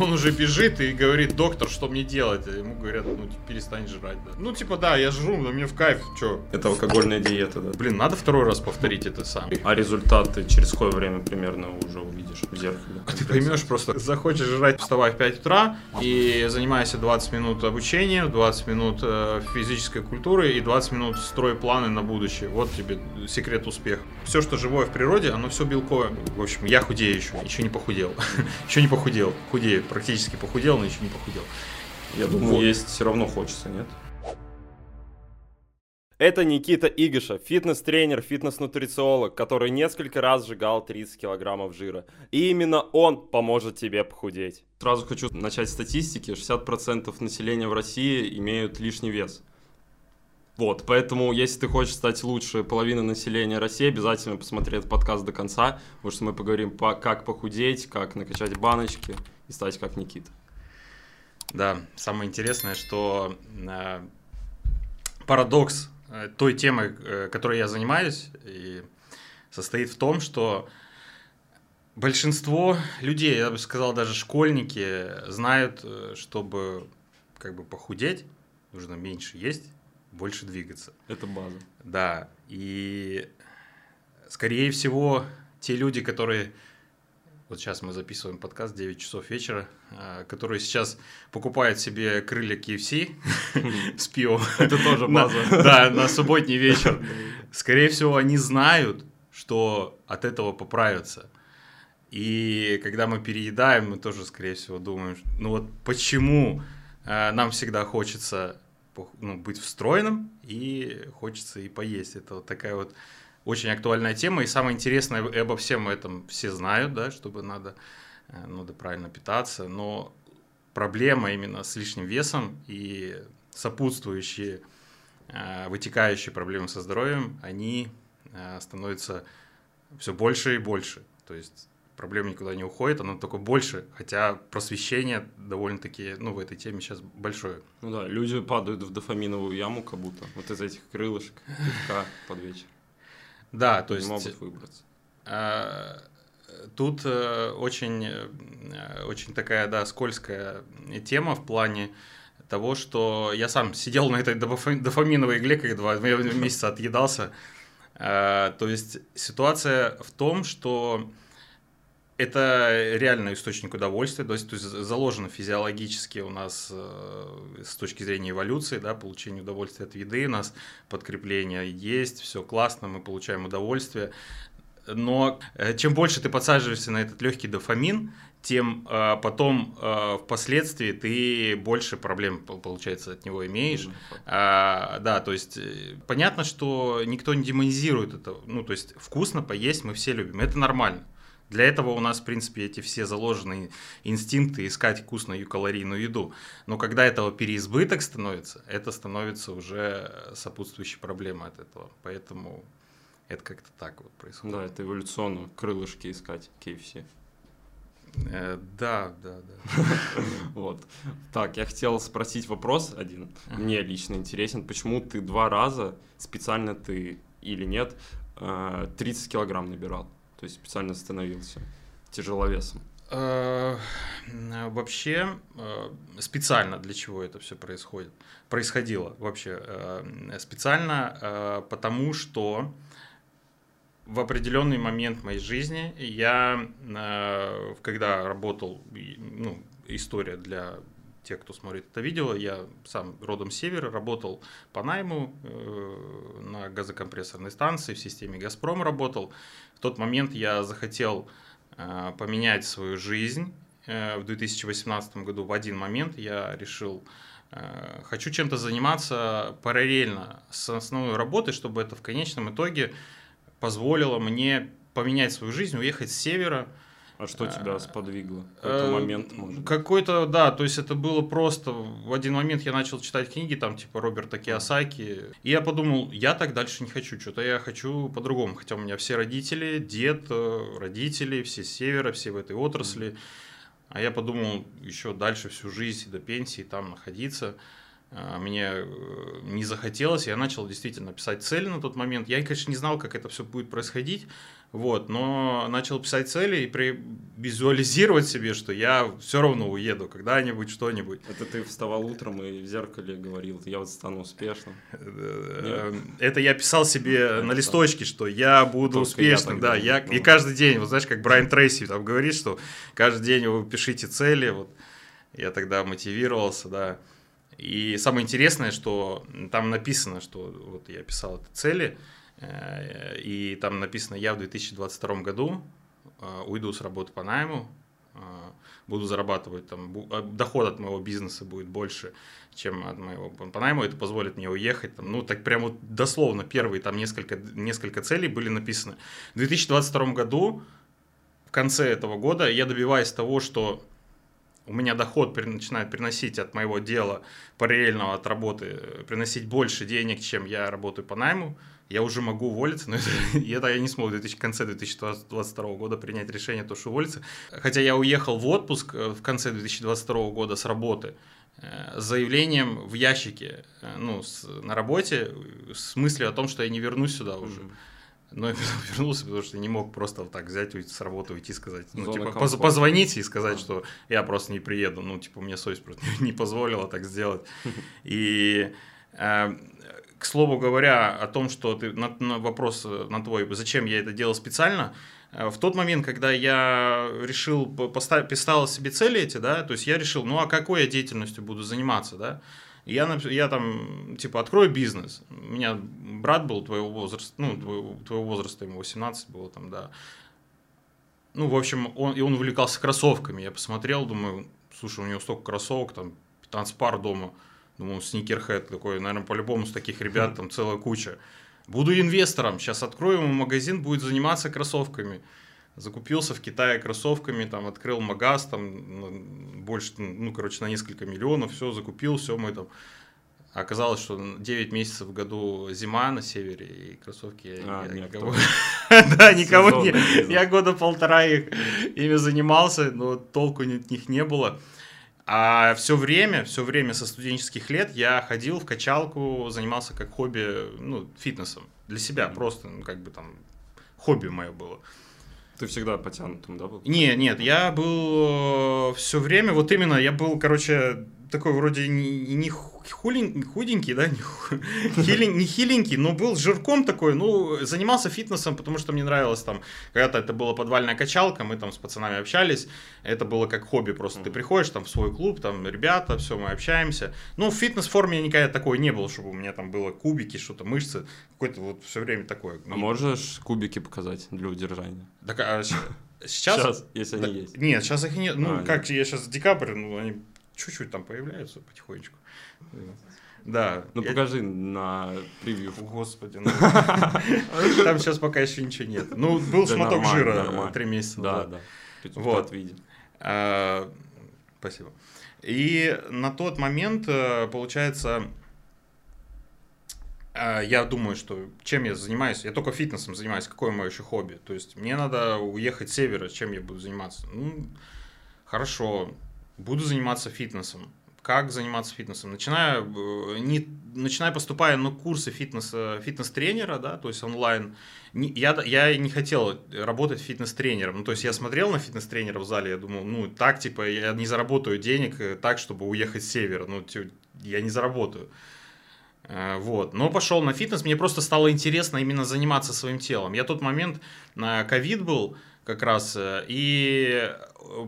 Он уже бежит и говорит, доктор, что мне делать? А ему говорят, ну, типа, перестань жрать, да. Ну, типа, да, я жру, но мне в кайф, чё? Это алкогольная диета, да. Блин, надо второй раз повторить это сам. А результаты через какое время примерно уже увидишь в зеркале? А ты поймешь просто, захочешь жрать, вставай в 5 утра и занимайся 20 минут обучением, 20 минут э, физической культуры и 20 минут строй планы на будущее. Вот тебе секрет успеха. Все, что живое в природе, оно все белковое. В общем, я худею еще, еще не похудел. еще не похудел. Худею, практически похудел, но еще не похудел. Я думаю, вот. есть все равно хочется, нет? Это Никита Игыша, фитнес-тренер, фитнес-нутрициолог, который несколько раз сжигал 30 килограммов жира. И именно он поможет тебе похудеть. Сразу хочу начать статистики. 60% населения в России имеют лишний вес. Вот, поэтому, если ты хочешь стать лучше половины населения России, обязательно посмотри этот подкаст до конца, потому что мы поговорим, по, как похудеть, как накачать баночки и стать как Никита. Да, самое интересное, что э, парадокс Э, той темой, э, которой я занимаюсь, и состоит в том, что большинство людей, я бы сказал, даже школьники, знают, э, чтобы как бы похудеть, нужно меньше есть, больше двигаться. Это база. Да, и скорее всего, те люди, которые вот сейчас мы записываем подкаст 9 часов вечера, а, которые сейчас покупают себе крылья KFC с пивом. Это тоже база. Да, на субботний вечер. Скорее всего, они знают, что от этого поправятся. И когда мы переедаем, мы тоже, скорее всего, думаем, ну вот почему а, нам всегда хочется ну, быть встроенным и хочется и поесть. Это вот такая вот очень актуальная тема, и самое интересное, обо всем этом все знают, да, чтобы надо, э, надо правильно питаться, но проблема именно с лишним весом и сопутствующие, э, вытекающие проблемы со здоровьем, они э, становятся все больше и больше. То есть проблема никуда не уходит, она только больше, хотя просвещение довольно-таки, ну, в этой теме сейчас большое. Ну да, люди падают в дофаминовую яму как будто, вот из этих крылышек, пивка под вечер. Да, то есть... могут выбраться. А, тут э, очень, э, очень такая, да, скользкая тема в плане того, что я сам сидел на этой дофаминовой игле, как два месяца отъедался. А, то есть ситуация в том, что это реальный источник удовольствия, то есть, то есть заложено физиологически у нас э, с точки зрения эволюции, да, получение удовольствия от еды, у нас подкрепление есть, все классно, мы получаем удовольствие. Но э, чем больше ты подсаживаешься на этот легкий дофамин, тем э, потом э, впоследствии ты больше проблем, получается, от него имеешь. Mm-hmm. А, да, то есть э, понятно, что никто не демонизирует это. Ну, то есть вкусно поесть мы все любим, это нормально. Для этого у нас, в принципе, эти все заложенные инстинкты искать вкусную калорийную еду. Но когда этого переизбыток становится, это становится уже сопутствующей проблемой от этого. Поэтому это как-то так вот происходит. Да, это эволюционно крылышки искать KFC. Э, да, да, да. Вот. Так, я хотел спросить вопрос один. Мне лично интересен, почему ты два раза специально ты или нет 30 э, килограмм набирал? То есть специально становился тяжеловесом? Э, вообще э, специально для чего это все происходит? Происходило вообще э, специально, потому что в определенный момент моей жизни я, когда работал, ну, история для тех, кто смотрит это видео, я сам родом с севера, работал по найму на газокомпрессорной станции, в системе «Газпром» работал. В тот момент я захотел э, поменять свою жизнь. Э, в 2018 году в один момент я решил, э, хочу чем-то заниматься параллельно с основной работой, чтобы это в конечном итоге позволило мне поменять свою жизнь, уехать с севера, а что тебя сподвигло в этот э, момент? Может? Какой-то, да, то есть это было просто... В один момент я начал читать книги, там, типа Роберта Киосаки, и я подумал, я так дальше не хочу, что-то я хочу по-другому. Хотя у меня все родители, дед, э, родители, все с севера, все в этой отрасли. А я подумал, еще дальше всю жизнь до пенсии там находиться. А, мне э, не захотелось, я начал действительно писать цели на тот момент. Я, конечно, не знал, как это все будет происходить, вот, но начал писать цели и при... визуализировать себе, что я все равно уеду когда-нибудь, что-нибудь. Это ты вставал утром и в зеркале говорил, я вот стану успешным. Э, это я писал себе на листочке, что я буду успешным, да, я и ну. каждый день, вот знаешь, как Брайан Трейси там говорит, что каждый день вы пишите цели, вот я тогда мотивировался, да. И самое интересное, что там написано, что вот я писал эти цели, Э, и там написано, я в 2022 году э, уйду с работы по найму, э, буду зарабатывать там, доход от моего бизнеса будет больше, чем от моего по найму, это позволит мне уехать. Там, ну, так прямо вот дословно первые там несколько, несколько целей были написаны. В 2022 году, в конце этого года, я добиваюсь того, что у меня доход начинает приносить от моего дела параллельного от работы, приносить больше денег, чем я работаю по найму, я уже могу уволиться, но это, это я не смог в конце 2022 года принять решение, то, что уволиться. Хотя я уехал в отпуск э, в конце 2022 года с работы э, с заявлением в ящике э, ну, с, на работе с мыслью о том, что я не вернусь сюда уже. Но я вернулся, потому что не мог просто вот так взять, уйти с работы, уйти, сказать, ну, Зона типа, комфорта. позвоните и сказать, а. что я просто не приеду. Ну, типа, мне совесть просто не позволила так сделать. И к слову говоря, о том, что ты на, на вопрос на твой, зачем я это делал специально, э, в тот момент, когда я решил, поставил, поставил себе цели эти, да, то есть я решил, ну а какой я деятельностью буду заниматься, да, я, я там, типа, открою бизнес. У меня брат был твоего возраста, ну, твоего, твоего возраста, ему 18 было там, да. Ну, в общем, он, и он увлекался кроссовками. Я посмотрел, думаю, слушай, у него столько кроссовок, там, 15 пар дома. Думаю, сникерхед такой, наверное, по-любому с таких ребят там целая куча. Буду инвестором, сейчас открою ему магазин, будет заниматься кроссовками. Закупился в Китае кроссовками, там открыл магаз, там больше, ну, короче, на несколько миллионов, все, закупил, все, мы там... Оказалось, что 9 месяцев в году зима на севере, и кроссовки а, я никого... да, никого не... Я года полтора их ими занимался, но толку от них не было. А все время, все время со студенческих лет я ходил в качалку, занимался как хобби, ну, фитнесом. Для себя просто, ну, как бы там, хобби мое было. Ты всегда потянутым, да, был? Не, нет, я был э, все время, вот именно, я был, короче, такой вроде не, не хулень, худенький, да, не, хилень, не хиленький, но был жирком такой, ну, занимался фитнесом, потому что мне нравилось там, когда-то это была подвальная качалка, мы там с пацанами общались, это было как хобби просто, ты приходишь там в свой клуб, там ребята, все, мы общаемся, ну, в фитнес-форме я никогда такой не был, чтобы у меня там было кубики, что-то, мышцы, какой-то вот все время такое. А можешь кубики показать для удержания? Так, а сейчас? Сейчас, если они есть. Нет, сейчас их нет, ну, а, как, нет. я сейчас декабрь, ну, они чуть-чуть там появляются потихонечку. Да. Ну я... покажи на превью. Господи. Ну... Там сейчас пока еще ничего нет. Ну, был шматок жира три месяца Да, да. Вот. виде. А, спасибо. И на тот момент, э, получается, э, я думаю, что чем я занимаюсь, я только фитнесом занимаюсь, какое мое еще хобби. То есть мне надо уехать с севера, чем я буду заниматься. Ну, хорошо, буду заниматься фитнесом. Как заниматься фитнесом? Начинаю, э, не, начинаю поступая на курсы фитнеса, фитнес-тренера, да, то есть онлайн. Не, я, я не хотел работать фитнес-тренером. Ну, то есть я смотрел на фитнес-тренера в зале, я думал, ну, так, типа, я не заработаю денег э, так, чтобы уехать с севера. Ну, я не заработаю. Э, вот. Но пошел на фитнес, мне просто стало интересно именно заниматься своим телом. Я тот момент на ковид был как раз, и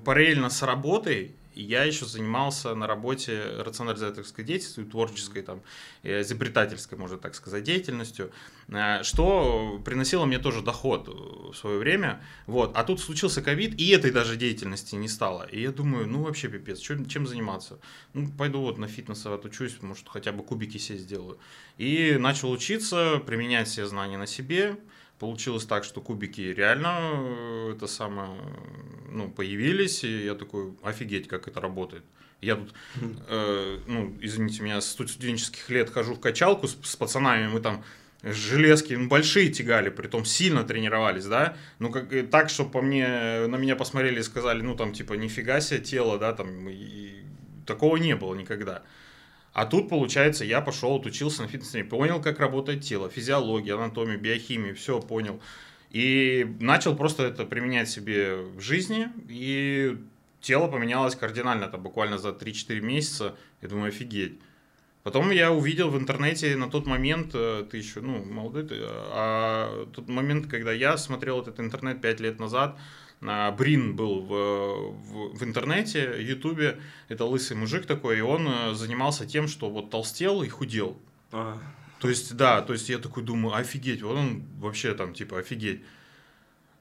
параллельно с работой я еще занимался на работе рационализаторской деятельностью, творческой, там, изобретательской, можно так сказать, деятельностью, э, что приносило мне тоже доход в свое время. Вот. А тут случился ковид, и этой даже деятельности не стало. И я думаю, ну вообще пипец, чем, чем заниматься? Ну, пойду вот на фитнес отучусь, может, хотя бы кубики себе сделаю. И начал учиться, применять все знания на себе, получилось так, что кубики реально э, это самое, ну, появились, и я такой, офигеть, как это работает. Я тут, э, ну, извините меня, с студенческих лет хожу в качалку с, с пацанами, мы там железки ну, большие тягали, при том сильно тренировались, да, ну, как, и так, что по мне, на меня посмотрели и сказали, ну, там, типа, нифига себе тело, да, там, и, и такого не было никогда. А тут, получается, я пошел, отучился на фитнес понял, как работает тело, физиология, анатомия, биохимия, все понял. И начал просто это применять себе в жизни, и тело поменялось кардинально, там буквально за 3-4 месяца. Я думаю, офигеть. Потом я увидел в интернете на тот момент, э, ты еще, ну, молодой, ты, а тот момент, когда я смотрел этот интернет 5 лет назад, Брин был в, в, в интернете, в Ютубе, это лысый мужик такой, и он э, занимался тем, что вот толстел и худел. А. То есть, да, то есть я такой думаю, офигеть, вот он вообще там, типа, офигеть.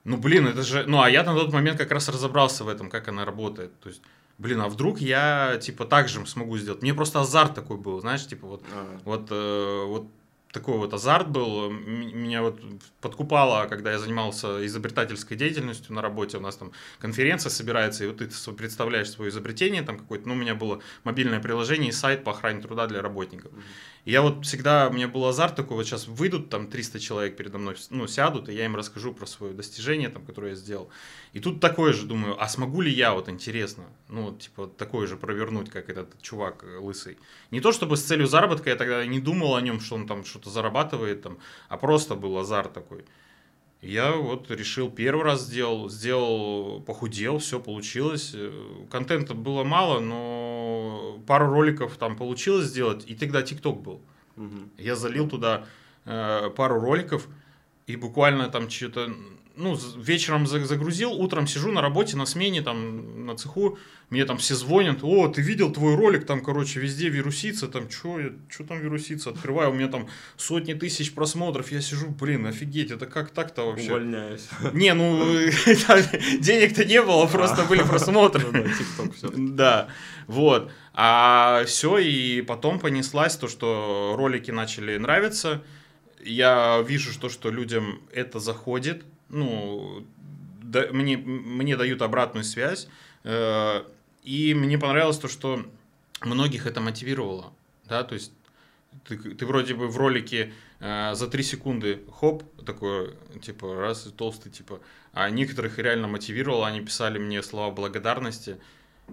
Ну, блин, это же... Ну, а я на тот момент как раз разобрался в этом, как она работает. То есть, блин, а вдруг я, типа, так же смогу сделать? Мне просто азарт такой был, знаешь, типа, вот, а. вот, э, вот такой вот азарт был. Меня вот подкупало, когда я занимался изобретательской деятельностью на работе. У нас там конференция собирается, и вот ты представляешь свое изобретение, там какое-то, ну, у меня было мобильное приложение и сайт по охране труда для работников. Mm-hmm. И я вот всегда, у меня был азарт такой, вот сейчас выйдут там 300 человек передо мной, ну, сядут, и я им расскажу про свое достижение, там, которое я сделал. И тут такое же думаю, а смогу ли я, вот интересно, ну, типа, такое же провернуть, как этот чувак э, лысый. Не то, чтобы с целью заработка, я тогда не думал о нем, что он там что-то зарабатывает, там, а просто был азарт такой. Я вот решил первый раз сделал, сделал, похудел, все получилось. Э, контента было мало, но пару роликов там получилось сделать, и тогда ТикТок был. Угу. Я залил туда э, пару роликов, и буквально там что-то ну, вечером загрузил, утром сижу на работе, на смене, там, на цеху, мне там все звонят, о, ты видел твой ролик, там, короче, везде вирусится, там, что что там вирусится, открываю, у меня там сотни тысяч просмотров, я сижу, блин, офигеть, это как так-то вообще? Увольняюсь. Не, ну, денег-то не было, просто были просмотры. Ну да, вот. А все, и потом понеслась то, что ролики начали нравиться, я вижу, что, что людям это заходит, ну, да, мне, мне дают обратную связь, э, и мне понравилось то, что многих это мотивировало, да, то есть ты, ты вроде бы в ролике э, за 3 секунды, хоп, такой, типа, раз, и толстый, типа, а некоторых реально мотивировало, они писали мне слова благодарности,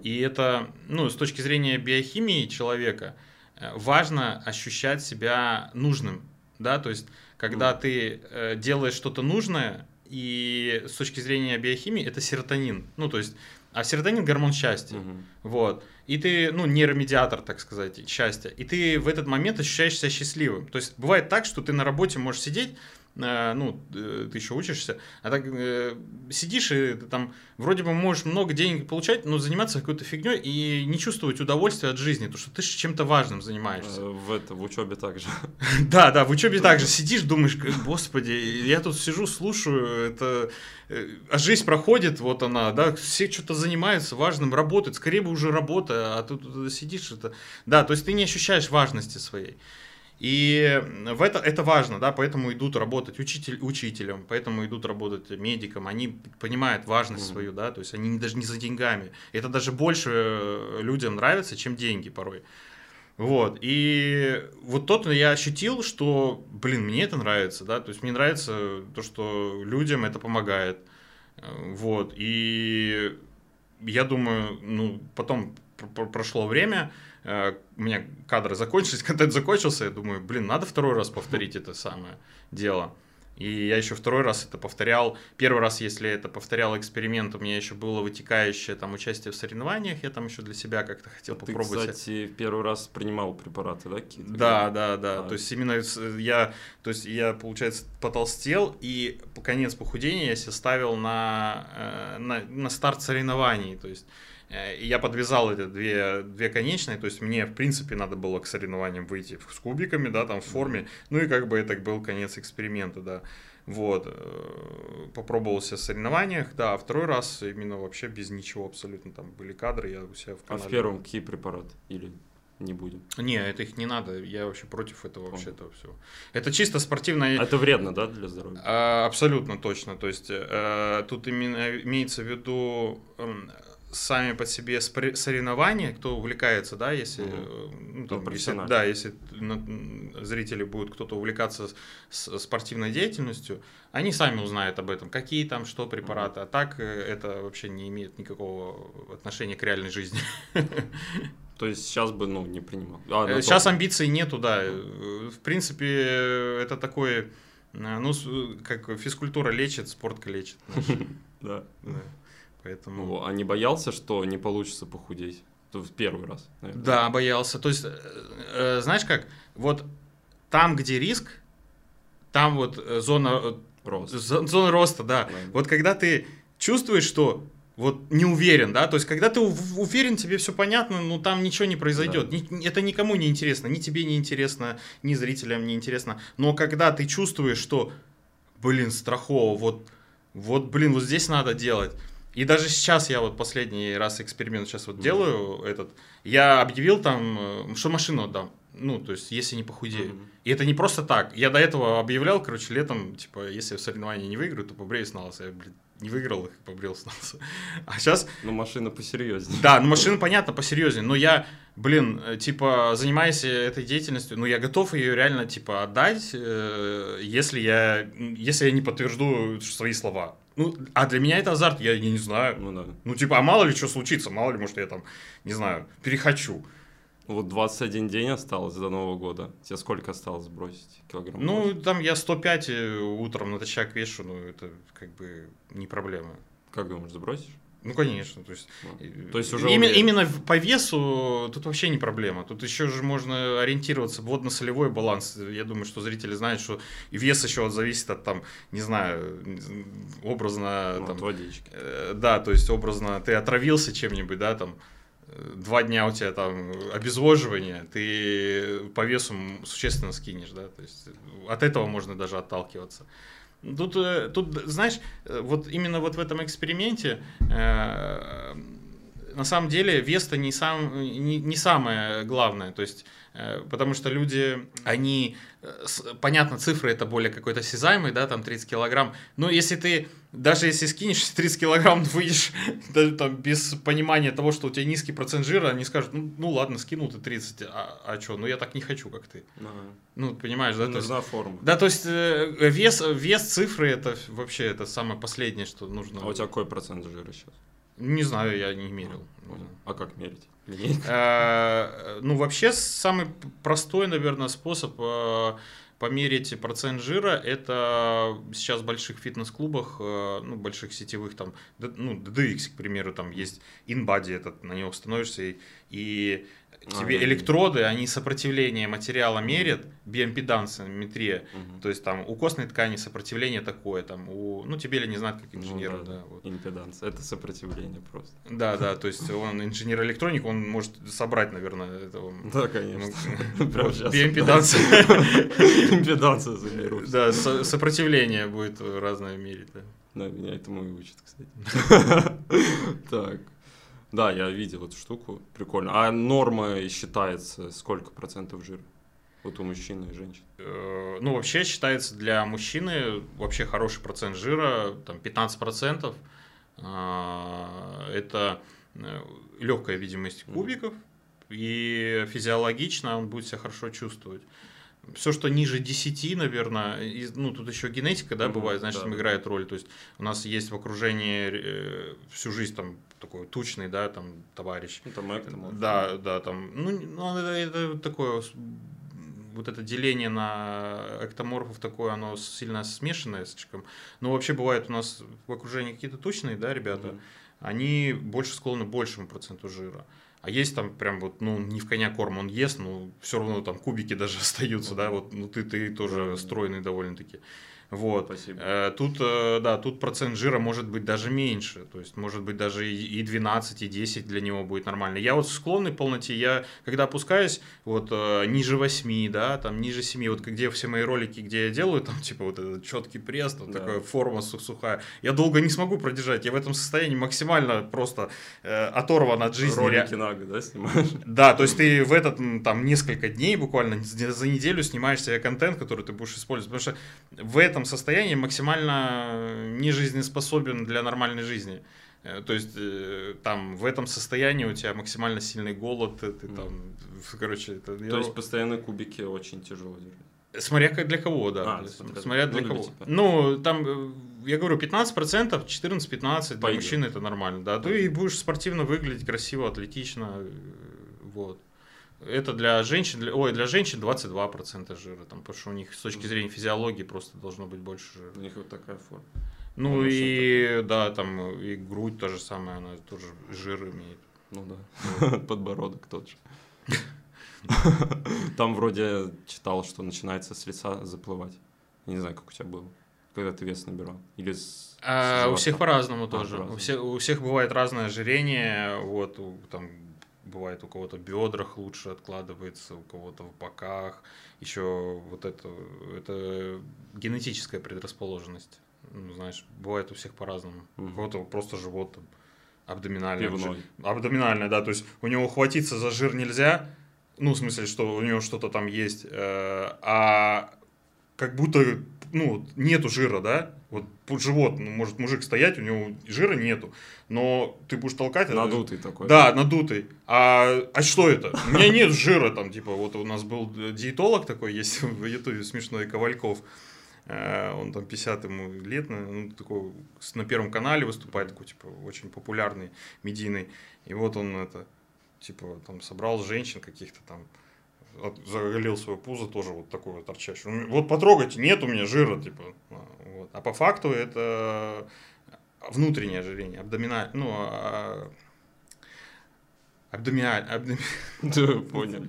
и это, ну, с точки зрения биохимии человека, э, важно ощущать себя нужным, да, то есть, когда mm. ты э, делаешь что-то нужное, и с точки зрения биохимии это серотонин. Ну, то есть, а серотонин гормон счастья. Угу. Вот. И ты, ну, нейромедиатор, так сказать, счастья. И ты в этот момент ощущаешь себя счастливым. То есть бывает так, что ты на работе можешь сидеть, ну, э, ты еще учишься, а так э, сидишь и ты там вроде бы можешь много денег получать, но заниматься какой-то фигней и не чувствовать удовольствия от жизни, потому что ты чем-то важным занимаешься. В, это, в учебе также. Да, да, в учебе также сидишь, думаешь, господи, я тут сижу, слушаю, это... А жизнь проходит, вот она, да, все что-то занимаются важным, работают, скорее бы уже работа, а тут сидишь, это... Да, то есть ты не ощущаешь важности своей. И в это, это важно, да, поэтому идут работать учитель, учителем, поэтому идут работать медиком, они понимают важность mm-hmm. свою, да, то есть они даже не за деньгами. Это даже больше э, людям нравится, чем деньги порой. Вот, и вот тот я ощутил, что, блин, мне это нравится, да, то есть мне нравится то, что людям это помогает, вот, и я думаю, ну, потом прошло время, у меня кадры закончились, контент закончился, я думаю, блин, надо второй раз повторить это самое дело. И я еще второй раз это повторял. Первый раз, если это повторял эксперимент, у меня еще было вытекающее там участие в соревнованиях, я там еще для себя как-то хотел Ты, попробовать. кстати, первый раз принимал препараты, да, какие-то? Да, да, да. А. То есть именно я, то есть я, получается, потолстел, и по конец похудения я себе ставил на, э, на, на старт соревнований. То есть Э, и я подвязал эти две, две конечные, то есть мне, в принципе, надо было к соревнованиям выйти с кубиками, да, там в форме, ну и как бы это был конец эксперимента, да. Вот, э, попробовал себя в соревнованиях, да, а второй раз именно вообще без ничего абсолютно, там были кадры, я у себя в канале. А в первом какие препараты или не будем. Не, это их не надо. Я вообще против этого вообще этого всего. Это чисто спортивное. Это вредно, да, для здоровья? А, абсолютно точно. То есть э, тут именно имеется в виду э, сами по себе соревнования, кто увлекается, да, если, mm ну, там, если да, если зрители будут кто-то увлекаться с спортивной деятельностью, они сами узнают об этом, какие там что препараты, а так э, это вообще не имеет никакого отношения к реальной жизни. То есть сейчас бы, ну, не принимал. А, Э, на Сейчас топ. амбиций нету, да. Э, В принципе, э, это такой, э, ну, э, как физкультура лечит, спорт лечит. Да. Поэтому... Ну, а не боялся, что не получится похудеть? В первый раз, наверное. Да, боялся. То есть, э, э, знаешь как, вот там, где риск, там вот э, зона, э, Рост. зо- зона роста, да. Да. Вот когда ты чувствуешь, что вот не уверен, да, то есть когда ты ув- уверен, тебе все понятно, но там ничего не произойдет. Да. Ни- это никому не интересно, ни тебе не интересно, ни зрителям не интересно. Но когда ты чувствуешь, что, блин, страхово, вот, вот, блин, вот здесь надо делать. И даже сейчас я вот последний раз эксперимент сейчас вот делаю этот, я объявил там, э, что машину отдам. Ну, то есть, если не похудею. Мгм. И это не просто так. Я до этого объявлял, короче, летом, типа, если я в соревновании не выиграю, то побреюсь на лысо. Я, блин, не выиграл их, побрился на лысо. А сейчас, Ну, машина посерьезнее. да, ну машина, понятно, посерьезнее, но я, блин, э, типа, занимаясь этой деятельностью, ну, я готов ее реально, типа, отдать, э, если я, если я не подтвержду свои слова. Ну, а для меня это азарт, я, я не знаю. Ну да. Ну, типа, а мало ли что случится, мало ли, может, я там, не знаю, перехочу. Вот 21 день осталось до Нового года. Тебе сколько осталось сбросить килограмм? Ну, там я 105 э, утром натощак вешу, ну, это как бы не проблема. Как думаешь, сбросишь? Ну, конечно, то есть... Ну, То есть уже именно, уверен. именно по весу тут вообще не проблема. Тут еще же можно ориентироваться водно-солевой баланс. Я думаю, что зрители знают, что и вес еще зависит от там, не знаю, образно Ну, там, от водички. Э, Да, то есть образно ты отравился чем-нибудь, да, там э, два дня у тебя там обезвоживание, ты по весу существенно скинешь, да, то есть от этого можно даже отталкиваться. Тут, э, тут, знаешь, э, вот именно вот в этом эксперименте э, на самом деле вес-то не, сам, не, не самое главное, то есть э, потому что люди, они, э, с- понятно, цифры это более какой-то осязаемый, да, там 30 килограмм, но если ты, даже если скинешь 30 килограмм, выйдешь даже там без понимания того, что у тебя низкий процент жира, они скажут, ну, ну ладно, скинул ты 30, а, а что, ну я так не хочу, как ты. Ага. Ну, понимаешь, да? то есть- Нужна форма. да, то есть э, вес, вес цифры это вообще это самое последнее, что нужно. А у тебя какой процент жира сейчас? Не знаю, я не мерил. А как мерить? Линейка? Э, Ну, вообще, самый простой, наверное, способ э, померить процент жира, это сейчас в больших фитнес-клубах, э, ну, больших сетевых, там, ну, DDX, к примеру, там есть InBody, этот, на него становишься, и, и А, тебе я электроды, они сопротивление материала мерят, биомпедансометрия, Мгм. то есть там у костной ткани сопротивление такое, там у, ну тебе ли не знать как Ну инженеру, да, да, вот. Импеданс. Это сопротивление просто. Да, да, то есть он инженер-электроник, он может собрать, наверное, этого. Да, конечно. Ну, Прямо вот, щас. биоимпеданс. Импеданцию заберу. Да, со- сопротивление будет разное мерить, да. Да, меня этому и учат, кстати. Так. Да, я видел эту штуку. Прикольно. А норма считается сколько процентов жира? Вот у мужчин и женщин. Э, Ну, вообще считается для мужчины вообще хороший процент жира, там 15%. А, Это легкая видимость кубиков, и физиологично он будет себя хорошо чувствовать. Все, что ниже 10, наверное, из- ну, тут еще генетика, да, бывает, значит, да. играет роль. То есть у нас есть в окружении э, всю жизнь там такой тучный, да, там товарищ, Ну, там эктоморф. да, да, там, ну, ну, это, это такое, с- вот это деление на эктоморфов такое, оно сильно смешанное слишком. Но вообще бывает у нас в окружении какие-то тучные, да, ребята, Мгм. они больше склонны к большему проценту жира. А есть там прям вот, ну, не в коня корм он ест, но все равно там кубики даже остаются, да, вот, ну, ты, ты тоже стройный довольно-таки. Вот. Спасибо. Э, Тут, э, да, тут процент жира может быть даже меньше, то есть может быть даже и и 12, и 10 для него будет нормально. Я вот склонный полноте, я когда опускаюсь вот э, ниже 8, да, там ниже 7, вот где все мои ролики, где я делаю, там типа вот этот четкий пресс, там Да. такая форма су- сухая, я долго не смогу продержать, я в этом состоянии максимально просто э, оторван от жизни. Ролики Нага, да, снимаешь? да, то есть ты в этот там несколько дней буквально за неделю снимаешь себе контент, который ты будешь использовать, потому что в этом состоянии максимально не жизнеспособен для нормальной жизни. Э, То есть э, там в этом состоянии у тебя максимально сильный голод, ты, ты Мгм. там, короче, это, я- То есть постоянно кубики очень тяжело держать. смотря как для кого, да, А, для- смотря- смотря для ну, кого. типа. Ну там э, я говорю 15%, 14-15 для Пойдет. мужчины это нормально, да, ты и будешь спортивно выглядеть красиво, атлетично, э, Вот. Это для женщин, для, ой, для женщин 22% жира, там, потому что у них с точки зрения физиологии просто должно быть больше жира. У них вот такая форма. Ну Потому и да, там и грудь то же самое, она тоже жир имеет. Ну да, подбородок тот же. Там вроде читал, что начинается с лица заплывать. Я не знаю, как у тебя было, когда ты вес набирал. Или с... А, с у всех по-разному А, тоже. У по-разному. всех, у всех бывает разное ожирение. Вот у- там бывает у кого-то в бедрах лучше откладывается, у кого-то в боках. Еще вот это, это генетическая предрасположенность. Ну, знаешь, бывает у всех по-разному. У Мгм. кого-то просто живот там абдоминальный. Пивной. Абдоминальная, да, то есть у него хватиться за жир нельзя, ну, в смысле, что у него что-то там есть, э, а как будто, ну, нету жира, да, вот живот, ну, может мужик стоять, у него жира нету, но ты будешь толкать... это- Надутый такой. Да, надутый. А, а что это? У меня нет жира там, типа, вот у нас был диетолог такой, есть в Ютубе смешной Ковальков. Э, Он там 50 ему лет, ну, такой, на Первом канале выступает, такой, типа, очень популярный, медийный. И вот он это, типа, там собрал женщин каких-то там, заголил свое пузо, тоже вот такое вот торчащее. Вот потрогайте, нет у меня жира, типа. А, вот. А по факту это внутреннее ожирение, абдоминальное, ну, а- абдоминаль, абдоми- Да, понял.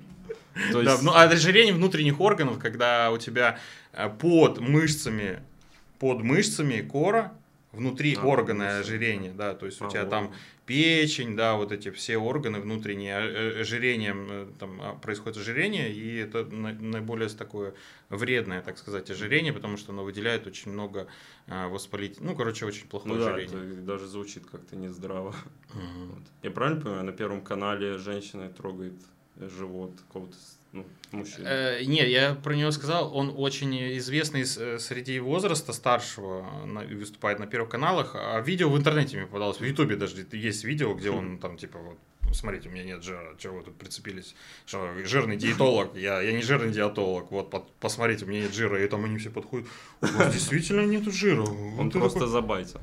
То да, есть, ну, а ожирение внутренних органов, когда у тебя э, под мышцами, под мышцами кора, внутри А, мышцы. ожирения, да, то есть у А, тебя вот. там печень, да, вот эти все органы внутренние, э, э, ожирением э, там а, происходит ожирение, и это на- наиболее такое вредное, так сказать, ожирение, потому что оно выделяет очень много воспалительных, ну, короче, очень плохое ну да, ожирение. это даже звучит как-то нездраво. Мгм. Вот. Я правильно понимаю, на Первом канале женщина трогает живот какого-то ну, мужчины? Э, не, я про него сказал, он очень известный э, среди возраста старшего, на- выступает на первых каналах, а видео в интернете мне попадалось, в Ютубе даже есть видео, где он там типа вот, смотрите, у меня нет жира, чего вы тут прицепились, что жирный диетолог, я, я не жирный диетолог, вот по- посмотрите, у меня нет жира, и там они все подходят, у вас действительно нету жира. Он Вот просто такой, забайтил,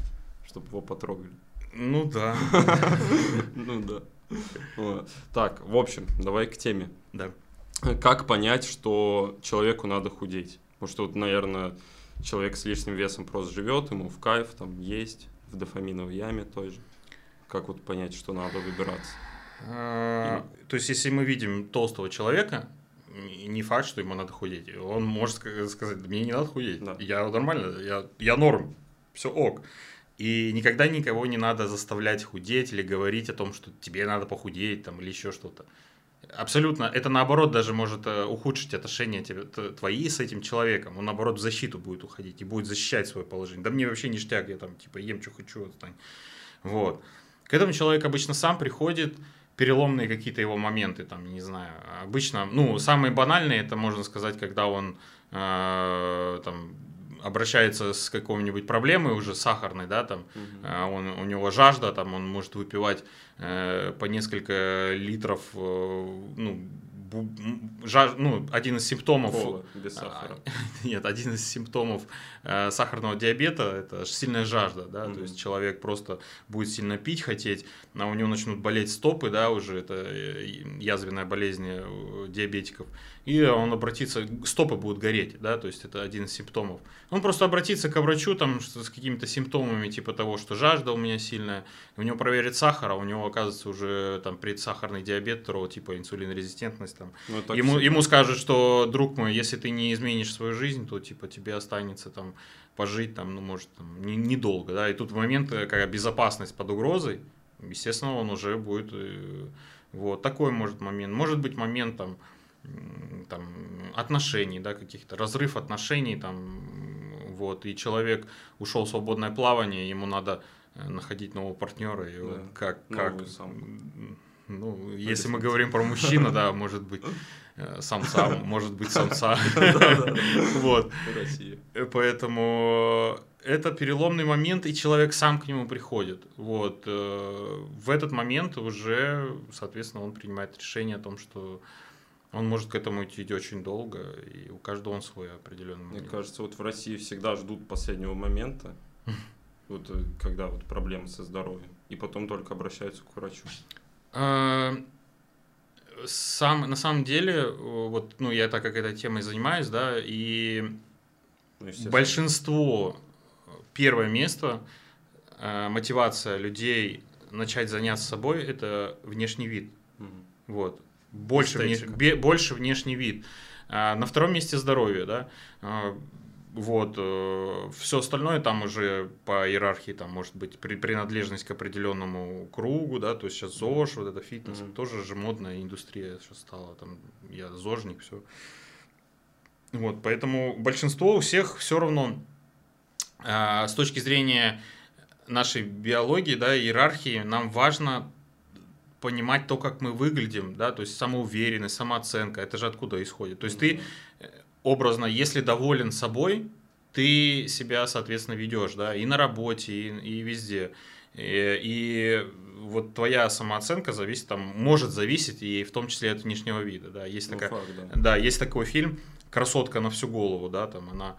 чтобы его потрогали. Ну да, Ну да. Так, в общем, давай к теме. да. Как понять, что человеку надо худеть? Потому что, вот, наверное, человек с лишним весом просто живет, ему в кайф, там, есть, в дофаминовой яме той же. Как вот понять, что надо выбираться? А, То есть, если мы видим толстого человека, не факт, что ему надо худеть. Он может ска- сказать, «Да мне не надо худеть. Да. Я нормально, я, я норм, все ок. И никогда никого не надо заставлять худеть или говорить о том, что тебе надо похудеть там, или еще что-то. Абсолютно. Это наоборот даже может э, ухудшить отношения твои с этим человеком. Он наоборот в защиту будет уходить и будет защищать свое положение. Да мне вообще ништяк, я там типа ем, что хочу, отстань. Вот. К этому человек обычно сам приходит, переломные какие-то его моменты, там, не знаю. Обычно, ну, самые банальные, это можно сказать, когда он э, там обращается с какой-нибудь проблемой уже сахарной, да, там, а, он, у него жажда, там он может выпивать э, по несколько литров, э, ну, жаж- ну, один из симптомов... Кола без сахара. А, Нет, один из симптомов сахарного диабета это сильная жажда, да, то Мгм. есть человек просто будет сильно пить хотеть, а у него начнут болеть стопы, да, уже это э, язвенная болезнь э, диабетиков, и он обратится, стопы будут гореть, да, то есть это один из симптомов. Он просто обратится к врачу там с какими-то симптомами типа того, что жажда у меня сильная, у него проверит сахар, а у него оказывается уже там предсахарный диабет второго типа инсулинорезистентность там, Ну, ему, всегда. ему скажут, что, друг мой, если ты не изменишь свою жизнь, то, типа, тебе останется там пожить, там, ну, может, там, не- недолго, да, и тут момент, э, когда безопасность под угрозой, естественно, он уже будет, э, вот, такой может момент, может быть момент, там, там, отношений, да, каких-то, разрыв отношений, там, вот, и человек ушел в свободное плавание, ему надо э, находить нового партнера, и вот Да, как, как, новую самку. м, ну, если мы говорим про мужчину, да, может быть, э, самца, может быть, самца. Вот. Э, Поэтому это переломный момент, и человек сам к нему приходит. Вот. э, В этот момент уже, соответственно, он принимает решение о том, что он может к этому идти очень долго, и у каждого он свой определенный Мне момент. кажется, вот в России всегда ждут последнего момента, вот когда вот проблемы со здоровьем, и потом только обращаются к врачу. А, сам, на самом деле, э, вот, ну, я так как этой темой занимаюсь, да, и Ну, большинство, первое место, э, мотивация людей начать заняться собой, это внешний вид. Мгм. Вот. Больше, внеш- бе- больше внешний вид. А, на втором месте здоровье, да. Вот. все остальное там уже по иерархии, там может быть при- принадлежность к определенному кругу, да, то есть сейчас ЗОЖ, вот это фитнес, Мгм. тоже же модная индустрия сейчас стала, там я ЗОЖник, все. Вот, поэтому большинство у всех все равно а, с точки зрения нашей биологии, да, иерархии, нам важно понимать то, как мы выглядим, да, то есть самоуверенность, самооценка, это же откуда исходит. То есть ты э, образно, если доволен собой, ты себя, соответственно, ведешь, да, и на работе, и, и везде. И, и вот твоя самооценка зависит, там, может зависеть, и в том числе от внешнего вида, да. Есть Ну, такая, факт, да. да, есть такой фильм «Красотка на всю голову», да, там она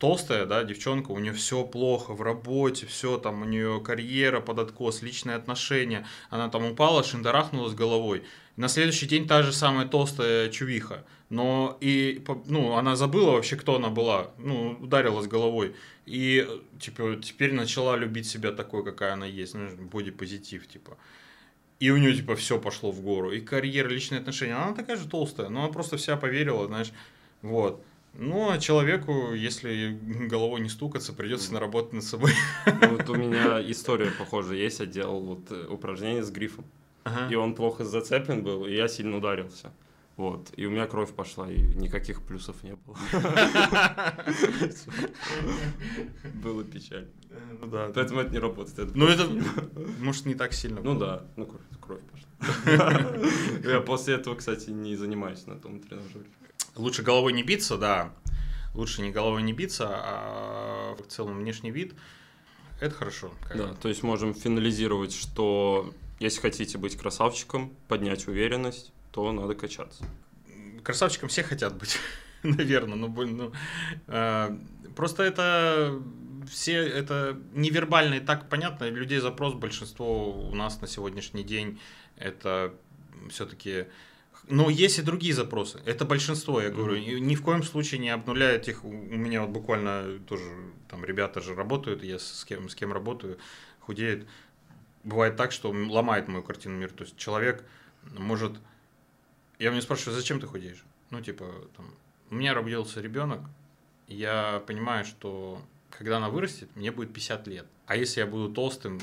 толстая, да, девчонка, у нее все плохо в работе, все там, у нее карьера под откос, личные отношения, она там упала, шиндарахнулась головой. На следующий день та же самая толстая чувиха, но и, ну, она забыла вообще, кто она была, ну, ударилась головой. И, типа, теперь начала любить себя такой, какая она есть, ну, бодипозитив, типа. И у нее, типа, все пошло в гору. И карьера, личные отношения. Она такая же толстая, но она просто вся поверила, знаешь. Вот. Ну, а человеку, если головой не стукаться, придется наработать над собой. Ну, вот у меня история похожая есть. Я делал вот э, упражнение с грифом. Ага. И он плохо зацеплен был, и я сильно ударился. Вот. И у меня кровь пошла, и никаких плюсов не было. Было печально. Ну да. Поэтому это не работает. Ну, это, может, не так сильно Ну да, ну кровь, пошла. Я после этого, кстати, не занимаюсь на том тренажере. Лучше головой не биться, да. Лучше не головой не биться, а в целом внешний вид. Это хорошо. Да, то есть можем финализировать, что если хотите быть красавчиком, поднять уверенность, то надо качаться. Красавчиком все хотят быть, наверное. Блин, ну, э, просто это все это невербально и так понятно. Людей запрос большинство у нас на сегодняшний день это все-таки но есть и другие запросы. Это большинство, я говорю. И ни в коем случае не обнуляют их. У меня вот буквально тоже там ребята же работают, я с кем, с кем работаю, худеют. Бывает так, что ломает мою картину мира. То есть человек может... Я него спрашиваю, зачем ты худеешь? Ну, типа, там, у меня родился ребенок, я понимаю, что когда она вырастет, мне будет 50 лет. А если я буду толстым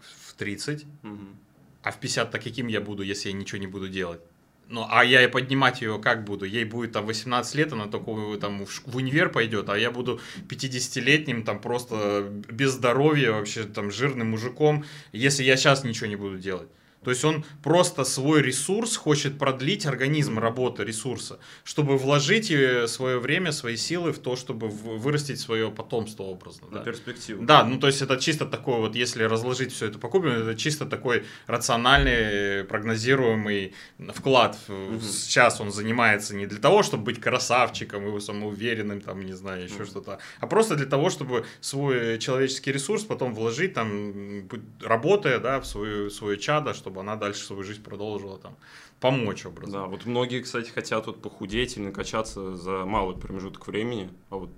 в 30, Мгм. а в 50-то каким я буду, если я ничего не буду делать? Ну, а я и поднимать ее как буду? Ей будет там 18 лет, она только там в универ пойдет, а я буду 50-летним, там просто без здоровья, вообще там жирным мужиком, если я сейчас ничего не буду делать. То есть он просто свой ресурс хочет продлить, организм работы ресурса, чтобы вложить э, свое время, свои силы в то, чтобы вырастить свое потомство образно. На да. перспективу. Да, ну то есть это чисто такой вот, если разложить все это по кубам, это чисто такой рациональный, прогнозируемый вклад. Мгм. Сейчас он занимается не для того, чтобы быть красавчиком и самоуверенным, там, не знаю, еще Мгм. что-то, а просто для того, чтобы свой человеческий ресурс потом вложить, там, работая, да, в свою, свое чадо, чтобы она дальше свою жизнь продолжила, там, помочь образно. Да, вот многие, кстати, хотят вот похудеть или накачаться за малый промежуток времени, а вот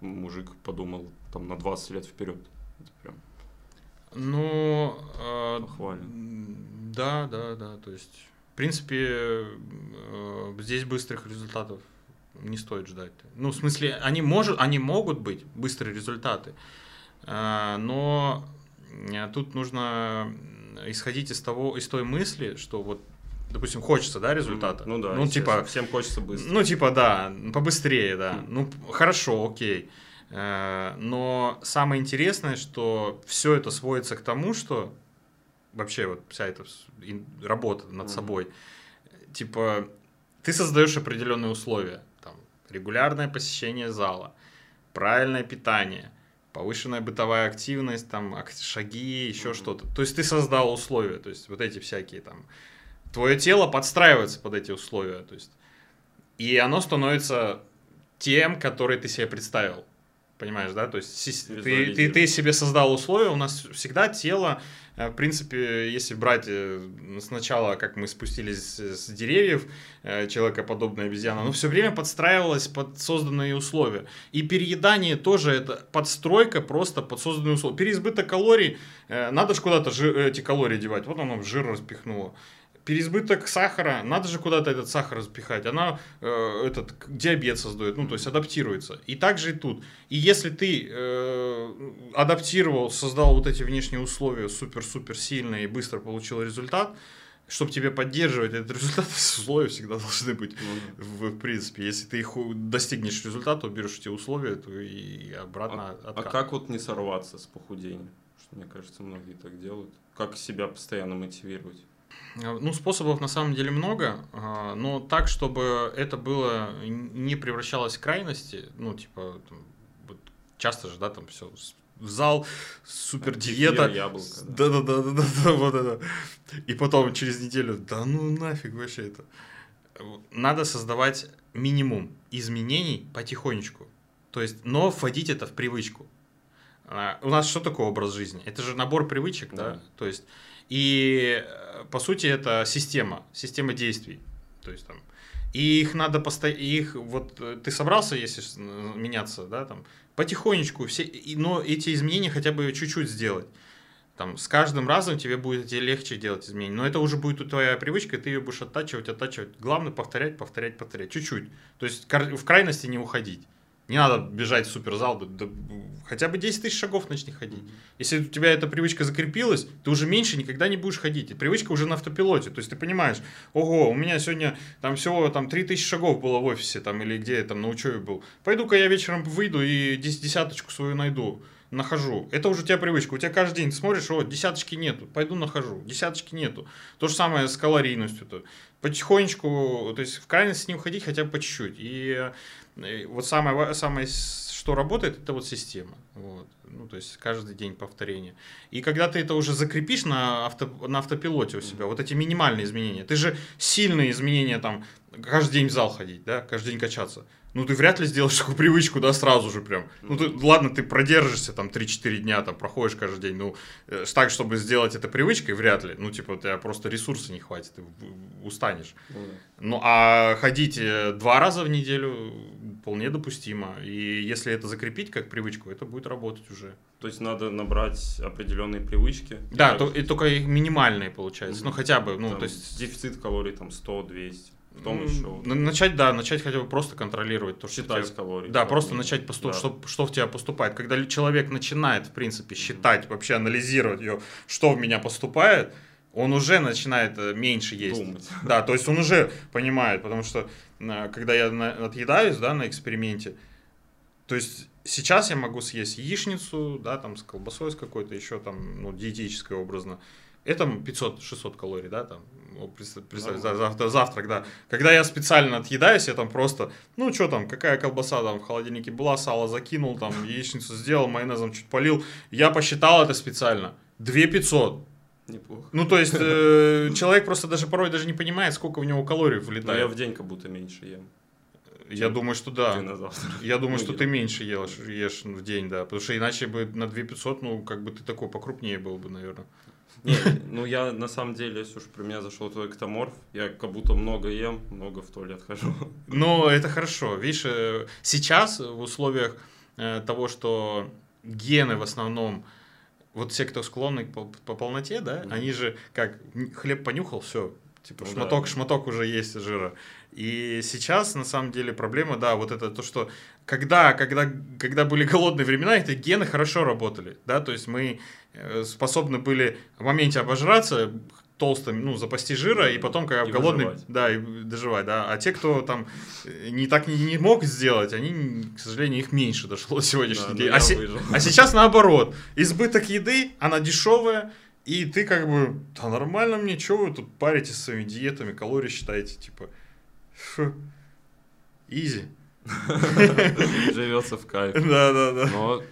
мужик подумал там на 20 лет вперед. Это прям Ну, э, да, да, да. То есть, в принципе, э, здесь быстрых результатов не стоит ждать. Ну, в смысле, они, может, они могут быть быстрые результаты, э, но э, тут нужно исходить из того, из той мысли, что вот, допустим, хочется, да, результата. Ну да, ну типа, всем хочется быстро. ну, типа, да, побыстрее, да. Мгм. Ну, хорошо, окей. Э, Но самое интересное, что все это сводится к тому, что вообще вот вся эта работа над собой, типа, ты создаешь определенные условия. Там, регулярное посещение зала, правильное питание, повышенная бытовая активность, там, шаги, еще Мгм. что-то. То есть ты создал условия, то есть вот эти всякие там... Твое тело подстраивается под эти условия, то есть и оно становится тем, который ты себе представил. Понимаешь, да? То есть ты, ты, ты себе создал условия, у нас всегда тело, э, в принципе, если брать э, сначала, как мы спустились с, деревьев, э, человекоподобная обезьяна, оно все время подстраивалось под созданные условия. И переедание тоже это подстройка просто под созданные условия. Переизбыток калорий, надо же куда-то эти калории девать, вот оно в жир распихнуло. Переизбыток сахара, надо же куда-то этот сахар запихать, она э, этот диабет создает, ну то есть адаптируется. И также и тут. И если ты э, адаптировал, создал вот эти внешние условия супер-супер сильные и быстро получил результат, чтобы тебе поддерживать этот результат, условия всегда должны быть. Ну, В, в принципе, если ты их достигнешь результата, уберешь эти условия, то и обратно А, а как вот не сорваться с похудением? Что, мне кажется, многие так делают. Как себя постоянно мотивировать? Э, Ну, способов на самом деле много, а, но так, чтобы это было не превращалось в крайности, ну, типа, там, вот часто же, да, там все в зал, супер диета. Кефир, яблоко, да. Да, да, да, да, да, да, вот это. И потом через неделю, да ну нафиг вообще это. Надо создавать минимум изменений потихонечку. То есть, но вводить это в привычку. А, У нас что такое образ жизни? Это же набор привычек, да? Да. То есть, и э, по сути это система, система действий. То есть там, и их надо постоянно, их вот э, ты собрался, если н- меняться, да, там, потихонечку, все, но эти изменения хотя бы чуть-чуть сделать. Там, с каждым разом тебе будет тебе легче делать изменения. Но это уже будет твоя привычка, и ты ее будешь оттачивать, оттачивать. Главное повторять, повторять, повторять. Чуть-чуть. То есть в крайности не уходить. Не надо бежать в суперзал, да- да, хотя бы 10 тысяч шагов начни ходить. Если у тебя эта привычка закрепилась, ты уже меньше никогда не будешь ходить. И привычка уже на автопилоте. То есть ты понимаешь, ого, у меня сегодня там всего там 3000 шагов было в офисе там или где я там на учебе был. Пойду-ка я вечером выйду и дес- десяточку свою найду. Нахожу. Это уже у тебя привычка. У тебя каждый день ты смотришь, о, десяточки нету. Пойду нахожу. Десяточки нету. То же самое с калорийностью. -то. Потихонечку, то есть в крайность не уходить хотя бы по чуть-чуть. И, э, вот самое, самое, что работает, это вот система. Вот. Ну, то есть каждый день повторение. И когда ты это уже закрепишь на, авто, на автопилоте у себя, вот эти минимальные изменения, ты же сильные изменения там, каждый день в зал ходить, да, каждый день качаться. Ну, ты вряд ли сделаешь такую привычку, да, сразу же прям. Ну, ты, ладно, ты продержишься там 3-4 дня, там, проходишь каждый день, ну, э, так, чтобы сделать это привычкой, вряд ли. Ну, типа, у тебя просто ресурса не хватит, ты устанешь. Ну да. Ну, а ходить э, два раза в неделю вполне допустимо. И если это закрепить как привычку, это будет работать уже. То есть надо набрать определенные привычки. Да, И то, и только их минимальные получается. Ну, Мгм. хотя бы, ну, там, то есть... дефицит калорий там 100-200. Потом м, еще на- Начать, да, начать хотя бы просто контролировать то, что считать тебе- калории. Да, просто минимум. начать поступать, Да. что, что в тебя поступает. Когда человек начинает, в принципе, считать, вообще анализировать ее, что в меня поступает, он уже начинает э, меньше есть. Думать. Да, то есть он уже понимает, потому что э, когда я отъедаюсь, да, на эксперименте, то есть сейчас я могу съесть яичницу, да, там с колбасой с какой-то, еще там, ну, диетической образно. Это 500-600 калорий, да, там, ну, представь, за- завтра, завтрак, да. Когда я специально отъедаюсь, я там просто, ну, что там, какая колбаса там в холодильнике была, сало закинул, там, яичницу сделал, майонезом чуть полил. Я посчитал это специально. 2500. Неплохо. Ну, то есть, э, человек просто даже порой даже не понимает, сколько в него калорий Но влетает. я в день как будто меньше ем. Я думаю, что да. Завтрак. Я думаю, Ну, что ты меньше ешь, ешь в день, да. Потому что иначе бы на 2500, ну, как бы ты такой покрупнее был бы, наверное. Не, ну я на самом деле, если уж про меня зашел твой эктоморф, я как будто много ем, много в туалет хожу. Но это хорошо. Видишь, э, сейчас в условиях э, того, что гены в основном, вот все, кто склонны по, по полноте, да, Мгм. они же как хлеб понюхал, все, типа Ну да. шматок, шматок уже есть жира. И сейчас, на самом деле, проблема, да, вот это то, что когда, когда, когда были голодные времена, эти гены хорошо работали, да, то есть мы э, способны были в моменте обожраться, толстым, ну, запасти жира, и потом, когда И голодный, выживать. да, и доживать, да. А те, кто там э, не так не, не мог сделать, они, к сожалению, их меньше дошло до сегодняшний Да, день. А, се- а сейчас наоборот. Избыток еды, она дешевая, и ты как бы, да нормально мне, что вы тут паритесь со своими диетами, калории считаете, типа, фу, изи. Живется в кайф. Да-да-да. Но,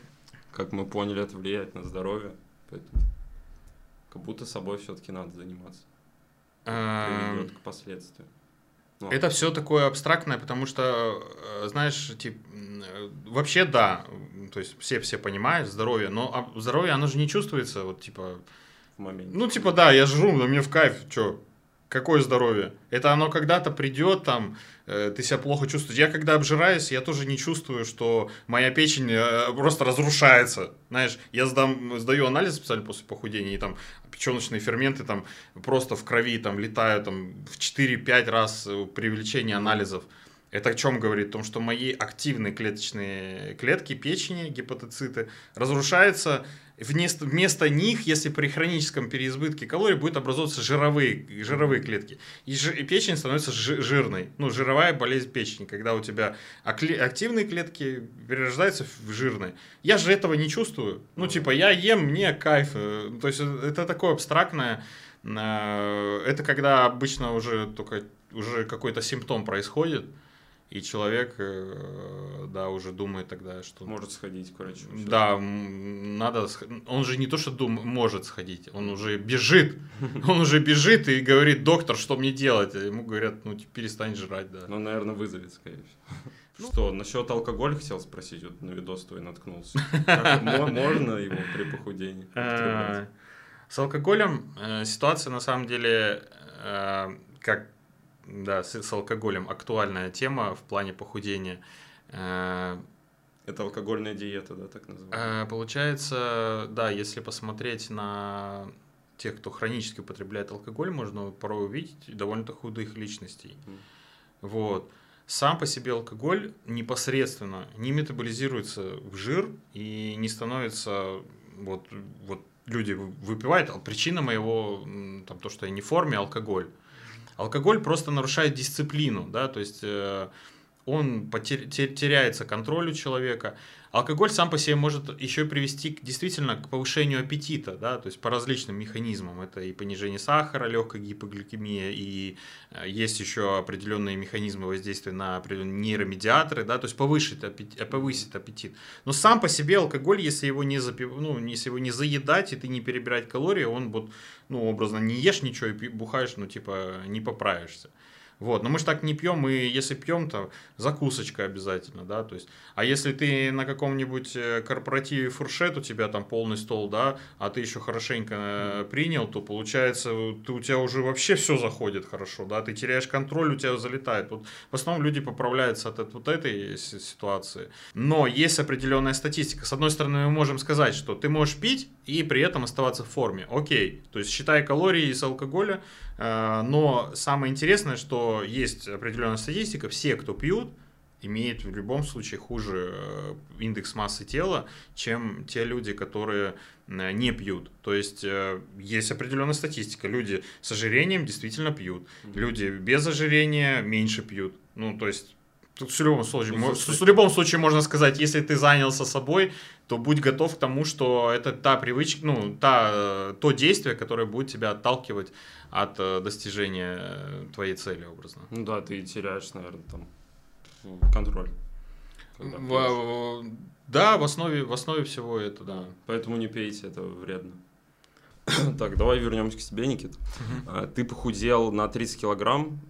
как мы поняли, это влияет на здоровье. Поэтому как будто собой все-таки надо заниматься. Эм, Приведет к последствиям. Ну, Это все такое абстрактное, потому что, э, знаешь, типа, вообще да, то есть все все понимают здоровье, но а здоровье, оно же не чувствуется, вот типа, в моменте. ну типа да, я жру, но мне в кайф, что, какое здоровье? Это оно когда-то придет, там, э, ты себя плохо чувствуешь. Я когда обжираюсь, я тоже не чувствую, что моя печень э, просто разрушается. Знаешь, я сдам, сдаю анализ специально после похудения, и там печеночные ферменты там просто в крови там летают там в 4-5 раз при увеличении анализов. Это о чем говорит? О том, что мои активные клеточные клетки печени, гепатоциты, разрушаются. Вместо, вместо них, если при хроническом переизбытке калорий, будет образовываться жировые, жировые клетки. И, жи, и печень становится жи, жирной. Ну, жировая болезнь печени, когда у тебя активные клетки перерождаются в жирные. Я же этого не чувствую. Ну, типа, я ем, мне кайф. То есть, это такое абстрактное. Это когда обычно уже только уже какой-то симптом происходит. И человек, э, да, уже думает тогда, что... Может сходить к врачу. Да, надо... Он же не то, что дум... может сходить, он уже бежит. Он уже бежит и говорит, доктор, что мне делать? Ему говорят, ну, перестань жрать, да. Ну, наверное, вызовет, скорее всего. Ну, что, насчет алкоголя хотел спросить, вот на видос твой наткнулся. Можно его при похудении? Э, с алкоголем э, ситуация на самом деле, как да, с, с алкоголем актуальная тема в плане похудения. Э, Это алкогольная диета, да, так называемая? Э, получается, да, если посмотреть на тех, кто хронически употребляет алкоголь, можно порой увидеть довольно-то худых личностей. Mm. Вот. Сам по себе алкоголь непосредственно не метаболизируется в жир и не становится вот, вот люди выпивают, а причина моего, там, то, что я не в форме, алкоголь. Алкоголь просто нарушает дисциплину, да, то есть э, он потер, теряется контроль у человека. Алкоголь сам по себе может еще привести к, действительно к повышению аппетита, да, то есть по различным механизмам. Это и понижение сахара, легкая гипогликемия, и э, есть еще определенные механизмы воздействия на определенные нейромедиаторы, да, то есть повысит аппетит, повысит аппетит. Но сам по себе алкоголь, если его не, запив... ну, если его не заедать и ты не перебирать калории, он вот, ну, образно, не ешь ничего и бухаешь, ну, типа, не поправишься. Вот, но мы же так не пьем, мы если пьем, то закусочка обязательно, да, то есть, а если ты на каком-нибудь э, корпоративе фуршет, у тебя там полный стол, да, а ты еще хорошенько э, принял, то получается, ты, у тебя уже вообще все заходит хорошо, да, ты теряешь контроль, у тебя залетает. Вот в основном люди поправляются от вот этой ситуации. Но есть определенная статистика. С одной стороны, мы можем сказать, что ты можешь пить и при этом оставаться в форме. Окей, то есть считай калории из алкоголя, но самое интересное, что есть определенная статистика, все, кто пьют, имеют в любом случае хуже э, индекс массы тела, чем те люди, которые э, не пьют. То есть есть определенная статистика. Люди с ожирением действительно пьют. Люди без ожирения меньше пьют. Ну, то есть Тут в любом случае, ну, в любом случае можно сказать, если ты занялся собой, то будь готов к тому, что это та привычка, ну, та, то действие, которое будет тебя отталкивать от э, достижения э, твоей цели образно. Ну да, ты теряешь, наверное, там контроль. В, да, в основе, в основе всего это, да. Поэтому не пейте, это вредно. Так, давай вернемся к тебе, Никит. Uh-huh. Ты похудел на 30 килограмм.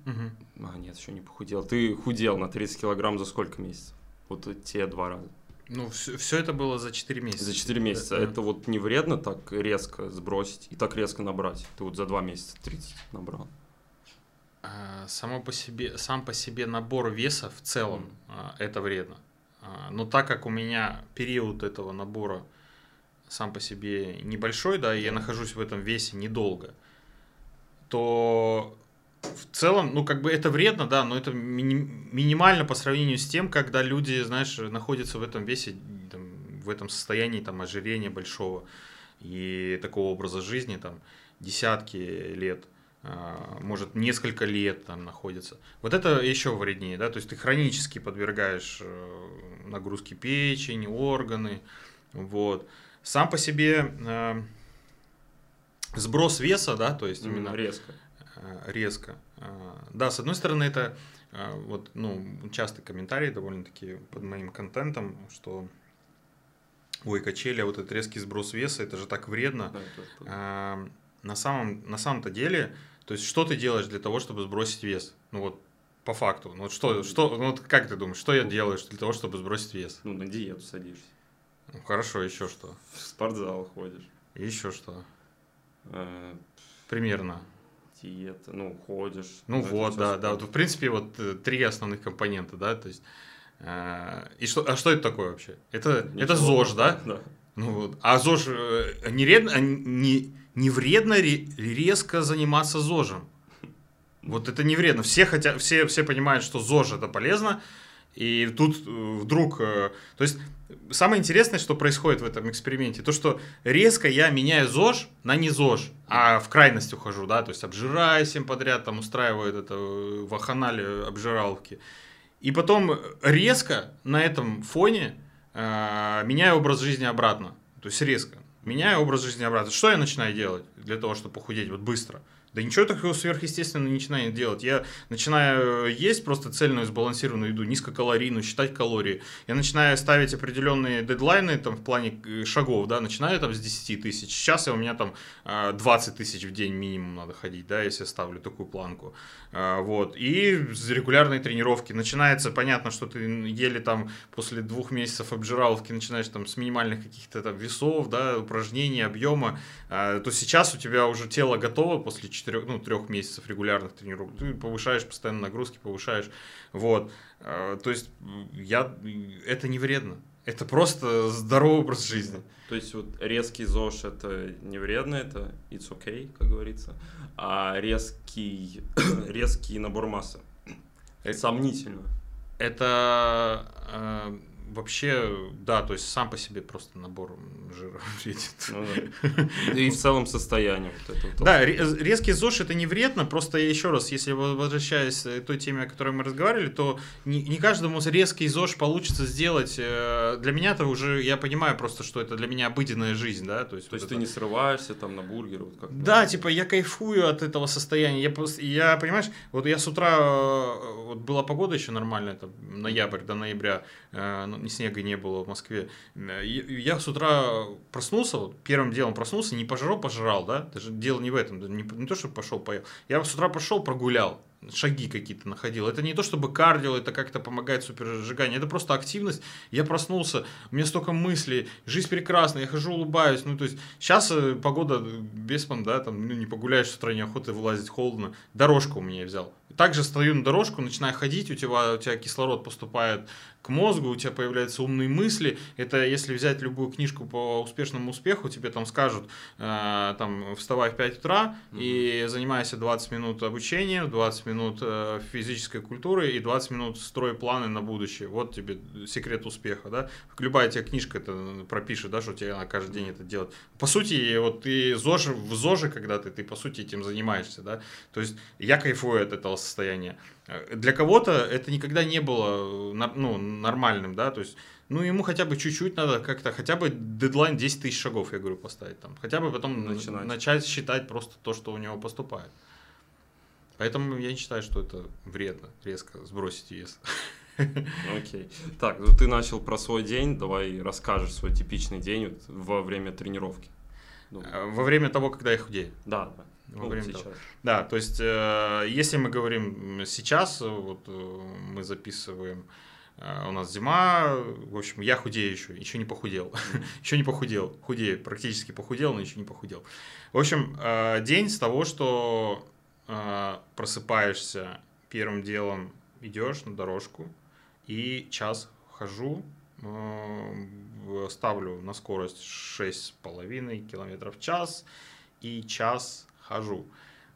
А, нет, еще не похудел. Ты худел на 30 килограмм за сколько месяцев? Вот те два раза. Ну, все, все это было за 4 месяца. За 4 месяца. Да. Это вот не вредно так резко сбросить и так резко набрать? Ты вот за 2 месяца 30 набрал. А, само по себе, сам по себе набор веса в целом mm. это вредно. А, но так как у меня период этого набора сам по себе небольшой, да, и я нахожусь в этом весе недолго, то в целом, ну, как бы это вредно, да, но это мини- минимально по сравнению с тем, когда люди, знаешь, находятся в этом весе, там, в этом состоянии там ожирения большого и такого образа жизни, там, десятки лет, а, может, несколько лет там находятся. Вот это еще вреднее, да, то есть ты хронически подвергаешь э, нагрузке печени, органы, вот. Сам по себе э, сброс веса, да, то есть именно резко Э, резко. Э, да, с одной стороны, это э, вот, ну, частый комментарий довольно-таки под моим контентом, что ой, качели, а вот этот резкий сброс веса, это же так вредно. Да, на самом, на самом-то деле, то есть, что ты делаешь для того, чтобы сбросить вес? Ну вот, по факту. Ну, вот что, что, ну, вот как ты думаешь, что я делаю для того, чтобы сбросить вес? Ну, на диету садишься. Ну, хорошо, еще что? В спортзал ходишь. Еще что? Э, Примерно. диета, ну, ходишь. Ну вот, да, да. Вот, в принципе, вот э, три основных компонента, да, то есть. э, И что, а что это такое вообще? Это, это. ЗОЖ, да? Да. Ну вот. А ЗОЖ э, не, вредно, а не, не вредно ре- резко заниматься ЗОЖем. Вот это не вредно. Все, хотя, все, все понимают, что ЗОЖ это полезно. И тут э, вдруг... э, То есть самое интересное, что происходит в этом эксперименте, то, что резко я меняю ЗОЖ на не ЗОЖ, а в крайность ухожу, да, то есть обжираюсь всем подряд, там устраиваю это э, ваханале обжираловки. И потом резко на этом фоне э, меняю образ жизни обратно. То есть резко. Меняю образ жизни обратно. Что я начинаю делать для того, чтобы похудеть вот быстро? Да ничего такого сверхъестественного начинаю делать. Я начинаю есть просто цельную сбалансированную еду, низкокалорийную, считать калории. Я начинаю ставить определенные дедлайны там, в плане э, шагов, да, начинаю там с 10 тысяч. Сейчас я, у меня там э, 20 тысяч в день минимум надо ходить, да, если я ставлю такую планку. А, Вот. И с регулярной тренировки начинается, понятно, что ты еле там после двух месяцев обжираловки начинаешь там с минимальных каких-то там весов, да, упражнений, объема, а, то сейчас у тебя уже тело готово после четырех, ну, трех месяцев регулярных тренировок. Ты повышаешь постоянно нагрузки, повышаешь. Вот. А, То есть я, это не вредно. Это просто здоровый образ жизни. То есть вот резкий ЗОЖ это не вредно, это it's okay, как говорится. А резкий, резкий набор массы. Это сомнительно. Это э, вообще, да, то есть сам по себе просто набор жира вредит. Ну да. И в целом состояние вот это вот. Да, ре- резкий ЗОЖ это не вредно, просто еще раз, если во- возвращаясь к той теме, о которой мы разговаривали, то не, не каждому резкий ЗОЖ получится сделать. э, Для меня это уже, я понимаю просто, что это для меня обыденная жизнь, да, то есть, То есть вот ты это- не срываешься там на бургер, вот как Да, типа я кайфую от этого состояния. Я, просто, я понимаешь, вот я с утра, э, вот была погода еще нормальная, там, ноябрь до ноября, э, ну, ни снега не было в Москве. Я с утра проснулся, вот, первым делом проснулся, не пожрал, пожрал, да? Даже дело не в этом, не, не то, что пошел, поел. Я с утра пошел, прогулял, шаги какие-то находил. Это не то, чтобы кардио, это как-то помогает суперсжиганию, это просто активность. Я проснулся, у меня столько мыслей, жизнь прекрасна, я хожу, улыбаюсь. Ну, то есть, сейчас погода без пом, да, там, ну, не погуляешь с утра, неохота вылазить, холодно. Дорожку у меня взял. Также стою на дорожку, начинаю ходить, у тебя, у тебя кислород поступает к мозгу, у тебя появляются умные мысли. Это если взять любую книжку по успешному успеху, тебе там скажут, э, там, вставай в 5 утра и занимайся 20 минут обучением, 20 минут э, физической культуры и 20 минут строй планы на будущее. Вот тебе секрет успеха, да. Любая тебе книжка это пропишет, да, что тебе надо каждый день это делать. По сути, вот ты ЗОЖ, в ЗОЖе, когда ты, ты по сути этим занимаешься, да. То есть я кайфую от этого состояния. Для кого-то это никогда не было э, ну, нормальным, да, то есть ну, ему хотя бы чуть-чуть надо как-то, хотя бы дедлайн 10 тысяч шагов, я говорю, поставить там. Хотя бы потом Начинать. начать считать просто то, что у него поступает. Поэтому я не считаю, что это вредно, резко сбросить вес. Окей. Так, ну ты начал про свой день, давай расскажешь свой типичный день вот во время тренировки. Ну, Э, Во время того, когда я худею. да, да. Во Ну, время сейчас. того. Да, то есть, э, если мы говорим сейчас, э, вот э, мы записываем, э, у нас зима, в общем, я худею еще, еще не похудел, еще не похудел, худею, практически похудел, но еще не похудел. В общем, э, день с того, что просыпаешься, первым делом идешь на дорожку и час хожу, в- ставлю на скорость 6,5 километров в час и час хожу.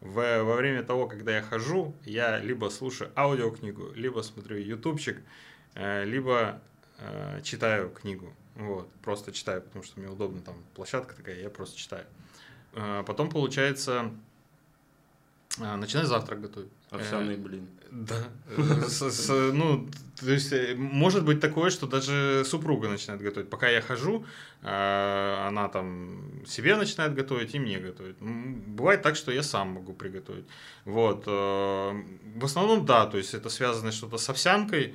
В- во время того, когда я хожу, я либо слушаю аудиокнигу, либо смотрю ютубчик, э, либо э, читаю книгу. Вот, просто читаю, потому что мне удобно, там площадка такая, я просто читаю. Э, Потом, получается, э, начинаю завтрак готовить. Овсяный Э, блин. да. Ну, то есть, э, может быть такое, что даже супруга начинает готовить. Пока я хожу, э, она там себе начинает готовить и мне готовить. М, Бывает так, что я сам могу приготовить. Вот. э, В основном, да, то есть это связано что-то с овсянкой.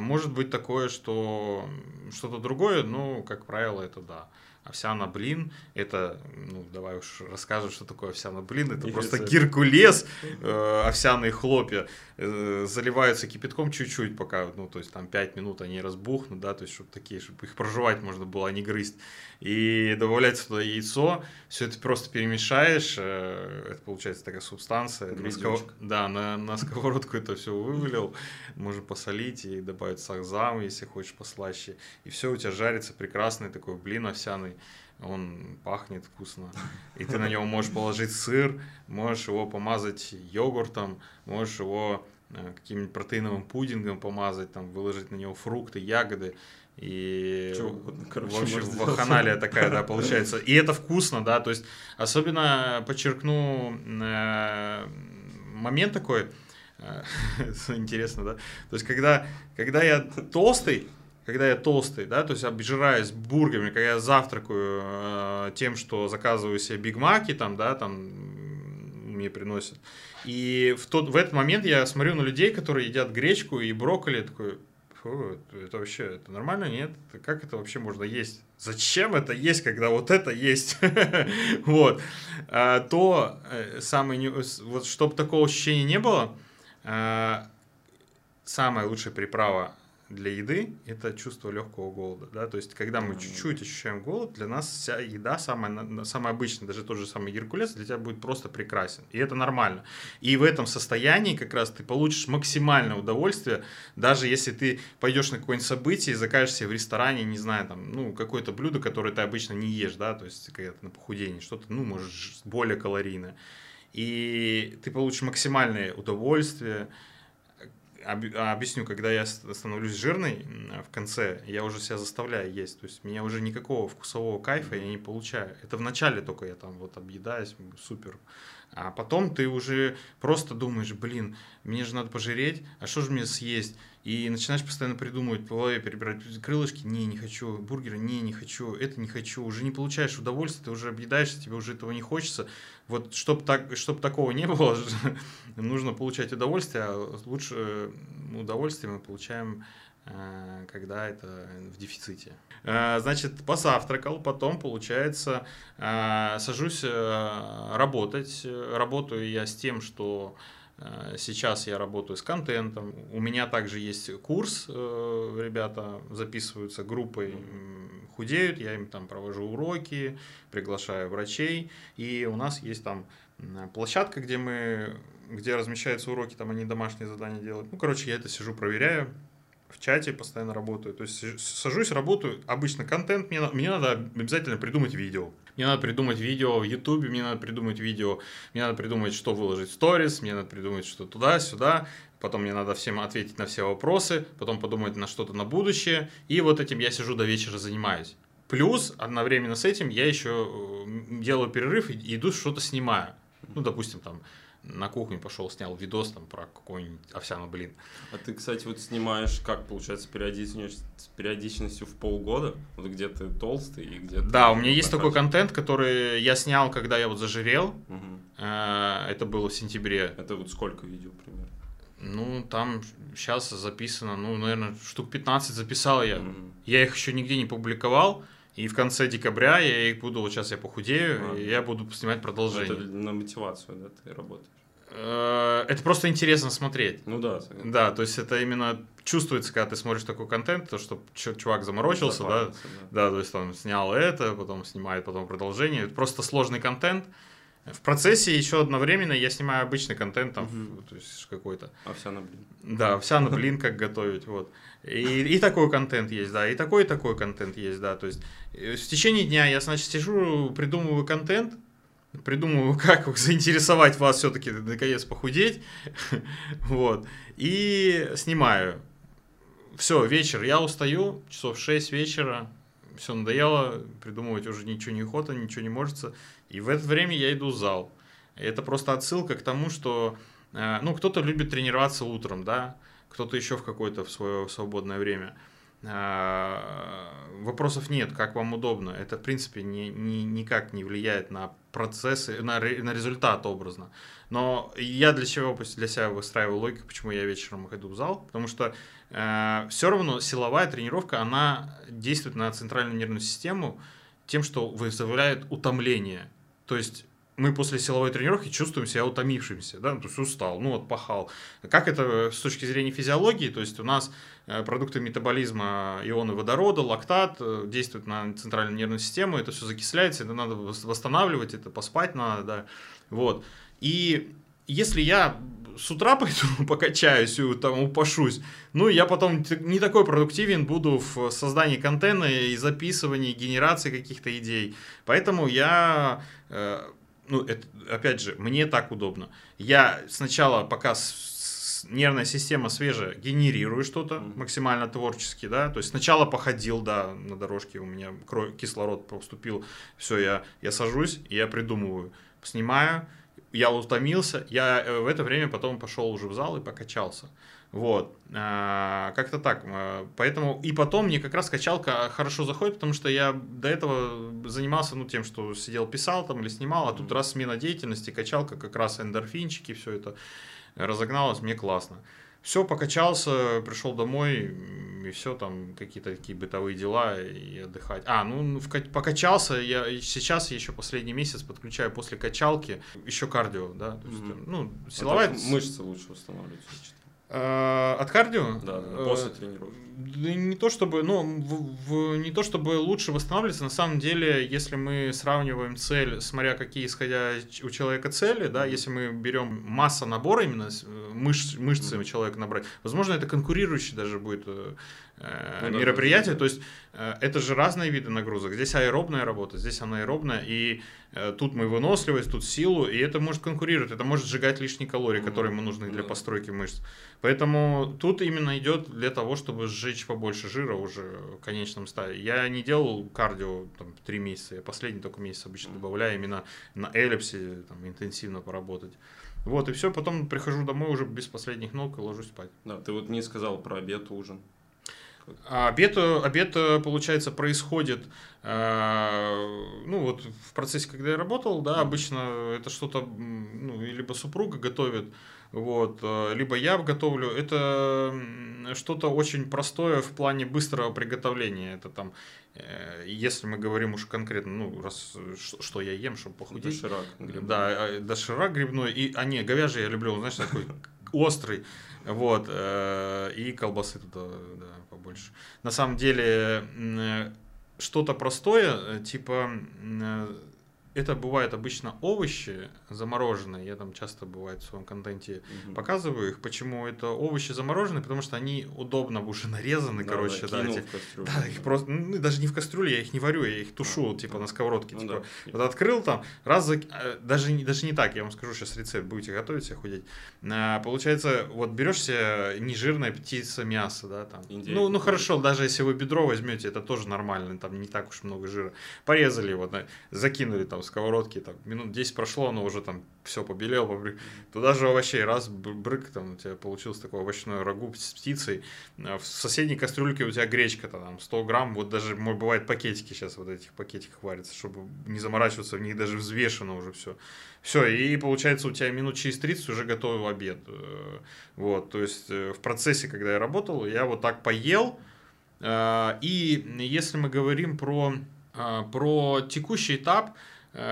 Может быть такое, что что-то другое, но, как правило, это да. Овсяна блин, это, ну, давай уж расскажем, что такое овсяна блин. Это И просто рецепт. геркулес, э, овсяные хлопья э, заливаются кипятком чуть-чуть, пока, ну, то есть там 5 минут они разбухнут, да, то есть чтобы такие, чтобы их проживать можно было, а не грызть. И добавляется туда яйцо, все это просто перемешаешь, э, это получается такая субстанция. На сковород- Да, на, на сковородку это все вывалил, можно посолить и добавить сахзам, если хочешь послаще. И все, у тебя жарится прекрасный такой блин овсяный. Он пахнет вкусно. И ты на него можешь положить сыр, можешь его помазать йогуртом, можешь его э, каким-нибудь протеиновым пудингом помазать, там, выложить на него фрукты, ягоды. И Чё угодно, короче, в общем, вакханалия такая, да, получается. И это вкусно, да, то есть особенно подчеркну э, момент такой, э, интересно, да, то есть когда, когда я толстый, когда я толстый, да, то есть обжираюсь бургерами, когда я завтракаю э, тем, что заказываю себе бигмаки, там, да, там мне приносят. И в, тот, в этот момент я смотрю на людей, которые едят гречку и брокколи, такой, фу, это, вообще, это нормально, нет? Как это вообще можно есть? Зачем это есть, когда вот это есть? Вот. А, То э, самый, не- с- вот чтобы такого ощущения не было, а, самая лучшая приправа для еды – это чувство легкого голода. Да? То есть, когда мы чуть-чуть ощущаем голод, для нас вся еда, самая, самая обычная, даже тот же самый геркулес, для тебя будет просто прекрасен. И это нормально. И в этом состоянии как раз ты получишь максимальное удовольствие, даже если ты пойдешь на какое-нибудь событие и закажешь себе в ресторане, не знаю, там, ну, какое-то блюдо, которое ты обычно не ешь, да, то есть, когда ты на похудении, что-то, ну, может, более калорийное. И ты получишь максимальное удовольствие, объясню, когда я становлюсь жирный м, в конце, я уже себя заставляю есть. То есть меня уже никакого вкусового кайфа я не получаю. Это в начале только я там вот объедаюсь, супер. А потом ты уже просто думаешь, блин, мне же надо пожиреть, а что же мне съесть? И начинаешь постоянно придумывать, в перебирать крылышки, не, не хочу, бургеры, не, не хочу, это не хочу. Уже не получаешь удовольствия, ты уже объедаешься, тебе уже этого не хочется. Вот чтобы так, чтоб такого не было, нужно получать удовольствие, а лучше удовольствие мы получаем, э, когда это в дефиците. Э, Значит, позавтракал, потом, получается, э, сажусь работать. Работаю я с тем, что сейчас я работаю с контентом. У меня также есть курс, э, ребята записываются группой, худеют, я им там провожу уроки, приглашаю врачей, и у нас есть там площадка, где мы, где размещаются уроки, там они домашние задания делают. Ну, короче, я это сижу, проверяю, в чате постоянно работаю. То есть сажусь, работаю, обычно контент, мне, мне надо обязательно придумать видео. Мне надо придумать видео в Ютубе, мне надо придумать видео, мне надо придумать, что выложить в сторис, мне надо придумать, что туда-сюда, потом мне надо всем ответить на все вопросы, потом подумать на что-то на будущее, и вот этим я сижу до вечера занимаюсь. Плюс, одновременно с этим, я еще э, делаю перерыв и иду что-то снимаю. Ну, допустим, там, на кухню пошел, снял видос там про какой-нибудь овсяный блин. А ты, кстати, вот снимаешь, как получается, периодичность, с периодичностью в полгода? Вот где ты толстый и где ты Да, у меня есть такой контент, который я снял, когда я вот зажирел. Э, Это было в сентябре. Это вот сколько видео примерно? Ну, там сейчас записано, ну, наверное, штук 15 записал я. Мгм. Я их еще нигде не публиковал. И в конце декабря я их буду, вот сейчас я похудею, А. и я буду снимать продолжение. Это на мотивацию, да, ты работаешь? Э, Это просто интересно смотреть. Ну да. Да, то есть это именно чувствуется, когда ты смотришь такой контент, то что чу- чувак заморочился, да, Запарился, да. Да, то есть он снял это, потом снимает потом продолжение. Это просто сложный контент. В процессе еще одновременно я снимаю обычный контент, там, Мгм. то есть какой-то. Овсяный блин. Да, вся на блин, как готовить, вот. И, и такой контент есть, да, и такой, и такой контент есть, да. То есть э, в течение дня я, значит, сижу, придумываю контент, придумываю, как заинтересовать вас все-таки наконец похудеть, вот, и снимаю. Все, вечер, я устаю, часов 6 вечера, все надоело, придумывать уже ничего не охота, ничего не может. И в это время я иду в зал. Это просто отсылка к тому, что э, ну, кто-то любит тренироваться утром, да, кто-то еще в какое-то в свое свободное время. Э, Вопросов нет, как вам удобно. Это, в принципе, ни, ни- никак не влияет на процессы, на, на результат образно. Но я для чего для себя выстраиваю логику, почему я вечером иду в зал, потому что все равно силовая тренировка, она действует на центральную нервную систему, тем, что вызывает утомление. То есть мы после силовой тренировки чувствуем себя утомившимся, да, то есть устал, ну вот пахал. Как это с точки зрения физиологии, то есть у нас э, продукты метаболизма ионы водорода, лактат э, действуют на центральную нервную систему, это все закисляется, это надо восстанавливать, это поспать надо, да, вот. И если я с утра пойду покачаюсь, там упашусь, ну, я потом не такой продуктивен буду в создании контента и записывании, генерации каких-то идей. Поэтому я э, ну, это, опять же, мне так удобно. Я сначала, пока с, с, нервная система свежая, генерирую что-то mm-hmm. максимально творчески, да, то есть сначала походил, да, на дорожке, у меня кровь, кислород поступил, все, я, я сажусь, я придумываю, снимаю, я утомился, я э, в это время потом пошел уже в зал и покачался. Вот. А, как-то так. А, поэтому и потом мне как раз качалка хорошо заходит, потому что я до этого занимался ну, тем, что сидел, писал там или снимал, а тут раз смена деятельности, качалка, как раз эндорфинчики, все это разогналось, мне классно. Все, покачался, пришел домой, и все, там какие-то такие бытовые дела, и отдыхать. А, ну, в, покачался, я сейчас еще последний месяц подключаю после качалки еще кардио, да, то есть, mm-hmm. ну, силовая... Это мышцы лучше восстанавливаются. А, от кардио? Да, да после тренировки. Не то чтобы, ну, в, в, не то чтобы лучше восстанавливаться, на самом деле, если мы сравниваем цель, смотря какие исходя у человека цели, да, если мы берем масса набора именно мышц, мышцы mm-hmm. человека набрать, возможно, это конкурирующий даже будет э, ну, мероприятие, да, то есть э, это же разные виды нагрузок. Здесь аэробная работа, здесь анаэробная, и Э, тут мы выносливость, тут силу, и это может конкурировать, это может сжигать лишние калории, которые ему нужны для постройки мышц. Поэтому тут именно идет для того, чтобы сжечь побольше жира уже в конечном стадии. Я не делал кардио там, три месяца, я последний только месяц обычно добавляю именно на эллипсе там, интенсивно поработать. Вот, и все, потом прихожу домой уже без последних ног и ложусь спать. Да, ты вот не сказал про обед, ужин. А обед, обед, получается, происходит, э, ну вот в процессе, когда я работал, да, обычно это что-то, ну, либо супруга готовит, вот, э, либо я готовлю. Это что-то очень простое в плане быстрого приготовления. Это там, э, если мы говорим уж конкретно, ну, раз что я ем, чтобы похудеть. Доширак грибной. Да, а, доширак грибной. И, а не, говяжий я люблю, знаешь, такой острый. Вот, и колбасы туда, да больше. На самом деле, э, что-то простое, э, типа э, это бывают обычно овощи замороженные. Я там часто бывает в своем контенте угу. показываю их. Почему это овощи замороженные? Потому что они удобно уже нарезаны, да, короче, да. Эти, кастрюлю, да, их просто, ну, даже не в кастрюле, я их не варю, я их тушу, а, типа, на сковородке. Ну, типа, да. вот открыл там, раз, за... даже, даже не так, я вам скажу сейчас рецепт, будете готовить себе худеть. А, получается, вот берешь себе нежирное птица мясо, да, там. Индейка, ну, ну хорошо, даже если вы бедро возьмете, это тоже нормально, там не так уж много жира. Порезали его, да, закинули там сковородки, там, минут 10 прошло, оно уже там все побелел, побры... туда же овощей, раз, брык, там у тебя получился такой овощной рагу с птицей, а в соседней кастрюльке у тебя гречка -то, там 100 грамм, вот даже, мой бывает, пакетики сейчас вот этих пакетиках варятся, чтобы не заморачиваться, в них даже взвешено уже все. Все, и получается у тебя минут через 30 уже готовый обед. Э, вот, то есть э, в процессе, когда я работал, я вот так поел, э, и если мы говорим про, про текущий этап,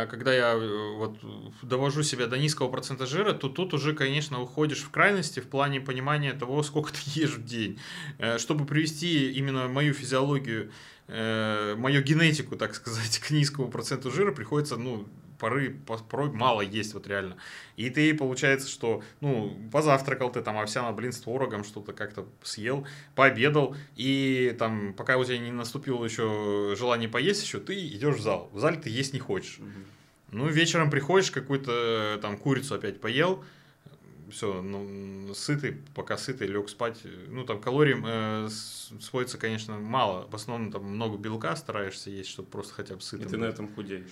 когда я э, вот довожу себя до низкого процента жира, то тут уже, конечно, уходишь в крайности в плане понимания того, сколько ты ешь в день. Э, чтобы привести именно мою физиологию, мою генетику, так сказать, к низкому проценту жира, приходится, ну, поры, порой мало есть вот реально. И ты, получается, что, ну, позавтракал ты там овсяно, блин, с творогом, что-то как-то съел, пообедал, и там, пока у тебя не наступило еще желание поесть еще, ты идешь в зал. В зале ты есть не хочешь. Угу. Ну, вечером приходишь, какую-то там курицу опять поел, все, ну, сытый, пока сытый, лег спать. Ну, там калорий э, сводится, конечно, мало. В основном там много белка стараешься есть, чтобы просто хотя бы сытым. И ты на этом худеешь.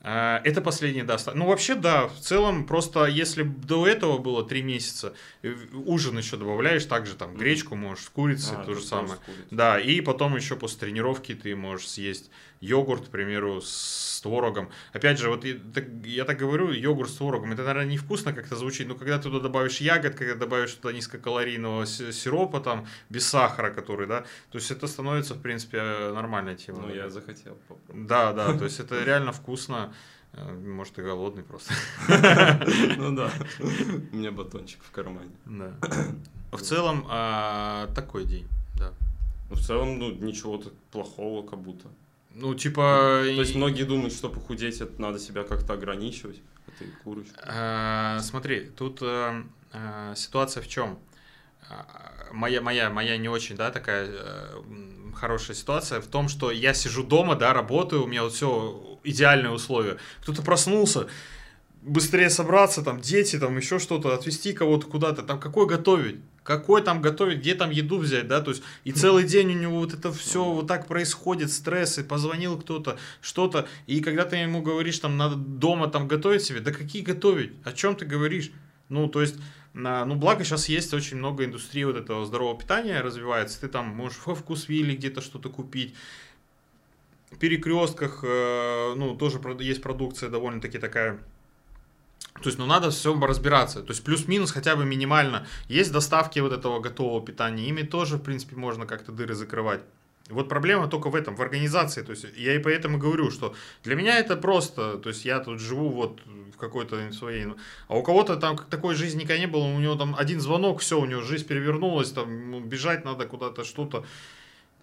А, Это последний, да. Ну, вообще, да, в целом, просто если до этого было три месяца, э, ужин еще добавляешь, также там гречку можешь, с курицей, А, то же самое. Да, и потом еще после тренировки ты можешь съесть йогурт, к примеру, с творогом. Опять же, вот так- я так говорю, йогурт с творогом, это, наверное, невкусно как-то звучит, но когда ты туда добавишь ягод, когда добавишь туда низкокалорийного с- сиропа, там, без сахара, который, да, то есть это становится, в принципе, нормальной темой. Ну, я захотел попробовать. Да, да, то есть это реально вкусно. Э, Может, и голодный просто. Ну да. У меня батончик в кармане. Да. В целом, а, такой день, да. Ну, в целом, ну, ничего плохого как будто. Ну, типа... То есть многие думают, что похудеть, это надо себя как-то ограничивать. Это и курочка. А, Смотри, тут э, э, ситуация в чем? Моя, моя, моя не очень, да, такая э, хорошая ситуация в том, что я сижу дома, да, работаю, у меня вот все идеальные условия. Кто-то проснулся, быстрее собраться, там, дети, там, еще что-то, отвезти кого-то куда-то, там, какой готовить? Какой там готовить, где там еду взять, да, то есть, и целый день у него вот это все вот так происходит, стресс, и позвонил кто-то, что-то, и когда ты ему говоришь, там, надо дома там готовить себе, да какие готовить, о чем ты говоришь? Ну, то есть, на, ну, благо сейчас есть очень много индустрии вот этого здорового питания развивается, ты там можешь во вкусвилле где-то что-то купить, в перекрестках, э, ну, тоже есть продукция довольно-таки такая то есть, ну, надо все разбираться. То есть, плюс-минус хотя бы минимально. Есть доставки вот этого готового питания. Ими тоже, в принципе, можно как-то дыры закрывать. Вот проблема только в этом, в организации. То есть, я и поэтому говорю, что для меня это просто. То есть, я тут живу вот в какой-то своей... А у кого-то там такой жизни никогда не было. У него там один звонок, все, у него жизнь перевернулась. Там ему бежать надо куда-то, что-то.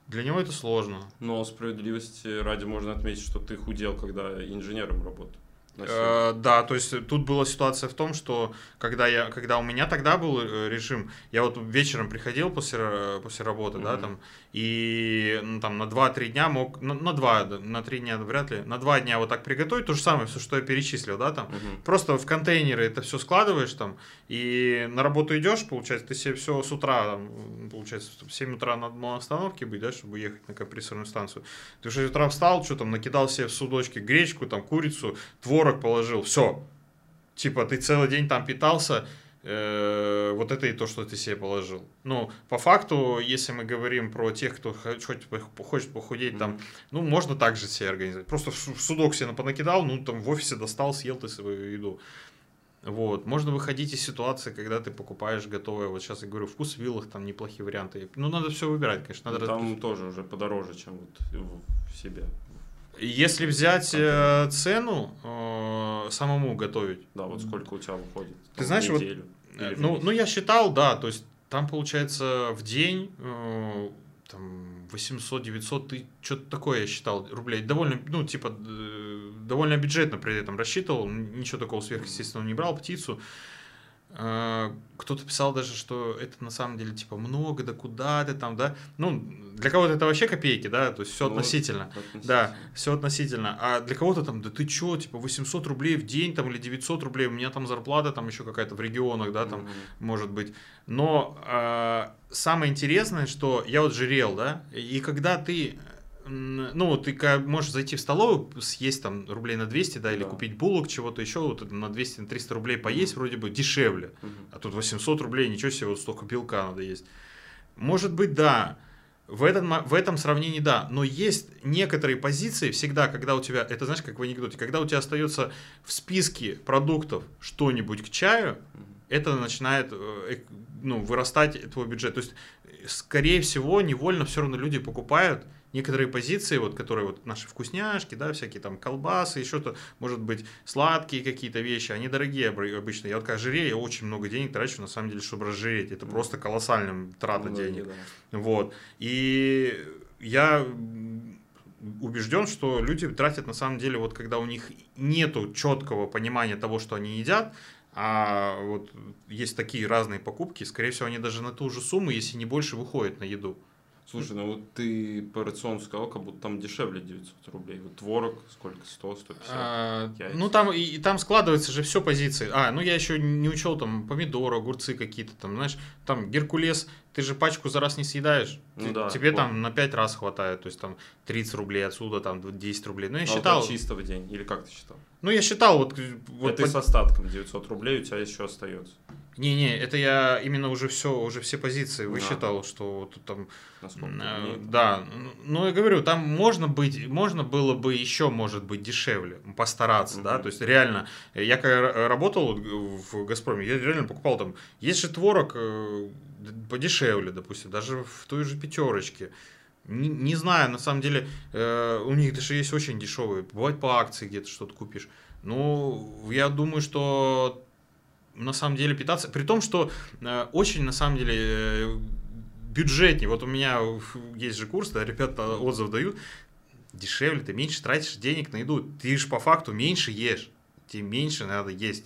Для него это сложно. Но справедливости ради можно отметить, что ты худел, когда инженером работал. Э, да, то есть тут была ситуация в том, что когда я, когда у меня тогда был э, режим, я вот вечером приходил после, ра- после работы, да, Мгм. там, и ну, там на 2-3 дня мог, на, на 2, да, на 3 дня вряд ли, на 2 дня вот так приготовить, то же самое, все, что я перечислил, да, там, Мгм. Просто в контейнеры это все складываешь там, и на работу идешь, получается, ты себе все с утра, там, получается, в 7 утра надо на остановке быть, да, чтобы ехать на компрессорную станцию. Ты в 6 утра встал, что там, накидал себе в судочки гречку, там, курицу, творог положил, все. Типа, ты целый день там питался, э, вот это и то, что ты себе положил. Ну, по факту, если мы говорим про тех, кто хо- хочет, хочет похудеть, там, ну, можно так же себе организовать. Просто в в судок себе понакидал, ну, там, в офисе достал, съел ты свою еду. Вот. Можно выходить из ситуации, когда ты покупаешь готовое. Вот сейчас я говорю, вкус виллах, там неплохие варианты. Ну, надо все выбирать, конечно. Надо Ну, раз- Там тоже уже подороже, чем вот в- в себе. Если взять э, цену, э, самому готовить. Да, вот сколько у тебя выходит? Ты там, знаешь, вот, неделю Э, или в Ну, ну, я считал, да, то есть там получается в день э, там 800-900, ты что-то такое я считал рублей. Довольно, ну, типа, э, довольно бюджетно при этом рассчитывал, ничего такого сверхъестественного не брал, птицу. Э, Кто-то писал даже, что это на самом деле типа много, да куда ты там, да. Ну, для кого-то это вообще копейки, да, то есть все Ну, относительно. относительно. Да, все относительно. А для кого-то там, да ты чё, типа 800 рублей в день там или 900 рублей, у меня там зарплата там еще какая-то в регионах, да, там Мгм. может быть. Но а, самое интересное, что я вот жирел, да, и когда ты, ну, ты можешь зайти в столовую, съесть там рублей на 200, да, или Да. купить булок, чего-то еще, вот это на 200-300 рублей поесть вроде бы дешевле. Мгм. А тут 800 рублей, ничего себе, вот столько белка надо есть. Может быть, да. В этом, в этом сравнении да, но есть некоторые позиции всегда, когда у тебя, это знаешь, как в анекдоте, когда у тебя остается в списке продуктов что-нибудь к чаю, это начинает э, ну, вырастать твой бюджет. То есть, скорее всего, невольно все равно люди покупают некоторые позиции, вот, которые вот наши вкусняшки, да, всякие там колбасы, еще то, может быть, сладкие какие-то вещи, они дорогие обы- обычно. Я вот как жирею, я очень много денег трачу, на самом деле, чтобы разжиреть. Это просто колоссальная трата Многие, денег. да. Вот. И я убежден, что люди тратят на самом деле, вот когда у них нету четкого понимания того, что они едят, а вот есть такие разные покупки, скорее всего, они даже на ту же сумму, если не больше, выходят на еду. Слушай, ну вот ты по рациону сказал, как будто там дешевле 900 рублей. Вот творог сколько? 100, 150? А, яйца. ну там и, и там складывается же все позиции. А, ну я еще не учел там помидоры, огурцы какие-то там, знаешь, там Геркулес, ты же пачку за раз не съедаешь. Ну Ты- да, тебе вот. там на 5 раз хватает, то есть там 30 рублей отсюда, там 10 рублей. Ну я А вот считал, так чисто в день. Или как ты считал? ну я считал вот, вот это по- с остатком 900 рублей у тебя еще остается. Не-не, это я именно уже все, уже все позиции Да. высчитал, что тут там, э, да, ну я говорю, там можно быть, можно было бы еще, может быть, дешевле, постараться, да, Мгм. то есть реально, я когда работал в Газпроме, я реально покупал там, есть же творог э, подешевле, допустим, даже в той же пятерочке. Не, не знаю, на самом деле, э, у них даже есть очень дешевые, бывает по акции где-то что-то купишь. Ну, я думаю, что на самом деле питаться, при том, что э, очень на самом деле э, бюджетнее. Вот у меня есть же курс, да, ребята отзыв дают, дешевле, ты меньше тратишь денег на еду, ты же по факту меньше ешь, тебе меньше надо есть.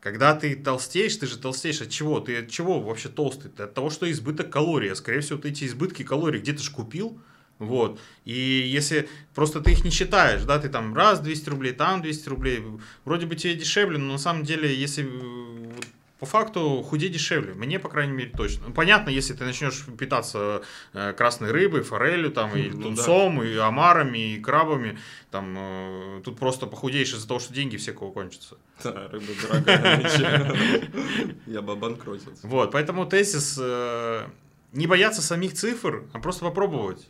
Когда ты толстеешь, ты же толстеешь от чего? Ты от чего вообще толстый? Ты от того, что избыток калорий. А скорее всего, ты эти избытки калорий где-то же купил. Вот. И если просто ты их не считаешь, да, ты там раз 200 рублей, там 200 рублей, вроде бы тебе дешевле, но на самом деле, если э, по факту худеть дешевле, мне, по крайней мере, точно. Ну, понятно, если ты начнешь питаться э, красной рыбой, форелью, там, и Ну да. тунцом, и омарами, и крабами, там, э, тут просто похудеешь из-за того, что деньги все кого кончатся. Да, рыба дорогая. Я бы обанкротился. Вот, поэтому тезис не бояться самих цифр, а просто попробовать.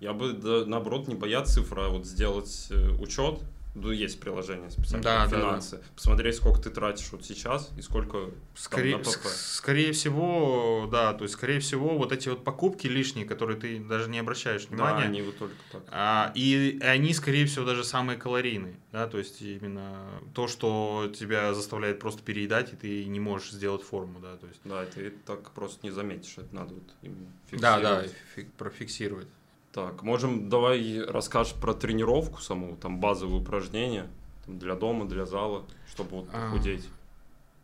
Я бы, да, наоборот, не бояться цифр, а вот сделать э, учет. Ну, есть приложение специальное, Да, да, да. финансы. Посмотреть, сколько ты тратишь вот сейчас и сколько Скорее, там скорее всего, да, то есть, скорее всего, вот эти вот покупки лишние, которые ты даже не обращаешь Да, внимания, они вот только так. а, и они, скорее всего, даже самые калорийные, да, то есть именно то, что тебя заставляет просто переедать, и ты не можешь сделать форму, да, то есть. Да, ты так просто не заметишь, это надо вот именно Да, да, фиксировать. фи- профиксировать. Так, можем, давай расскажешь про тренировку саму, там базовые упражнения там, для дома, для зала, чтобы вот А. похудеть.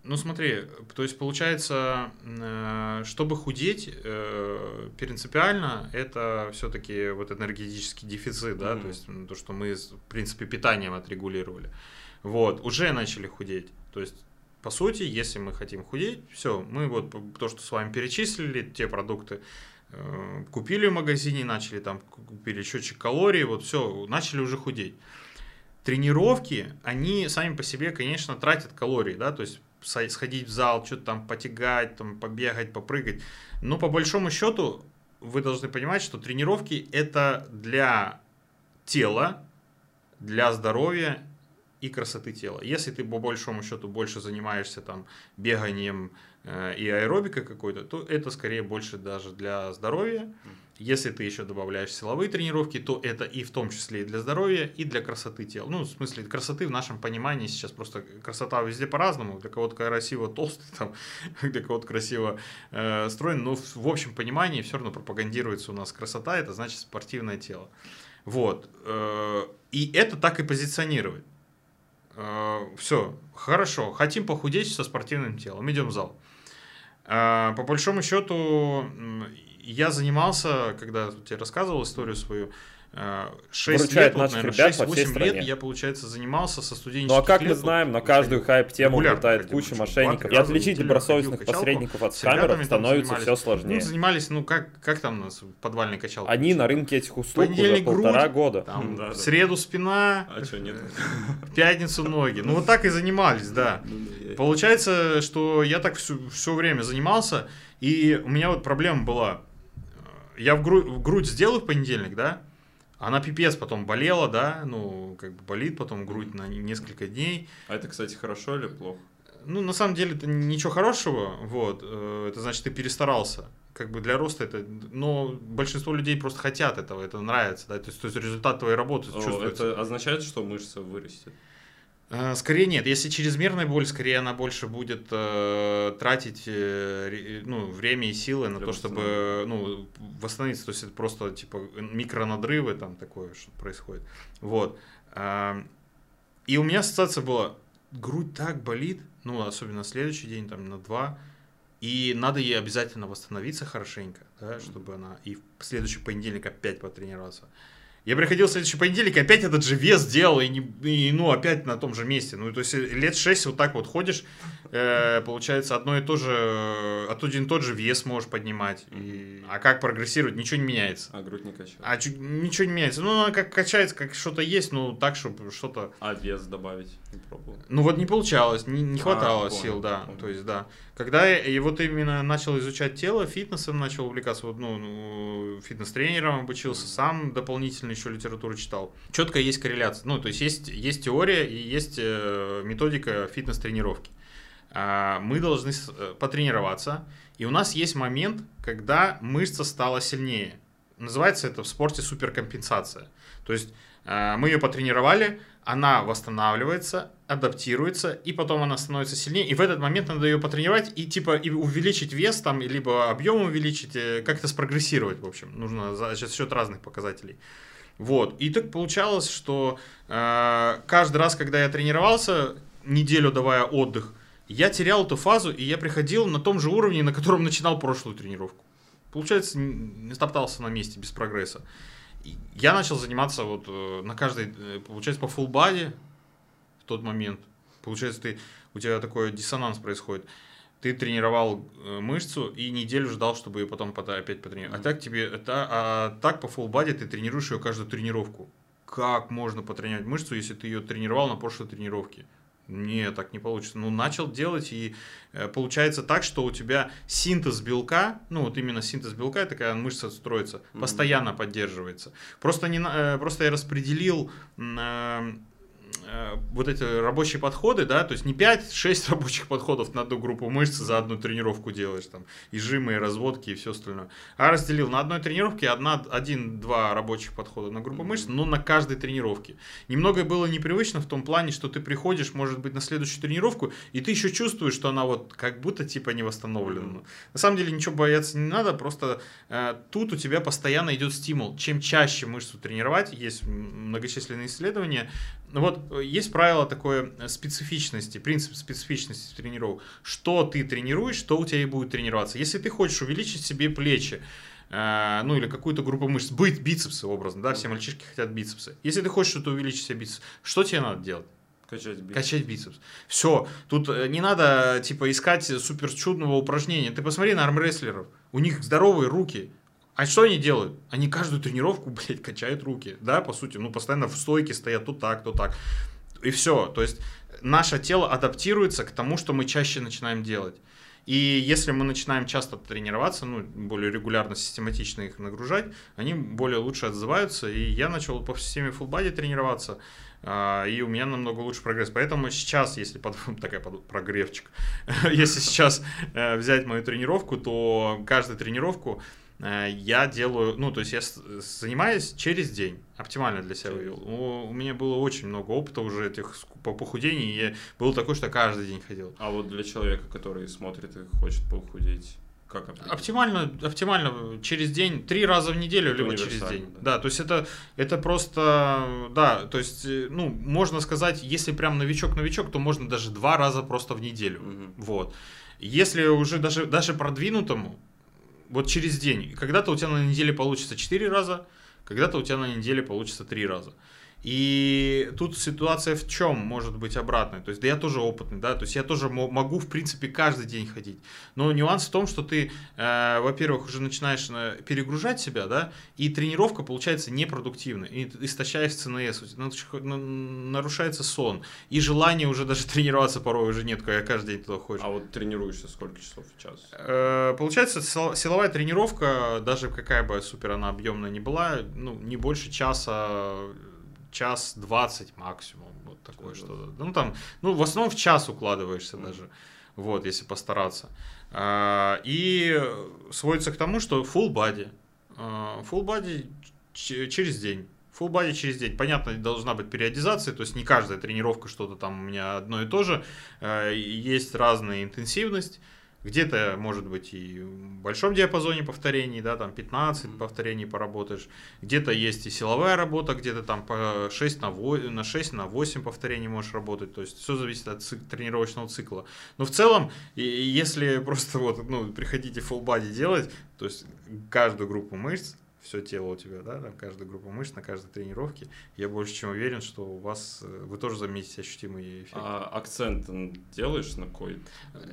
Ну смотри, то есть получается, э, чтобы худеть, э, принципиально это все-таки вот энергетический дефицит, да, Мгм. то есть м, то, что мы, в принципе, питанием отрегулировали. Вот, уже начали худеть. То есть, по сути, если мы хотим худеть, все, мы вот то, что с вами перечислили, те продукты купили в магазине, начали там, купили счетчик калорий, вот все, начали уже худеть. Тренировки, они сами по себе, конечно, тратят калории, да, то есть сходить в зал, что-то там потягать, там побегать, попрыгать. Но по большому счету вы должны понимать, что тренировки это для тела, для здоровья и красоты тела. Если ты по большому счету больше занимаешься там беганием э, и аэробикой какой-то, то это скорее больше даже для здоровья. Если ты еще добавляешь силовые тренировки, то это и в том числе и для здоровья, и для красоты тела. Ну, в смысле, красоты в нашем понимании сейчас просто красота везде по-разному. Для кого-то красиво толстый, там, для кого-то красиво э, стройный. Но в, в общем понимании все равно пропагандируется у нас красота, это значит спортивное тело. Вот. э, и это так и позиционировать. Все, хорошо, хотим похудеть со спортивным телом, идем в зал. А, По большому счету, я занимался, когда тебе рассказывал историю свою, 6 Выручает лет, вот, наших наверное, ребят по 6-8 всей лет стране. я, получается, занимался со студенческих Ну а как лет, мы вот, знаем, на каждую хайп-тему ходил, куча мошенников. И отличить добросовестных посредников от скамеров становится все Ну, сложнее. занимались, ну как, как там у нас подвальный качалка? Они на рынке этих услуг уже полтора грудь, года. Там, Да, в среду спина, А что, нет? в пятницу ноги. Ну вот так и занимались, да. Ну, я- Получается, что я так все, все время занимался, и у меня вот проблема была. Я в, гру- в грудь сделаю в понедельник, да, она пипец потом болела, да, ну, как бы болит потом грудь на несколько дней. А это, кстати, хорошо или плохо? Ну, на самом деле, это ничего хорошего, вот, э, это значит, ты перестарался. Как бы для роста это, но большинство людей просто хотят этого, это нравится, да, то есть, то есть результат твоей работы О, чувствуется. это означает, что мышца вырастет? Э, Скорее нет. Если чрезмерная боль, скорее она больше будет э, тратить э, ре- ну, время и силы на Для то, чтобы ну, восстановиться. То есть это просто типа микронадрывы там такое что происходит. Вот. И у меня ассоциация была, грудь так болит, ну особенно на следующий день, там на два. и надо ей обязательно восстановиться хорошенько, да, чтобы она и в следующий понедельник опять потренироваться. Я приходил в следующий понедельник, опять этот же вес делал, и, не, и ну, опять на том же месте. Ну, то есть лет 6 вот так вот ходишь, э, получается, одно и то же, э, один и тот же вес можешь поднимать. И, а как прогрессировать, ничего не меняется. А грудь не качает. А чуть, ничего не меняется. Ну, она как качается, как что-то есть, ну, так, чтобы что-то... А вес добавить не пробовал? Ну, вот не получалось, не, не хватало А, понял, сил, да. понял. То есть, да. Когда я и вот именно начал изучать тело, фитнесом начал увлекаться, вот, ну, ну, фитнес-тренером обучился, сам дополнительно еще литературу читал. Четко есть корреляция. Ну, то есть, есть, есть теория и есть э, методика фитнес-тренировки. А, мы должны э, потренироваться, и у нас есть момент, когда мышца стала сильнее. Называется это в спорте суперкомпенсация. То есть э, мы ее потренировали, она восстанавливается, адаптируется, и потом она становится сильнее. И в этот момент надо ее потренировать и типа и увеличить вес там, либо объем увеличить, э, как-то спрогрессировать, в общем. Нужно за счет разных показателей. Вот. И так получалось, что э, каждый раз, когда я тренировался, неделю давая отдых, я терял эту фазу, и я приходил на том же уровне, на котором начинал прошлую тренировку. Получается, не стоптался на месте без прогресса. Я начал заниматься вот э, на каждой, э, получается, по body в тот момент. Получается, ты, у тебя такой диссонанс происходит. Ты тренировал э, мышцу и неделю ждал, чтобы ее потом опять потренировать. А так тебе, это, а так по body ты тренируешь ее каждую тренировку. Как можно потренировать мышцу, если ты ее тренировал на прошлой тренировке? Не, так не получится. Ну, начал делать, и э, получается так, что у тебя синтез белка, ну, вот именно синтез белка, такая мышца строится, Мгм. постоянно поддерживается. Просто, не, э, просто я распределил э, вот эти рабочие подходы, да, то есть не 5-6 рабочих подходов на одну группу мышц за одну тренировку делаешь, там, и жимы, и разводки, и все остальное, а разделил на одной тренировке одна, один-два рабочих подхода на группу мышц, но на каждой тренировке. Немного было непривычно в том плане, что ты приходишь, может быть, на следующую тренировку, и ты еще чувствуешь, что она вот как будто типа не восстановлена. На самом деле ничего бояться не надо, просто э, тут у тебя постоянно идет стимул. Чем чаще мышцу тренировать, есть многочисленные исследования, ну вот э, есть правило такое э, специфичности, принцип специфичности тренировок. Что ты тренируешь, что у тебя и будет тренироваться. Если ты хочешь увеличить себе плечи, э, ну или какую-то группу мышц, быть бицепсы образно, да, все мальчишки хотят бицепсы. Если ты хочешь что-то увеличить себе бицепс, что тебе надо делать? Качать бицепс. Качать бицепс. Все. Тут не надо, типа, искать супер чудного упражнения. Ты посмотри на армрестлеров. У них здоровые руки. А что они делают? Они каждую тренировку, блядь, качают руки. Да, по сути. Ну, постоянно в стойке стоят то так, то так. И все. То есть наше тело адаптируется к тому, что мы чаще начинаем делать. И если мы начинаем часто тренироваться, ну, более регулярно, систематично их нагружать, они более лучше отзываются. И я начал по системе body тренироваться, а, и у меня намного лучше прогресс. Поэтому сейчас, если под, такая под, прогревчик, если сейчас э, взять мою тренировку, то каждую тренировку я делаю, ну, то есть я занимаюсь через день, оптимально для себя вывел. У, у меня было очень много опыта уже этих по похудений, и было такое, что я каждый день ходил. А вот для человека, который смотрит и хочет похудеть, как определить? Оптимально, оптимально через день, три раза в неделю, Это либо через день. да. Да. то есть это, это просто, да, то есть, э, ну, можно сказать, если прям новичок-новичок, то можно даже два раза просто в неделю. Мгм. Вот. Если уже даже, даже продвинутому, вот через день, когда-то у тебя на неделе получится 4 раза, когда-то у тебя на неделе получится 3 раза. И тут ситуация в чем может быть обратной. То есть, да я тоже опытный, да, то есть я тоже мо- могу, в принципе, каждый день ходить. Но нюанс в том, что ты, э, во-первых, уже начинаешь э, перегружать себя, да, и тренировка получается непродуктивной, и истощаешь ЦНС, у тебя нач- на- нарушается сон, и желание уже даже тренироваться порой уже нет, когда каждый день туда ходишь. А вот тренируешься сколько часов в час? Э, Получается, сил- силовая тренировка, даже какая бы супер она объемная не была, ну, не больше часа, час двадцать максимум, вот такое что-то. Ну, там, ну, в основном в час укладываешься Мгм. даже, вот, если постараться. А, И сводится к тому, что full body, а, full body через день. Full body через день. Понятно, должна быть периодизация, то есть не каждая тренировка что-то там у меня одно и то же. Э, Есть разная интенсивность, Где-то, может быть, и в большом диапазоне повторений, да, там 15 Мгм. повторений поработаешь. Где-то есть и силовая работа, где-то там по 6 на 8, на 6 на 8 повторений можешь работать. То есть все зависит от цик- тренировочного цикла. Но в целом, и- и если просто вот, ну, приходите full body делать, то есть каждую группу мышц, все тело у тебя, да, там каждая группа мышц на каждой тренировке, я больше чем уверен, что у вас, э, вы тоже заметите ощутимый эффект. А акцент делаешь на какой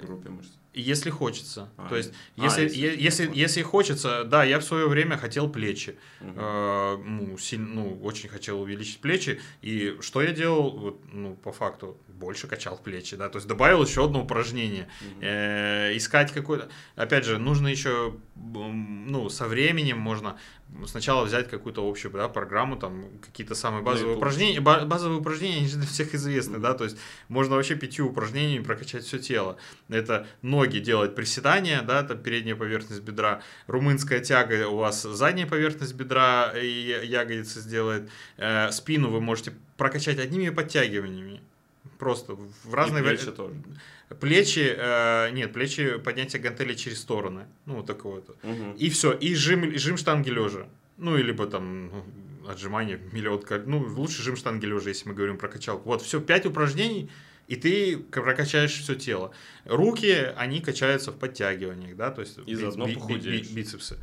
группе мышц? Если хочется. А, То есть, а, если, если- е- если, если хочется, да, я в свое время хотел плечи. Мгм. Э, ну, силь- ну, очень хотел увеличить плечи. И что я делал? Вот, ну, по факту, больше качал плечи, да. То есть добавил еще одно упражнение. Э, искать какой-то. Опять же, нужно еще, ну, со временем можно сначала взять какую-то общую да, программу, там какие-то самые базовые упражнения. Ба- базовые упражнения, они же для всех известны, да, то есть можно вообще пятью упражнениями прокачать все тело. Это ноги делать приседания, да, это передняя поверхность бедра, румынская тяга у вас задняя поверхность бедра и ягодицы сделает, Э, спину вы можете прокачать одними подтягиваниями. Просто в разные И плечи тоже. Плечи, э, нет, плечи поднятие гантели через стороны. Ну, вот такое вот. Мгм. И все, и жим, и жим штанги лежа. Ну, или либо там ну, отжимания миллион, ну, лучше жим штанги лежа, если мы говорим про качалку. Вот, все, пять упражнений, и ты прокачаешь все тело. Руки, они качаются в подтягиваниях, да, то есть И заодно похудеешь. бицепсы.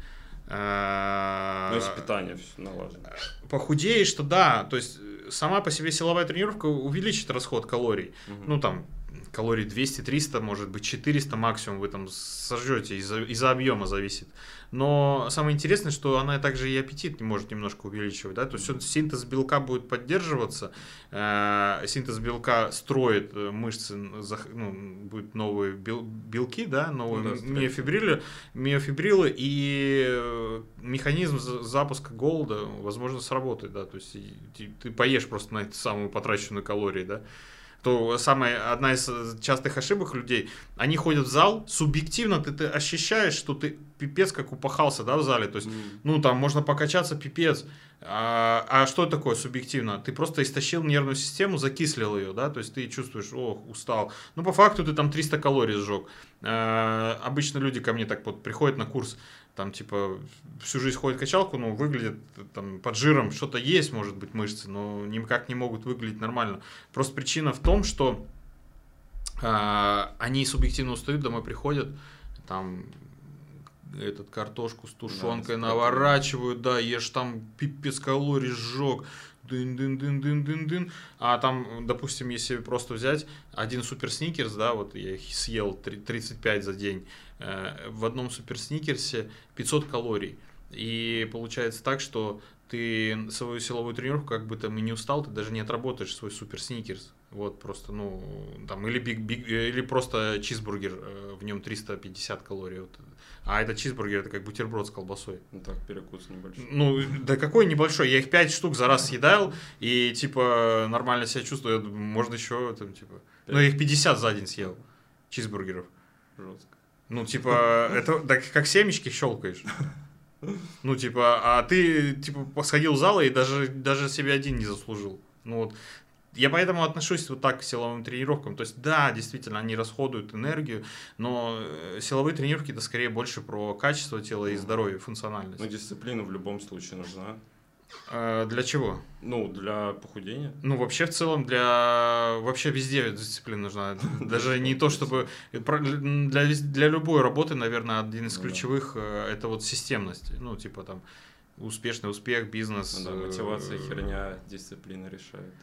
А, Ну, если питание все налажено. Похудеешь, то да, то есть сама по себе силовая тренировка увеличит расход калорий. Мгм. Ну, там, калорий 200-300, может быть, 400 максимум вы там сожжете, из-за из объема зависит. Но самое интересное, что она также и аппетит может немножко увеличивать, да, то есть синтез белка будет поддерживаться, э, синтез белка строит э, мышцы, ну, будут новые бел- белки, да, новые Ну да, миофибрилы, миофибрилы, и э, механизм за- запуска голода, возможно, сработает, да, то есть ты, ты поешь просто на эту самую потраченную калории, да, то самая одна из э, частых ошибок людей, они ходят в зал, субъективно ты, ты ощущаешь, что ты пипец как упахался, да, в зале, то есть, Мгм. ну, там можно покачаться пипец, а, а что такое субъективно? Ты просто истощил нервную систему, закислил ее, да, то есть ты чувствуешь, ох, устал. Ну, по факту ты там 300 калорий сжег. А, обычно люди ко мне так вот приходят на курс, там, типа, всю жизнь ходят в качалку, ну, выглядят там под жиром, что-то есть, может быть, мышцы, но никак не могут выглядеть нормально. Просто причина в том, что а, они субъективно устают, домой приходят, там этот картошку с тушенкой с наворачивают, да, ешь там пипец калорий сжег, дын дын дын дын дын дын а там, допустим, если просто взять один супер сникерс, да, вот я их съел три- 35 за день, э, в одном супер сникерсе 500 калорий, и получается так, что ты свою силовую тренировку как бы там и не устал, ты даже не отработаешь свой супер сникерс. Вот просто, ну, там, или, биг, биг, или просто чизбургер, э, в нем 350 калорий. Вот. А этот чизбургер это как бутерброд с колбасой. Ну так, перекус небольшой. Ну, да какой небольшой, я их 5 штук за раз съедал, и типа нормально себя чувствую, можно еще там типа. Ну, я их 50 за день съел, чизбургеров. Жестко. Ну, типа, это так как семечки щелкаешь. Ну, типа, а ты, типа, сходил в зал и даже, даже себе один не заслужил. Ну, вот. Я поэтому отношусь вот так к силовым тренировкам. То есть, да, действительно, они расходуют энергию, но э, силовые тренировки это скорее больше про качество тела и здоровье, функциональность. Ну, дисциплина в любом случае нужна. Э, Для чего? Ну, для похудения. Ну, вообще, в целом, для... Вообще везде дисциплина нужна. Даже не то, чтобы... Для, для любой работы, наверное, один из Ну ключевых э, это вот системность. Ну, типа там успешный успех, бизнес. Ну да, э, мотивация, херня, дисциплина решает.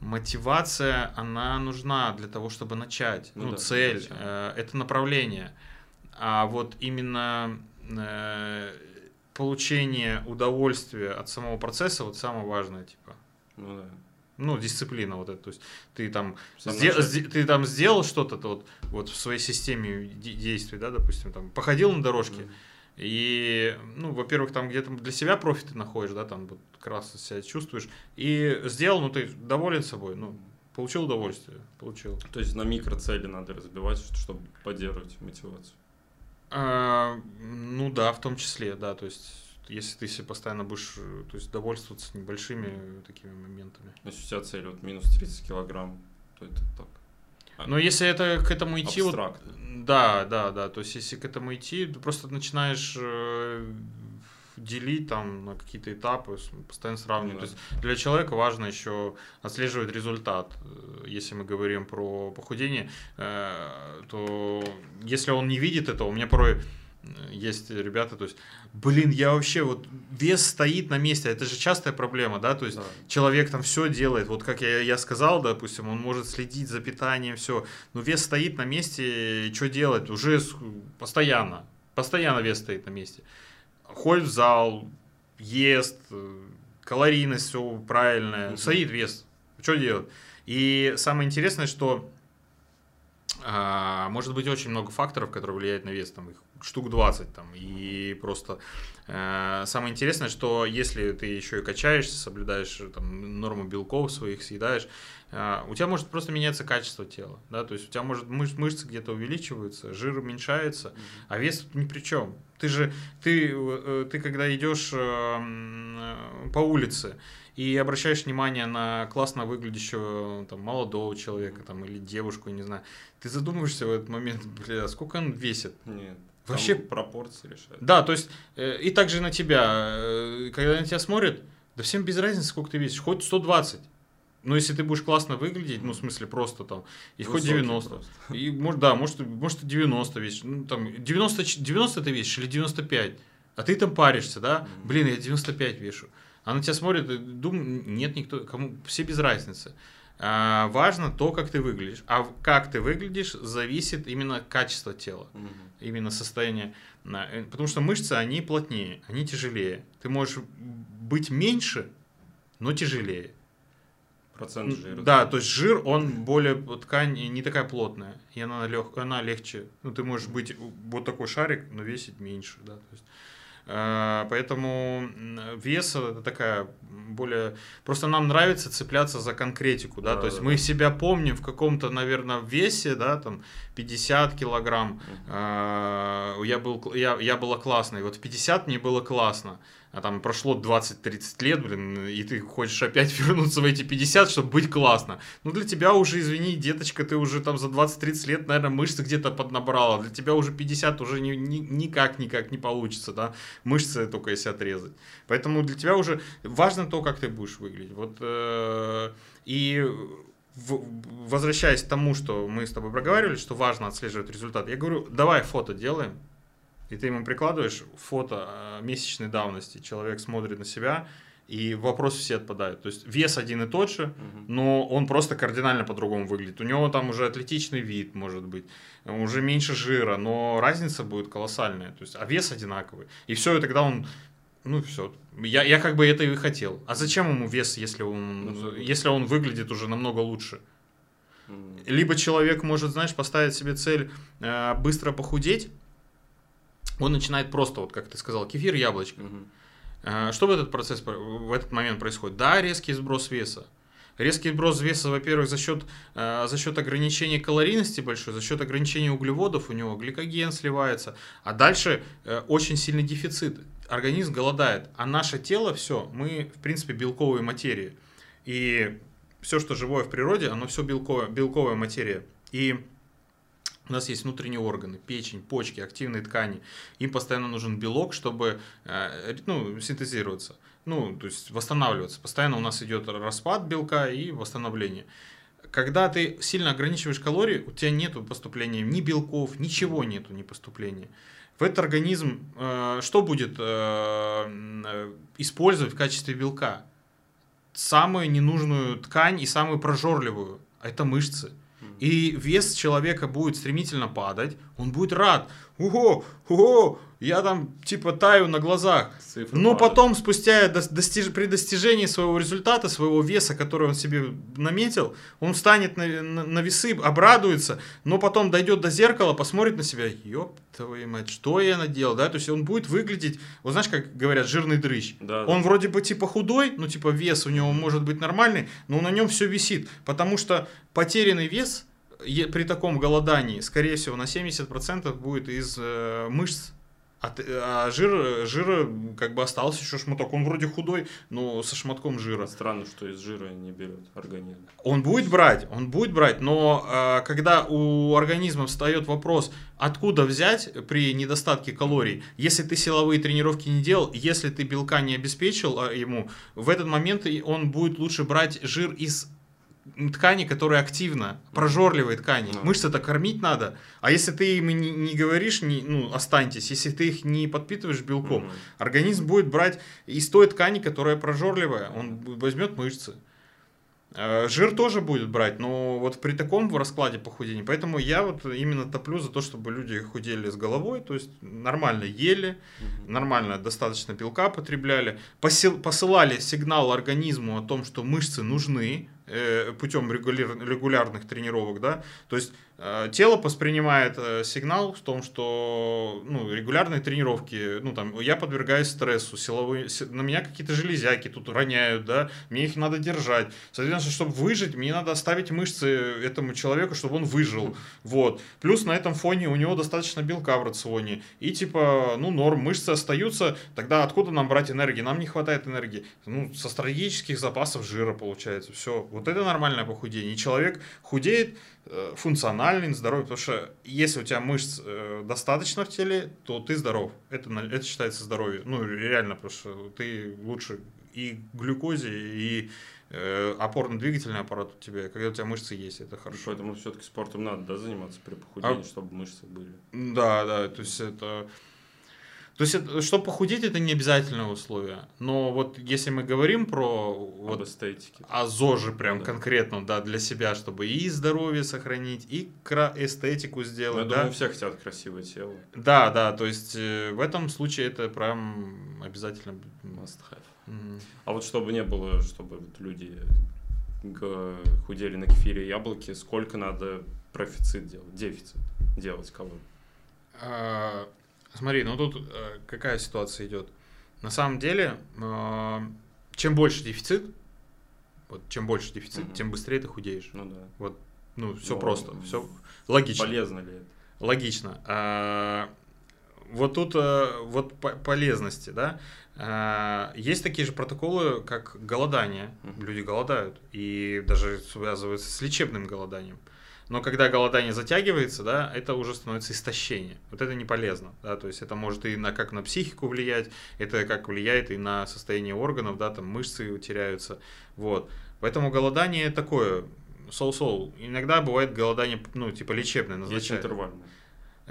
Мотивация, она нужна для того, чтобы начать. Ну Ну, да, цель, э, это направление. А вот именно э, получение удовольствия от самого процесса, вот самое важное, типа. Ну да. Ну, дисциплина вот эта. То есть ты там, сде- ты там сделал что-то то вот, вот в своей системе де- действий, да, допустим, там, походил на дорожке, Мгм. и, ну, во-первых, там где-то для себя профиты находишь, да, там вот классно себя чувствуешь, и сделал, ну, ты доволен собой, ну, получил удовольствие, получил. То есть на микроцели надо разбивать, чтобы поддерживать мотивацию. А, ну да, в том числе, да, то есть если ты себе постоянно будешь, э, то есть довольствоваться небольшими такими моментами. Если у тебя цель вот минус 30 килограмм, то это так. Но если это к этому идти, вот, Абстрактно. да, да, да, то есть если к этому идти, ты просто начинаешь делить там на какие-то этапы, постоянно сравнивать. Ну То да. есть для человека важно еще отслеживать результат. Э, Если мы говорим про похудение, э, то если он не видит этого, у меня порой э, есть ребята, то есть, блин, я вообще вот вес стоит на месте, это же частая проблема, да, то есть Да. человек там все делает, вот как я, я сказал, допустим, он может следить за питанием, все, но вес стоит на месте, и что делать? Уже постоянно, постоянно вес стоит на месте. Ходит в зал, ест, э, калорийность все правильная, Мгм. стоит вес, что делать? И самое интересное, что а, может быть очень много факторов, которые влияют на вес, там их штук 20 там, и просто э, самое интересное, что если ты еще и качаешься, соблюдаешь э, там, норму белков своих, съедаешь, э, у тебя может просто меняться качество тела, да, то есть у тебя может мыш- мышцы где-то увеличиваются, жир уменьшается, а вес тут ни при чем. Ты же, ты, э, ты когда идешь э, по улице и обращаешь внимание на классно выглядящего там, молодого человека там, или девушку, не знаю, ты задумываешься в этот момент, бля, сколько он весит? Нет. Вообще- пропорции решают. Да, то есть, э, и также на тебя, э, когда на тебя смотрят, да всем без разницы, сколько ты весишь, хоть 120. Но если ты будешь классно выглядеть, ну, в смысле, просто там, и хоть Высокий 90. просто. И, может, да, может, может, ты 90 весишь. Ну, там, 90, ч- 90 ты весишь или 95. А ты там паришься, да? Блин, я 95 вешу. А на тебя смотрят и думают, нет, никто, кому, все без разницы. А, важно то, как ты выглядишь. А как ты выглядишь, зависит именно качество тела Мгм. именно состояние. э, Потому что мышцы, они плотнее, они тяжелее. Ты можешь быть меньше, но тяжелее. Процент жира. Да, то есть жир, он более, ткань не такая плотная, и она, лег, она легче. Ну, ты можешь быть вот такой шарик, но весить меньше, да, то есть. э, Поэтому вес это такая более... Просто нам нравится цепляться за конкретику, да, Да, то есть да, мы да. себя помним в каком-то, наверное, весе, да, там 50 килограмм, а, я, был, я, я была классной. Вот в 50 мне было классно. А там прошло 20-30 лет, блин, и ты хочешь опять вернуться в эти 50, чтобы быть классно. Ну, для тебя уже, извини, деточка, ты уже там за 20-30 лет, наверное, мышцы где-то поднабрала. Для тебя уже 50 уже ни- ни- никак, никак не получится, да. Мышцы только если отрезать. Поэтому для тебя уже важно то, как ты будешь выглядеть. Вот, э, и возвращаясь к тому, что мы с тобой проговаривали, что важно отслеживать результат, я говорю, давай фото делаем, и ты ему прикладываешь фото э, месячной давности, человек смотрит на себя, и вопросы все отпадают. То есть вес один и тот же, но он просто кардинально по-другому выглядит. У него там уже атлетичный вид, может быть, уже меньше жира, но разница будет колоссальная. То есть, а вес одинаковый. И все, и тогда он, ну все. Я, я как бы это и хотел. А зачем ему вес, если он, Ну, если он выглядит уже намного лучше? Либо человек может, знаешь, поставить себе цель э, быстро похудеть, он начинает просто, вот как ты сказал, кефир, яблочко. Э, Что в этот процесс, про- в этот момент происходит? Да, резкий сброс веса. Резкий сброс веса, во-первых, за счет, э, за счет ограничения калорийности большой, за счет ограничения углеводов у него гликоген сливается, а дальше э, очень сильный дефицит. Организм голодает, а наше тело все, мы, в принципе, белковые материи. И все, что живое в природе, оно все белковая, белковая материя. И у нас есть внутренние органы, печень, почки, активные ткани. Им постоянно нужен белок, чтобы э, ну, синтезироваться, ну, то есть восстанавливаться. Постоянно у нас идет распад белка и восстановление. Когда ты сильно ограничиваешь калории, у тебя нет поступления ни белков, ничего нету, ни поступления. В этот организм э, что будет э, использовать в качестве белка? Самую ненужную ткань и самую прожорливую. Это мышцы. И вес человека будет стремительно падать, он будет рад. Ого, ого, я там типа таю на глазах. Цифры Но падают. потом, спустя дос- достиж- при достижении своего результата, своего веса, который он себе наметил, он встанет на, на- на весы, обрадуется, но потом дойдет до зеркала, посмотрит на себя, ёб твою мать, что я наделал, да, то есть он будет выглядеть, вот знаешь, как говорят, жирный дрыщ. Да, Он да. вроде бы типа худой, ну типа вес у него может быть нормальный, но на нем все висит, потому что потерянный вес при таком голодании, скорее всего, на 70% будет из э, мышц. А, ты- а жир, жир как бы остался еще шматок. Он вроде худой, но со шматком жира. Странно, что из жира не берет организм. Он будет брать, он будет брать, но а, когда у организма встает вопрос, откуда взять при недостатке калорий, если ты силовые тренировки не делал, если ты белка не обеспечил а, ему, в этот момент он будет лучше брать жир из ткани, которая активна, прожорливой ткани. Да. Мышцы-то кормить надо. А если ты им не, не говоришь, не, ну, останьтесь, если ты их не подпитываешь белком, Мгм. Организм будет брать из той ткани, которая прожорливая. Он возьмет мышцы. Э, Жир тоже будет брать, но вот при таком раскладе похудения. Поэтому я вот именно топлю за то, чтобы люди худели с головой, то есть нормально ели, нормально достаточно белка потребляли, посил- посылали сигнал организму о том, что мышцы нужны путем регуляр- регулярных тренировок, да, то есть э, тело воспринимает э, сигнал в том, что ну, регулярные тренировки, ну там я подвергаюсь стрессу, силовые, си- на меня какие-то железяки тут роняют, да, мне их надо держать, соответственно, чтобы выжить, мне надо оставить мышцы этому человеку, чтобы он выжил, вот, плюс на этом фоне у него достаточно белка в рационе, и типа, ну норм, мышцы остаются, тогда откуда нам брать энергии? Нам не хватает энергии, ну со стратегических запасов жира получается, все, вот это нормальное похудение, и человек худеет э, функциональный, здоровый, потому что если у тебя мышц э, достаточно в теле, то ты здоров, это, это считается здоровье, ну реально, потому что ты лучше и глюкозе, и э, опорно-двигательный аппарат у тебя, когда у тебя мышцы есть, это хорошо. Поэтому все-таки спортом надо да, заниматься при похудении, А- чтобы мышцы были. Да, да, то есть это... То есть, это, чтобы похудеть, это не обязательное условие. Но вот если мы говорим про Об вот эстетике. о ЗОЖе прям Да. конкретно, да, для себя, чтобы и здоровье сохранить, и эстетику Ну, я сделать, да. думаю, все хотят красивое тело. Да, да, то есть э, в этом случае это прям обязательно. Must have. Мгм. А вот чтобы не было, чтобы люди худели на кефире и яблоке, сколько надо профицит делать, дефицит делать калорий? А, Смотри, ну тут э, какая ситуация идет. На самом деле, э, чем больше дефицит, вот чем больше дефицит, Мгм. тем быстрее ты худеешь. Ну да. Ну, все Но просто, все логично. Полезно ли это? Логично. А, вот тут э, вот по- полезности, да. А, есть такие же протоколы, как голодание. Мгм. Люди голодают и даже связываются с лечебным голоданием. Но когда голодание затягивается, да, это уже становится истощение. Вот это не полезно, да, то есть это может и на как на психику влиять, это как влияет и на состояние органов, да, там мышцы теряются, вот. Поэтому голодание такое, соу-соу. Иногда бывает голодание, ну, типа лечебное, Есть назначают. интервальное.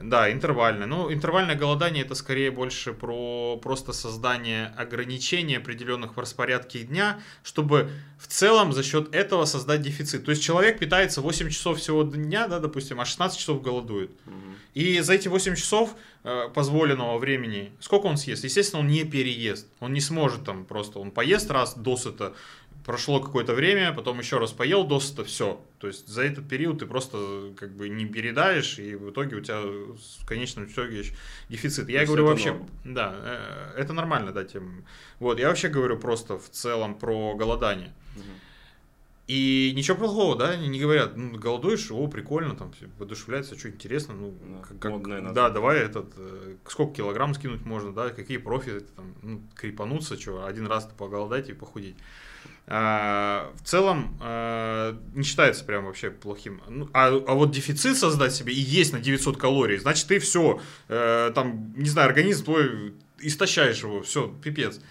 Да, интервальное. Ну, интервальное голодание это скорее больше про просто создание ограничений определенных в распорядке дня, чтобы в целом за счет этого создать дефицит. То есть человек питается 8 часов всего дня, да, допустим, а 16 часов голодует. И за эти 8 часов э, позволенного времени, сколько он съест? Естественно, он не переест. Он не сможет там просто, он поест раз досыта, прошло какое-то время, потом еще раз поел досыта, все. То есть за этот период ты просто как бы не передаешь, и в итоге у тебя в конечном итоге дефицит. Я говорю вообще, норм. да, э, это нормально, да, тем. Вот, я вообще говорю просто в целом про голодание. И ничего плохого, да, они не говорят, ну, голодуешь, о, прикольно, там, воодушевляется, что интересно, ну, Да, как- как- модное да, давай этот, э, сколько килограмм скинуть можно, да, какие профиты, там, ну, крепануться, что, один раз поголодать и похудеть. А, в целом, а, не считается прям вообще плохим. Ну, а, а вот дефицит создать себе и есть на 900 калорий, значит, ты все, там, не знаю, организм твой, истощаешь его, все, пипец.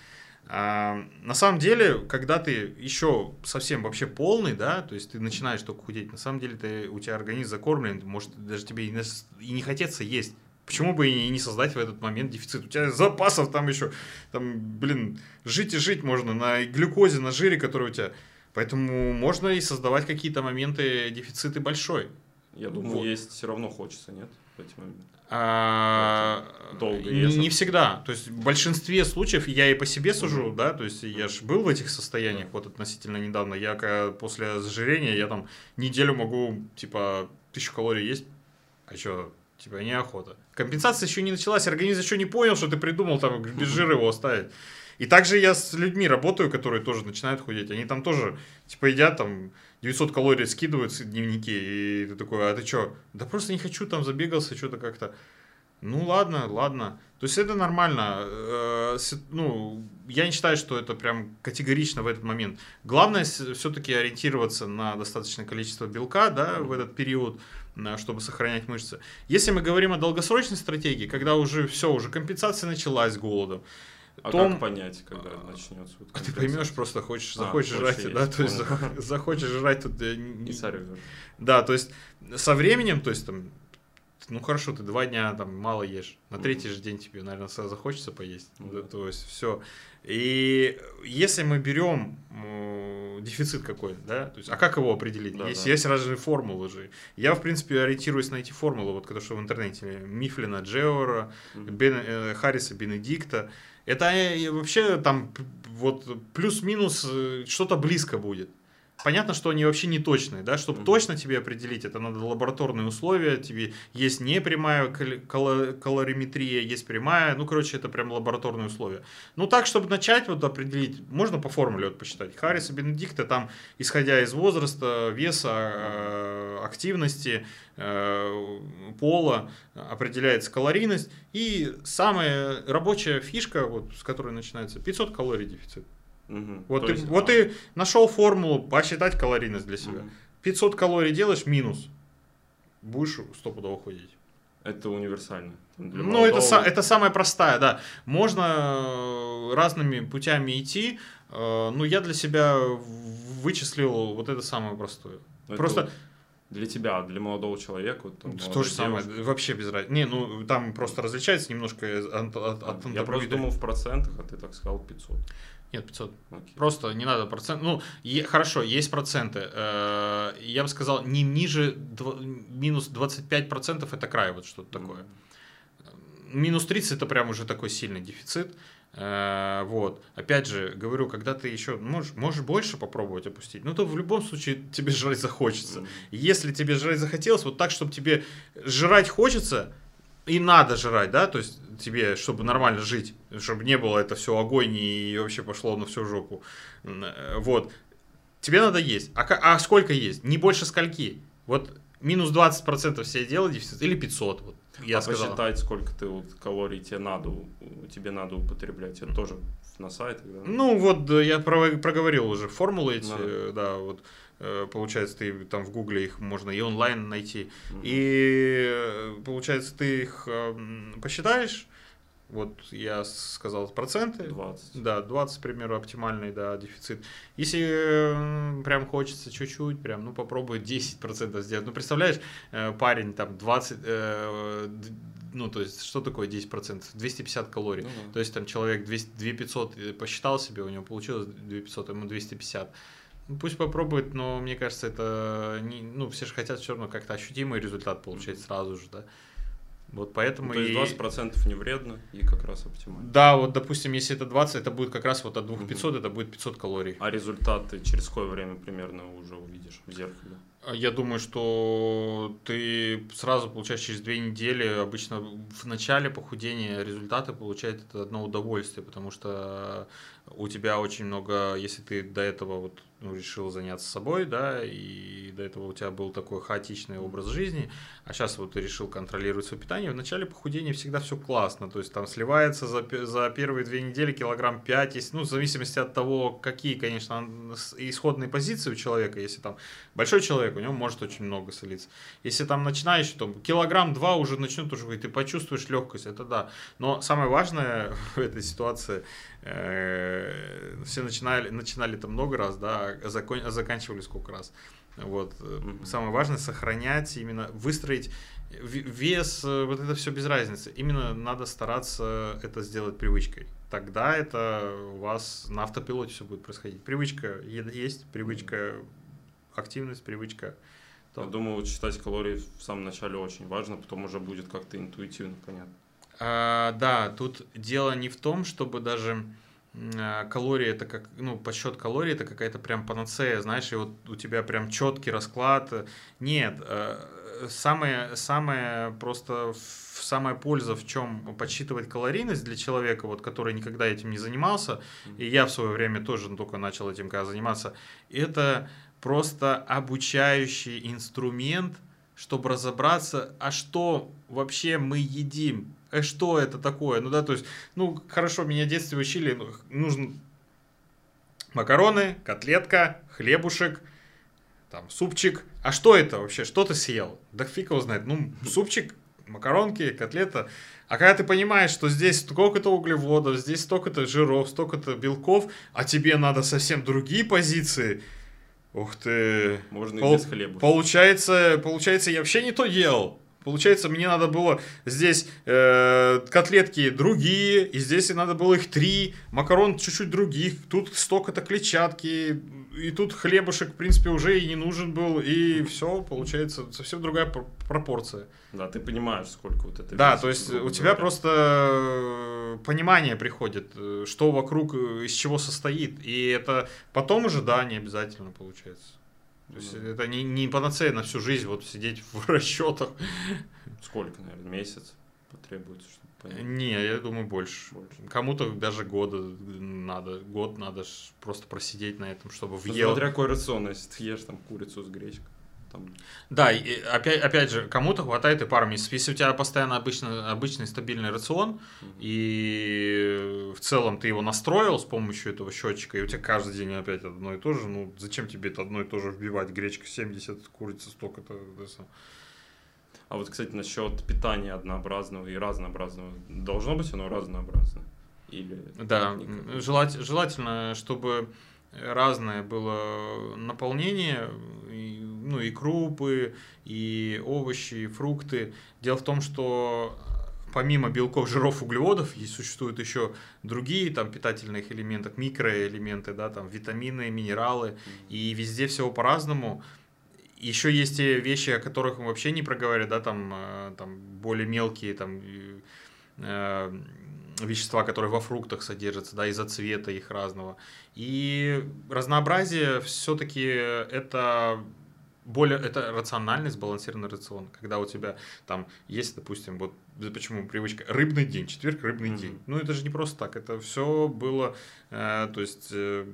А, на самом деле, когда ты еще совсем вообще полный, да, то есть ты начинаешь только худеть, на самом деле ты, у тебя организм закормлен, может даже тебе и не, и не хотеться есть. Почему бы и не создать в этот момент дефицит? У тебя запасов там еще, там, блин, жить и жить можно на глюкозе, на жире, который у тебя. Поэтому можно и создавать какие-то моменты дефициты большой. Я думаю, Вот. есть все равно хочется, нет? В эти моменты. А, Долго не, ешь. не всегда. То есть в большинстве случаев я и по себе сужу, да, то есть я же был в этих состояниях вот относительно недавно. Я после ожирения, я там неделю могу, типа, тысячу калорий есть, а что, типа, неохота. Компенсация еще не началась, организм еще не понял, что ты придумал там без жира его оставить. И также я с людьми работаю, которые тоже начинают худеть. Они там тоже, типа, едят там 900 калорий скидывают в дневники, и ты такой, а ты что? Да просто не хочу, там забегался, что-то как-то. Ну ладно, ладно. То есть это нормально. Э, ну, я не считаю, что это прям категорично в этот момент. Главное все-таки ориентироваться на достаточное количество белка, да, в этот период, чтобы сохранять мышцы. Если мы говорим о долгосрочной стратегии, когда уже все, уже компенсация началась голодом, а том... как понять, когда начнется? Вот а ты поймешь, просто хочешь, а, захочешь жрать, есть, да, то есть захочешь жрать тут... Не сорвешь. Да, то есть со временем, то есть там, ну хорошо, ты два дня там мало ешь, на третий же день тебе, наверное, захочется поесть, да, то есть все. И если мы берем дефицит какой, да, то есть, а как его определить? Да, есть, да. есть разные формулы же. Я, в принципе, ориентируюсь на эти формулы, вот, которые что в интернете, Мифлина, Джеора, mm-hmm. Бен, э, Харриса, Бенедикта, это э, вообще там вот плюс-минус э, что-то близко будет. Понятно, что они вообще не точные, да, чтобы mm-hmm. точно тебе определить, это надо лабораторные условия, тебе есть не прямая калориметрия, есть прямая, ну, короче, это прям лабораторные условия. Ну, так, чтобы начать вот определить, можно по формуле вот посчитать. Харриса Бенедикта там, исходя из возраста, веса, э, активности, э, пола, определяется калорийность, и самая рабочая фишка, вот, с которой начинается, 500 калорий дефицит. Угу. Вот, ты, есть, вот а... ты нашел формулу посчитать калорийность для себя. Угу. 500 калорий делаешь минус, будешь стопудово ходить. Это универсально. Для ну, это, это самая простая, да. Можно э, разными путями идти. Э, ну, я для себя вычислил вот это самое простое. Это Просто... Для тебя, для молодого человека. Вот, там, То же самое, вообще без разницы. Не, ну там просто различается немножко от, от, от Я просто думал в процентах, а ты так сказал 500. Нет, 500. Okay. Просто не надо процент. Ну, е- хорошо, есть проценты. Э- я бы сказал, не ниже дв- минус 25% это край, вот что-то такое. Минус 30 это прям уже такой сильный дефицит. Э- вот. Опять же, говорю, когда ты еще можешь, можешь больше попробовать опустить, ну то в любом случае тебе жрать захочется. Mm-hmm. Если тебе жрать захотелось, вот так, чтобы тебе жрать хочется, и надо жрать, да, то есть тебе, чтобы нормально жить, чтобы не было это все огонь и вообще пошло на всю жопу. Вот. Тебе надо есть. А, а сколько есть? Не больше скольки. Вот минус 20% все дела дефицит или 500. Вот, я а сказал. посчитать, сколько ты вот калорий тебе надо, тебе надо употреблять, это тоже на сайтах, да? Ну, вот я проговорил уже формулы эти, да, да вот. Э, получается, ты там в Гугле их можно и онлайн найти. Mm-hmm. И э, получается, ты их эм, посчитаешь, вот я сказал проценты. 20. Да, 20, к примеру, оптимальный, да, дефицит. Если э, прям хочется чуть-чуть, прям, ну, попробуй 10% сделать. Ну, представляешь, э, парень там 20, э, ну, то есть, что такое 10%? 250 калорий. Ну, да. То есть, там человек 200, 2500 э, посчитал себе, у него получилось 2500, ему 250. Ну, пусть попробует, но мне кажется, это не, ну, все же хотят все равно как-то ощутимый результат получать сразу же, да. Вот поэтому ну, то есть 20% и... не вредно и как раз оптимально. Да, вот допустим, если это 20, это будет как раз вот от 2500, угу. это будет 500 калорий. А результаты через какое время примерно уже увидишь в зеркале? Я думаю, что ты сразу получаешь через две недели, обычно в начале похудения результаты получает это одно удовольствие, потому что у тебя очень много, если ты до этого вот ну, решил заняться собой, да, и до этого у тебя был такой хаотичный образ жизни, а сейчас вот ты решил контролировать свое питание, в начале похудения всегда все классно, то есть там сливается за, за первые две недели килограмм 5, если, ну, в зависимости от того, какие, конечно, исходные позиции у человека, если там большой человек, у него может очень много солиться, если там начинающий, то килограмм 2 уже начнет уже говорить, ты почувствуешь легкость, это да, но самое важное в этой ситуации, все начинали, начинали там много раз, да, а, закон, а заканчивали сколько раз. Вот. Mm-hmm. Самое важное сохранять, именно выстроить вес, э, вот это все без разницы. Именно надо стараться это сделать привычкой. Тогда это у вас на автопилоте все будет происходить. Привычка есть, привычка активность, привычка. То. Я думаю, вот считать калории в самом начале очень важно, потом уже будет как-то интуитивно понятно. А, да, тут дело не в том, чтобы даже а, калории это как, ну, подсчет калорий это какая-то прям панацея, знаешь, и вот у тебя прям четкий расклад. Нет, э, самое, самое просто самая польза в чем подсчитывать калорийность для человека, вот, который никогда этим не занимался, и я в свое время тоже только начал этим когда заниматься, это просто обучающий инструмент чтобы разобраться, а что вообще мы едим, а что это такое, ну да, то есть, ну, хорошо, меня в детстве учили, ну, нужно макароны, котлетка, хлебушек, там, супчик, а что это вообще, что ты съел? Да фиг его знает, ну, супчик, макаронки, котлета, а когда ты понимаешь, что здесь столько-то углеводов, здесь столько-то жиров, столько-то белков, а тебе надо совсем другие позиции, ух ты. Можно Пол- и без хлеба. Получается, получается, я вообще не то делал. Получается, мне надо было здесь э, котлетки другие, и здесь надо было их три, макарон чуть-чуть других, тут столько-то клетчатки, и тут хлебушек, в принципе, уже и не нужен был, и все, получается, совсем другая пр- пропорция. Да, ты понимаешь, сколько вот это Да, весит, то есть у тебя говоря. просто э, понимание приходит, э, что вокруг, э, из чего состоит. И это потом уже, да, не обязательно получается. То есть Ну, это не, не панацея на всю жизнь вот сидеть в расчетах. Сколько, наверное, месяц потребуется, чтобы понять? Не, я думаю, больше. Больше. Кому-то даже года надо, год надо просто просидеть на этом, чтобы въел. Смотря какой рацион, если ты ешь там курицу с гречкой. Там, Да, и опять, опять же, кому-то хватает и пару месяцев. Если у тебя постоянно обычно, обычный стабильный рацион, мгм. и в целом ты его настроил с помощью этого счетчика, и у тебя каждый день опять одно и то же, ну зачем тебе это одно и то же вбивать? Гречка 70, курица столько-то. А вот, кстати, насчет питания однообразного и разнообразного. Должно быть оно разнообразно? Или Да, никак? желать, желательно, чтобы разное было наполнение, и, ну и крупы, и овощи, и фрукты. Дело в том, что помимо белков, жиров, углеводов, есть, существуют еще другие там питательных элементов, микроэлементы, да, там витамины, минералы, и везде всего по-разному. Еще есть те вещи, о которых мы вообще не проговорили, да, там, э, там более мелкие там, и, э, вещества, которые во фруктах содержатся, да, из-за цвета их разного. И разнообразие все-таки это более это рациональный сбалансированный рацион, когда у тебя там есть, допустим, вот почему привычка рыбный день, четверг рыбный Мгм. день. Ну это же не просто так, это все было, э, то есть э,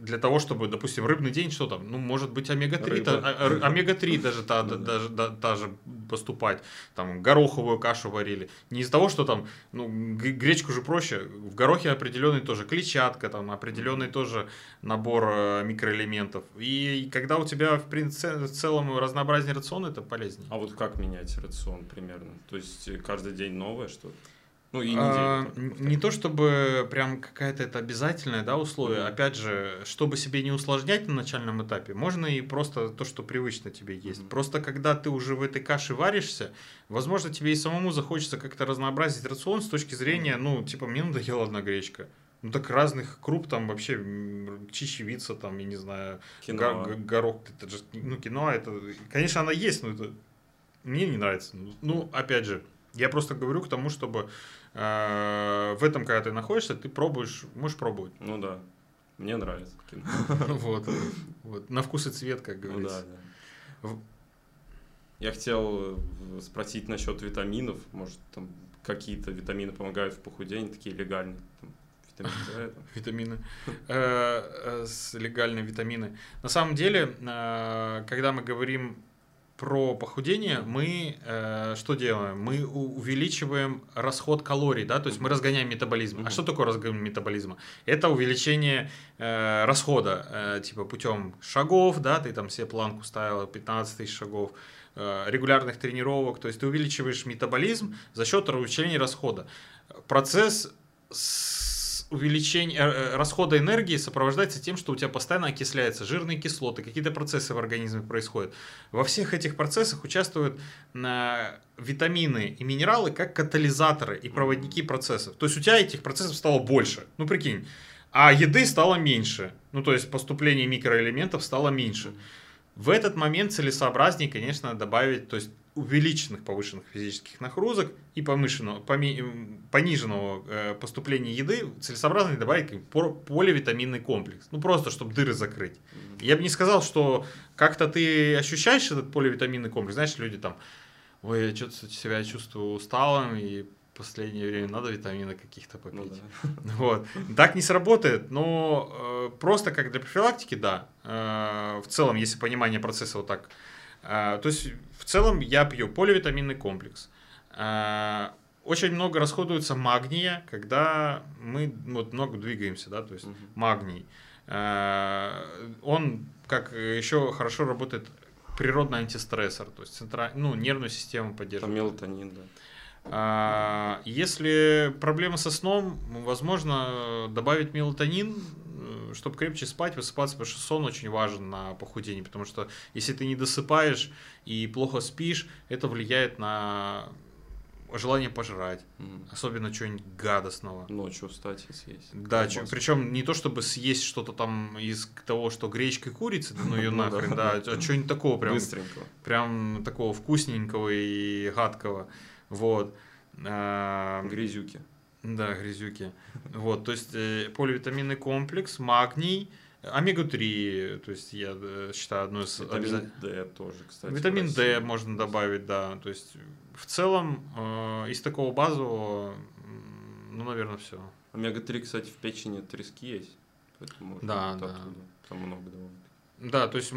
для того, чтобы, допустим, рыбный день, что там, ну, может быть, омега-3, Рыба. та- а- а- омега-3 даже та, да. даже да- та же поступать, там, гороховую кашу варили. Не из-за того, что там, ну, гречку же проще, в горохе определенный тоже клетчатка, там, определенный тоже набор э, микроэлементов. И когда у тебя, в принципе, в целом разнообразнее рацион, это полезнее. А вот как менять рацион примерно? То есть э, каждый день новое что-то? Ну и А, неделю. так, не то чтобы прям какая-то это обязательное да, условие. Мгм. Опять же, чтобы себе не усложнять на начальном этапе, можно и просто то, что привычно тебе есть. Мгм. Просто когда ты уже в этой каше варишься, возможно, тебе и самому захочется как-то разнообразить рацион с точки зрения, ну, типа, мне надоела одна гречка. Ну так разных круп там вообще чечевица, там, я не знаю, Киноа. го- го- горох, это же, ну, кино, это, конечно, она есть, но это мне не нравится. Ну, опять же, я просто говорю к тому, чтобы в этом, когда ты находишься, ты пробуешь, можешь пробовать. Ну да. Мне нравится кино. Вот, вот, на вкус и цвет, как Ну да, говорится. да. В- Я хотел э, спросить насчет витаминов. Может, там какие-то витамины помогают в похудении, такие легальные. Там. Витамины. Э, э, Легальные витамины. На самом деле, когда мы говорим про похудение, мы э, что делаем? Мы увеличиваем расход калорий, да, то есть мы разгоняем метаболизм. А что такое разгон метаболизма? Это увеличение э, расхода, э, типа путем шагов, да, ты там себе планку ставил 15 тысяч шагов, э, регулярных тренировок, то есть ты увеличиваешь метаболизм за счет увеличения расхода. Процесс с увеличения э, э, расхода энергии сопровождается тем, что у тебя постоянно окисляются жирные кислоты, какие-то процессы в организме происходят. Во всех этих процессах участвуют э, витамины и минералы как катализаторы и проводники процессов. То есть у тебя этих процессов стало больше. Ну прикинь. А еды стало меньше. Ну, то есть поступление микроэлементов стало меньше. В этот момент целесообразнее, конечно, добавить, то есть увеличенных повышенных физических нагрузок и поми- м, пониженного э, поступления еды целесообразнее добавить поливитаминный комплекс. Ну, просто, чтобы дыры закрыть. Я бы не сказал, что как-то ты ощущаешь этот поливитаминный комплекс. Знаешь, люди там, ой, я что-то себя чувствую усталым, и последнее время надо витамины каких-то Ну попить. да. Вот. Так не сработает, но э, просто как для профилактики, да. Э, в целом, если понимание процесса вот так то есть, в целом я пью поливитаминный комплекс. А, очень много расходуется магния, когда мы вот много двигаемся, да, то есть Мгм. магний. А, Он как еще хорошо работает природный антистрессор, то есть центра... ну, нервную систему Там поддерживает. мелатонин, да. А, Если проблемы со сном, возможно добавить мелатонин, чтобы крепче спать, высыпаться, потому что сон очень важен на похудение, потому что если ты не досыпаешь и плохо спишь, это влияет на желание пожрать, Мгм. особенно что-нибудь гадостного. Ночью встать и съесть. Да, колбасу. причем не то чтобы съесть что-то там из того, что гречка и курица, ну ее Ну нахрен, да. а что-нибудь такого прям Быстренько. прям такого вкусненького и гадкого. Вот. А, Грязюки. Да, грязюки. Вот, то есть э, поливитаминный комплекс, магний, омега-3, то есть я э, считаю одной из Витамин обязательных. D тоже, кстати. Витамин D можно добавить, да. То есть в целом э, из такого базового, ну, наверное, все. Омега-3, кстати, в печени трески есть. Поэтому можно Да, да. оттуда. Там много довольно. Да, то есть,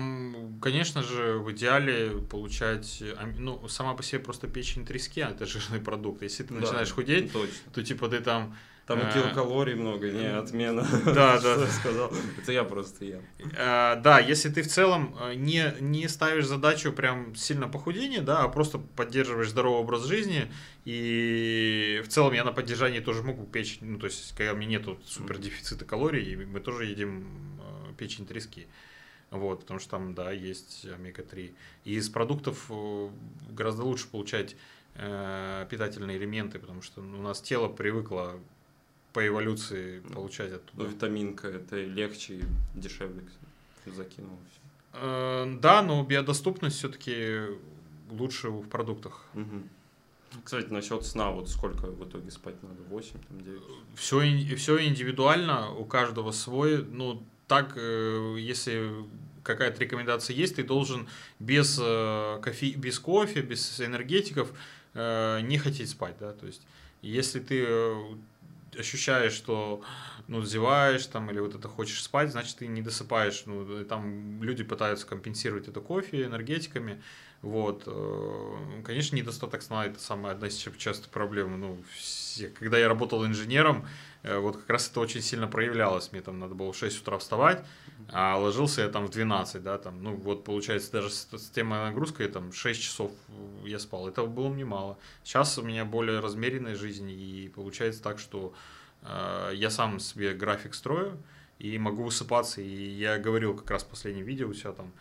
конечно же, в идеале получать, э, ну, сама по себе просто печень трески, а это жирный продукт. Если ты Да, начинаешь худеть, Точно. то типа ты там Там и А. килокалорий много, не, отмена. Да, да. сказал. Это я просто ем. Э, да, если ты в целом э, не, не ставишь задачу прям сильно похудения, да, а просто поддерживаешь здоровый образ жизни, и в целом я на поддержании тоже могу печень, ну, то есть, когда у меня нету супер дефицита калорий, мы тоже едим э, печень трески. Вот, потому что там, да, есть омега-3. И из продуктов э, гораздо лучше получать э, питательные элементы, потому что ну, у нас тело привыкло по эволюции получать Ну, оттуда. витаминка, это легче и дешевле закинул. Э, Да, но биодоступность все-таки лучше в продуктах. Мгм. Кстати, насчет сна, вот сколько в итоге спать надо? 8, там, 9? Все, все индивидуально, у каждого свой. Ну, так, э, если какая-то рекомендация есть, ты должен без, э, кофе, без кофе, без энергетиков э, не хотеть спать, да, то есть если ты ощущаешь, что ну, зеваешь там или вот это хочешь спать, значит, ты не досыпаешь. Ну, там люди пытаются компенсировать это кофе, энергетиками. Вот. э, Конечно, недостаток сна – это самая одна из ча- частых проблем. Ну, все. Когда я работал инженером, э, вот как раз это очень сильно проявлялось. Мне там надо было в 6 утра вставать, а ложился я там в 12, да, там, ну, вот, получается, даже с, с темой нагрузкой, там, 6 часов э, я спал. Это было мне мало. Сейчас у меня более размеренная жизнь, и получается так, что э, я сам себе график строю, и могу высыпаться, и я говорил как раз в последнем видео у себя там, м,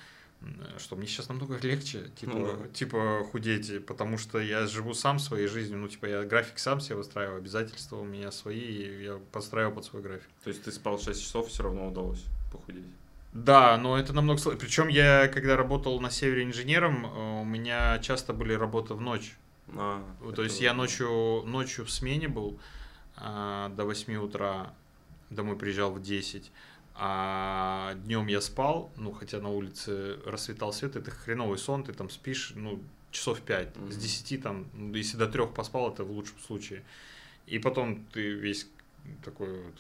что мне сейчас намного легче, типа, Ну да. типа худеть, потому что я живу сам своей жизнью, ну, типа, я график сам себе выстраиваю, обязательства у меня свои, и я подстраиваю под свой график. То есть ты спал 6 часов, все равно удалось похудеть. Да, но это намного сложнее. Причем я, когда работал на севере инженером, э, у меня часто были работы в ночь. А, То есть я ночью, ночью в смене был а, до 8 утра, домой приезжал в 10, а днем я спал, ну, хотя на улице расцветал свет, это хреновый сон, ты там спишь, ну, часов 5, с Мгм. 10 там, ну, если до 3 поспал, это в лучшем случае. И потом ты весь такой вот,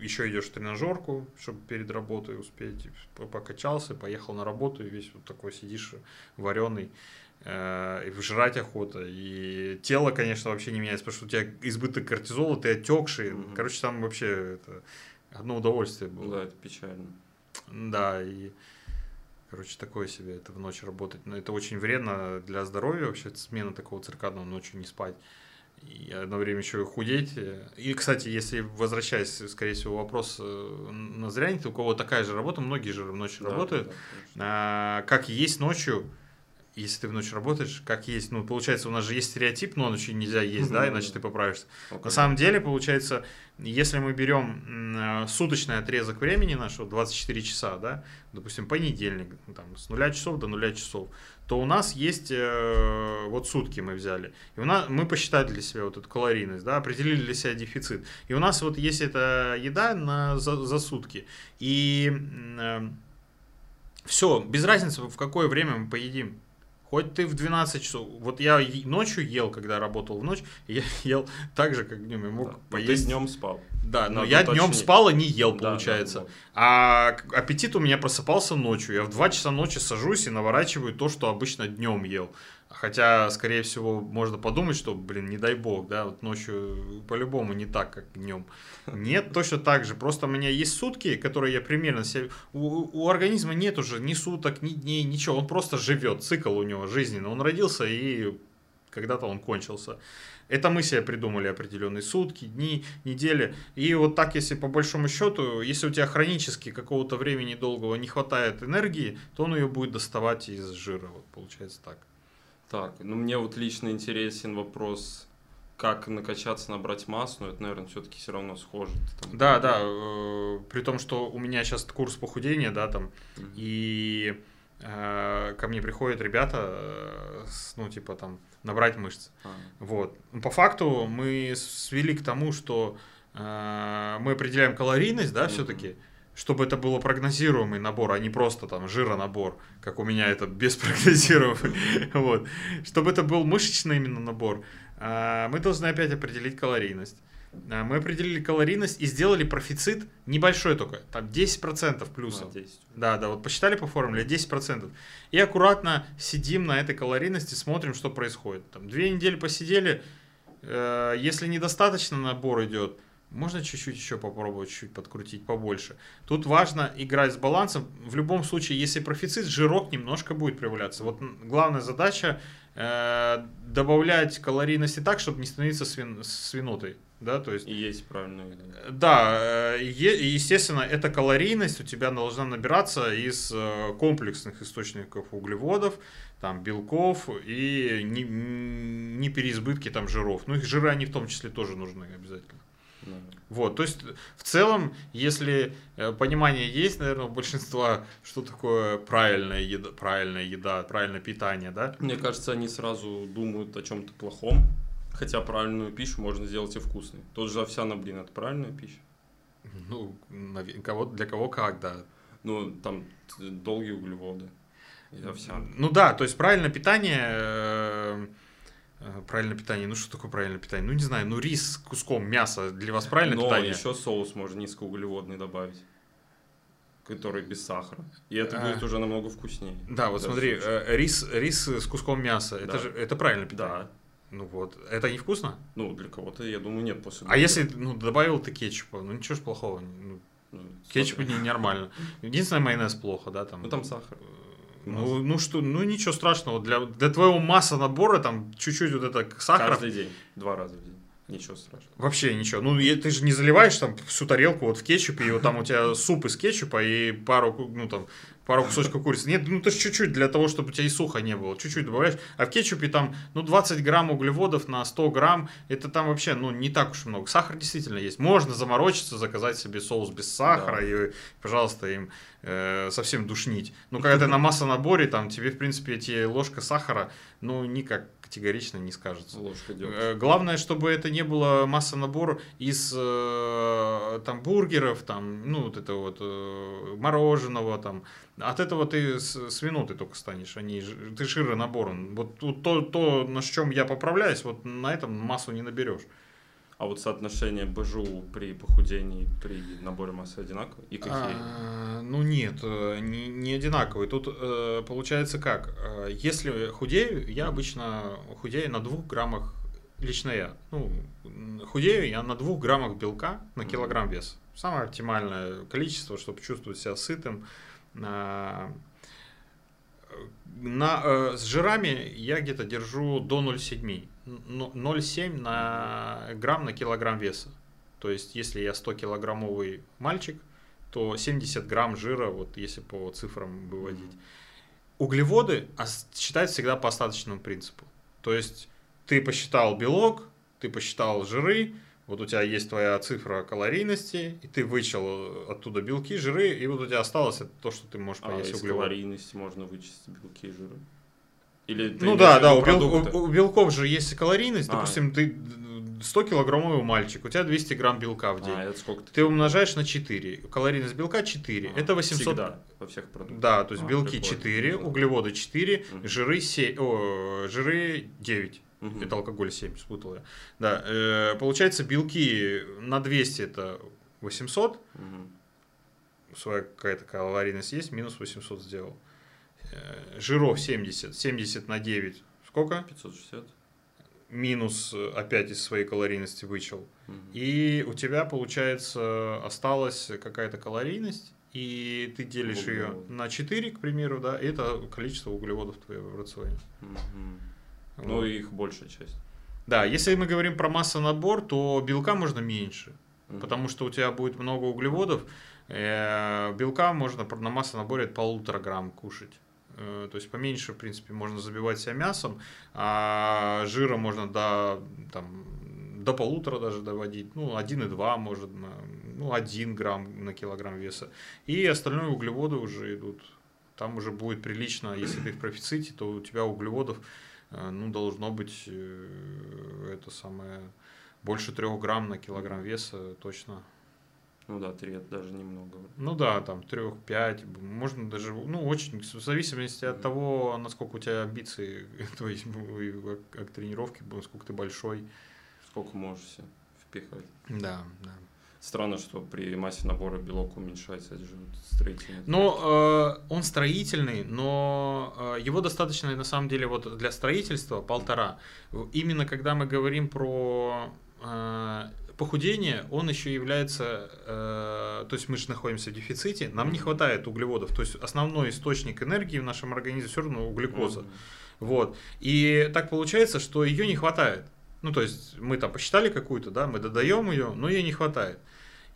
еще идешь в тренажерку, чтобы перед работой успеть, по- покачался, поехал на работу, и весь вот такой сидишь вареный, э, и жрать охота, и тело, конечно, вообще не меняется, потому что у тебя избыток кортизола, ты отекший, Мгм. короче, там вообще это одно удовольствие было. Да, это печально. Да, и, короче, такое себе, это в ночь работать. Но это очень вредно для здоровья вообще, смена такого циркадного ночью не спать. И одно время еще и худеть. И, кстати, если возвращаясь, скорее всего, вопрос э, на зряние, у кого такая же работа, многие же в ночь Да, работают, да, конечно. а, как есть ночью, если ты в ночь работаешь, как есть, ну, получается, у нас же есть стереотип, но ночью нельзя есть, да, иначе ты поправишься. Ну, На самом деле, получается, если мы берем э, суточный отрезок времени нашего, 24 часа, да, допустим, понедельник, ну, там, с нуля часов до нуля часов, то у нас есть, э, вот сутки мы взяли, и у нас, мы посчитали для себя вот эту калорийность, да, определили для себя дефицит. И у нас вот есть эта еда на, за, за сутки. И все, без разницы, в какое время мы поедим. Хоть ты в 12 часов. Вот я ночью ел, когда работал в ночь, и я ел так же, как днем. Я мог Да. Но поесть. Ты днем спал. Да, но Надо я днем уточнить. спал, а не ел, Да, да, получается. вот. А аппетит у меня просыпался ночью. Я в 2 часа ночи сажусь и наворачиваю то, что обычно днем ел. Хотя, скорее всего, можно подумать, что, блин, не дай бог, да, вот ночью по-любому не так, как днем. Нет, точно так же. Просто у меня есть сутки, которые я примерно себе... У, у организма нет уже ни суток, ни дней, ничего. Он просто живет, цикл у него жизненный. Он родился и когда-то он кончился. Это мы себе придумали определенные сутки, дни, недели. И вот так, если по большому счету, если у тебя хронически какого-то времени долгого не хватает энергии, то он ее будет доставать из жира. Вот получается так. Так, ну мне вот лично интересен вопрос, как накачаться, набрать массу, но это, наверное, все-таки все равно схоже. Там- Да, да, э, при том, что у меня сейчас курс похудения, да, там, Мгм. и э, ко мне приходят ребята, э, с, ну, типа, там, набрать мышцы. А, Вот. Ну, По факту мы свели к тому, что э, мы определяем калорийность, да, Мгм. все-таки, чтобы это было прогнозируемый набор, а не просто там жиронабор, как у меня это беспрогнозируемый. Вот. Чтобы это был мышечный именно набор, э, мы должны опять определить калорийность. Э, Мы определили калорийность и сделали профицит небольшой только, там 10% плюсом. а, 10. Да, да, вот посчитали по формуле 10%. И аккуратно сидим на этой калорийности, смотрим, что происходит. Там две недели посидели, э, если недостаточно набор идет, можно чуть-чуть еще попробовать, чуть подкрутить побольше. Тут важно играть с балансом. В любом случае, если профицит, жирок немножко будет проявляться. Вот главная задача э, добавлять калорийности так, чтобы не становиться свин- свинотой. Да, то есть И есть правильно. да, э, е- и, естественно, эта калорийность у тебя должна набираться из э, комплексных источников углеводов, там, белков и не, не переизбытки там жиров. Ну, их жиры, они в том числе тоже нужны обязательно. Да. Вот, то есть, в целом, если э, понимание есть, наверное, у большинства, что такое правильная еда, правильная еда, правильное питание, да? Мне кажется, они сразу думают о чем-то плохом, хотя правильную пищу можно сделать и вкусной. Тот же овсяный блин, это правильная пища? Ну, кого, для кого как, да. Ну, там долгие углеводы. И овсяный. Ну да, то есть правильное питание, э, правильное питание, ну что такое правильное питание? Ну не знаю, ну рис с куском мяса для вас правильное Но питание? еще соус можно низкоуглеводный добавить, который без сахара. И это А. будет уже намного вкуснее. Да, вот смотри, лучше. э, рис, рис с куском мяса, это Да. же это правильное питание. Да. Ну вот, это невкусно? Ну, для кого-то, я думаю, нет после А если ну, добавил ты кетчупа, ну ничего ж плохого. Ну, Ну, кетчуп не, нормально. Единственное, майонез плохо, да, там. Ну, там сахар. Ну, ну что, ну ничего страшного. Для, для твоего масса набора там чуть-чуть вот это сахара Каждый день. Два раза в день. Ничего страшного. Вообще ничего. Ну, ты же не заливаешь там всю тарелку вот в кетчупе, и вот там у тебя суп из кетчупа и пару, ну, там, пару кусочков курицы. Нет, ну, ты же чуть-чуть для того, чтобы у тебя и сухо не было. Чуть-чуть добавляешь. А в кетчупе там, ну, 20 грамм углеводов на 100 грамм, это там вообще, ну, не так уж и много. Сахар действительно есть. Можно заморочиться, заказать себе соус без сахара Да. и, пожалуйста, им э, совсем душнить. Ну, когда ты на массонаборе, там, тебе, в принципе, эти ложка сахара, ну, никак категорично не скажется. Ложка дегтя. Э, Главное, чтобы это не было масса набор из э, там бургеров, там, ну, вот это вот э, мороженого, там. От этого ты с, свинотой только станешь, а не ты жирный набор. Вот то, то, на чем я поправляюсь, вот на этом массу не наберешь. А вот соотношение БЖУ при похудении, при наборе массы одинаково? И какие? А, ну нет, э, не, не одинаковые. Тут э, получается как? Э, Если худею, я обычно худею на двух граммах, лично я. Ну, худею я на двух граммах белка на килограмм веса. Самое оптимальное количество, чтобы чувствовать себя сытым. А, На, э, с жирами я где-то держу до 0,7. Н- 0,7 на грамм на килограмм веса. То есть, если я 100 килограммовый мальчик, то 70 грамм жира, вот если по цифрам выводить. Углеводы считаются всегда по остаточному принципу. То есть, ты посчитал белок, ты посчитал жиры, вот у тебя есть твоя цифра калорийности, и ты вычел оттуда белки, жиры, и вот у тебя осталось это то, что ты можешь А поесть из углеводы. калорийности можно вычесть белки и жиры? Или ты Ну да, да, у, бел- у- у белков же есть калорийность. А. Допустим, ты д- 100-килограммовый мальчик, у тебя 200 грамм белка в день. А, это сколько Ты умножаешь на 4. Калорийность белка 4. А, это 800... Всегда, во всех продуктах. Да, то есть А, белки прикольно. 4, Да. углеводы 4, Мгм. жиры, 7, о, жиры 9. Мгм. Это алкоголь 7, спутал я. Да, э, получается, белки на 200 это 800, Мгм. своя какая-то калорийность есть, минус 800 сделал. Э, жиров 70, 70 на 9, сколько? 560. Минус э, опять из своей калорийности вычел. Мгм. И у тебя, получается, осталась какая-то калорийность, и ты делишь ее Углеводы. на 4, к примеру, да, и это количество углеводов в твоем рационе. Мгм. Вот. Ну, их большая часть. Да, если мы говорим про массонабор, то белка можно меньше, Мгм. потому что у тебя будет много углеводов. Э, Белка можно на массонаборе полутора грамм кушать. Э, То есть поменьше, в принципе, можно забивать себя мясом, а жира можно до, там, до полутора даже доводить, ну, 1,2 может, ну, 1 грамм на килограмм веса. И остальные углеводы уже идут. Там уже будет прилично, если ты в профиците, то у тебя углеводов, э, ну, должно быть э, это самое, больше 3 грамм на килограмм веса точно. Ну да, три это даже немного. Ну да, там 3-5, можно даже, ну очень, в зависимости от того, насколько у тебя амбиции, то есть ну, как, тренировки, насколько ты большой. Сколько можешь себе впихать. Да, да. Странно, что при массе набора белок уменьшается, это же строительный. Но э, он строительный, но э, его достаточно на самом деле вот для строительства полтора. Именно когда мы говорим про э, похудение, он еще является, э, то есть мы же находимся в дефиците, нам не хватает углеводов, то есть основной источник энергии в нашем организме все равно углекоза. Вот. И так получается, что ее не хватает. Ну, то есть мы там посчитали какую-то, да, мы додаем ее, но ее не хватает.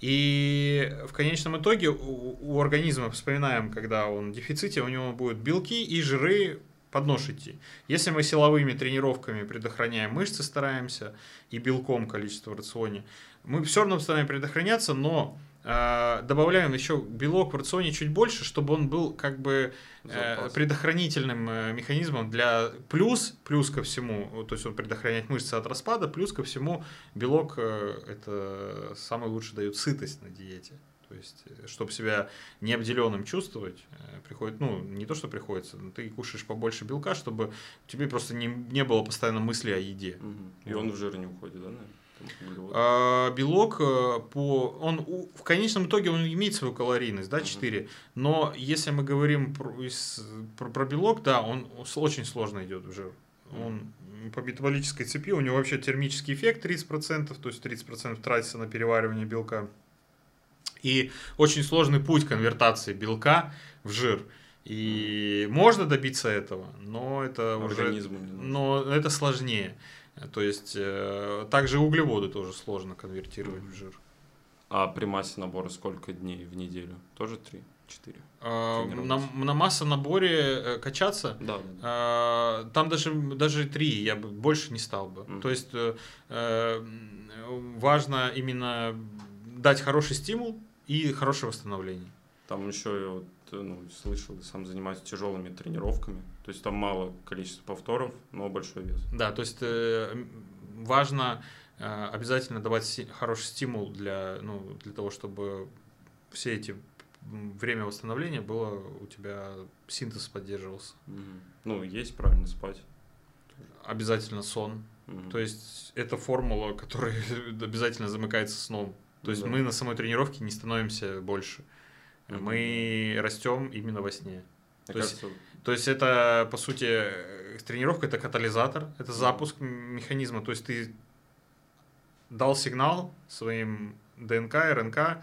И в конечном итоге у, у организма, вспоминаем, когда он в дефиците, у него будут белки и жиры под нож идти. Если мы силовыми тренировками предохраняем мышцы, стараемся, и белком количество в рационе, мы все равно стараемся предохраняться, но э, добавляем еще белок в рационе чуть больше, чтобы он был как бы э, предохранительным э, механизмом для плюс, плюс ко всему, то есть он предохраняет мышцы от распада, плюс ко всему белок э, это самый лучший дает сытость на диете. То есть, чтобы себя не обделенным чувствовать, э, приходит, ну, не то, что приходится, но ты кушаешь побольше белка, чтобы тебе просто не, не было постоянно мысли о еде. И он в жир не уходит, да, наверное? А, белок э, по он в конечном итоге он имеет свою калорийность, да, Мгм. 4. Но если мы говорим про, про, про белок, да, он очень сложно идет в жир. Он по метаболической цепи, у него вообще термический эффект 30%, то есть 30% тратится на переваривание белка. И очень сложный путь конвертации белка в жир. И можно добиться этого, но это уже Организму не нужно. но это сложнее. То есть э, также углеводы тоже сложно конвертировать в жир. А при массе набора сколько дней в неделю? Тоже три? Четыре? Э, на, на массонаборе э, качаться, Да, э, там даже, даже три, я бы больше не стал бы. Мгм. То есть э, важно именно дать хороший стимул и хорошее восстановление. Там еще я вот, э, ну, слышал, сам занимаюсь тяжелыми тренировками. То есть там мало количества повторов, но большой вес. Да, то есть э, важно э, обязательно давать си- хороший стимул для, ну, для того, чтобы все эти время восстановления было у тебя синтез поддерживался. Мгм. Ну, есть правильно спать. Обязательно сон. Мгм. То есть это формула, которая обязательно замыкается сном. То есть Да. мы на самой тренировке не становимся больше. Мгм. Мы растем именно во сне. Мне то есть- То есть это, по сути, э, тренировка это катализатор, это запуск механизма. То есть ты дал сигнал своим ДНК, РНК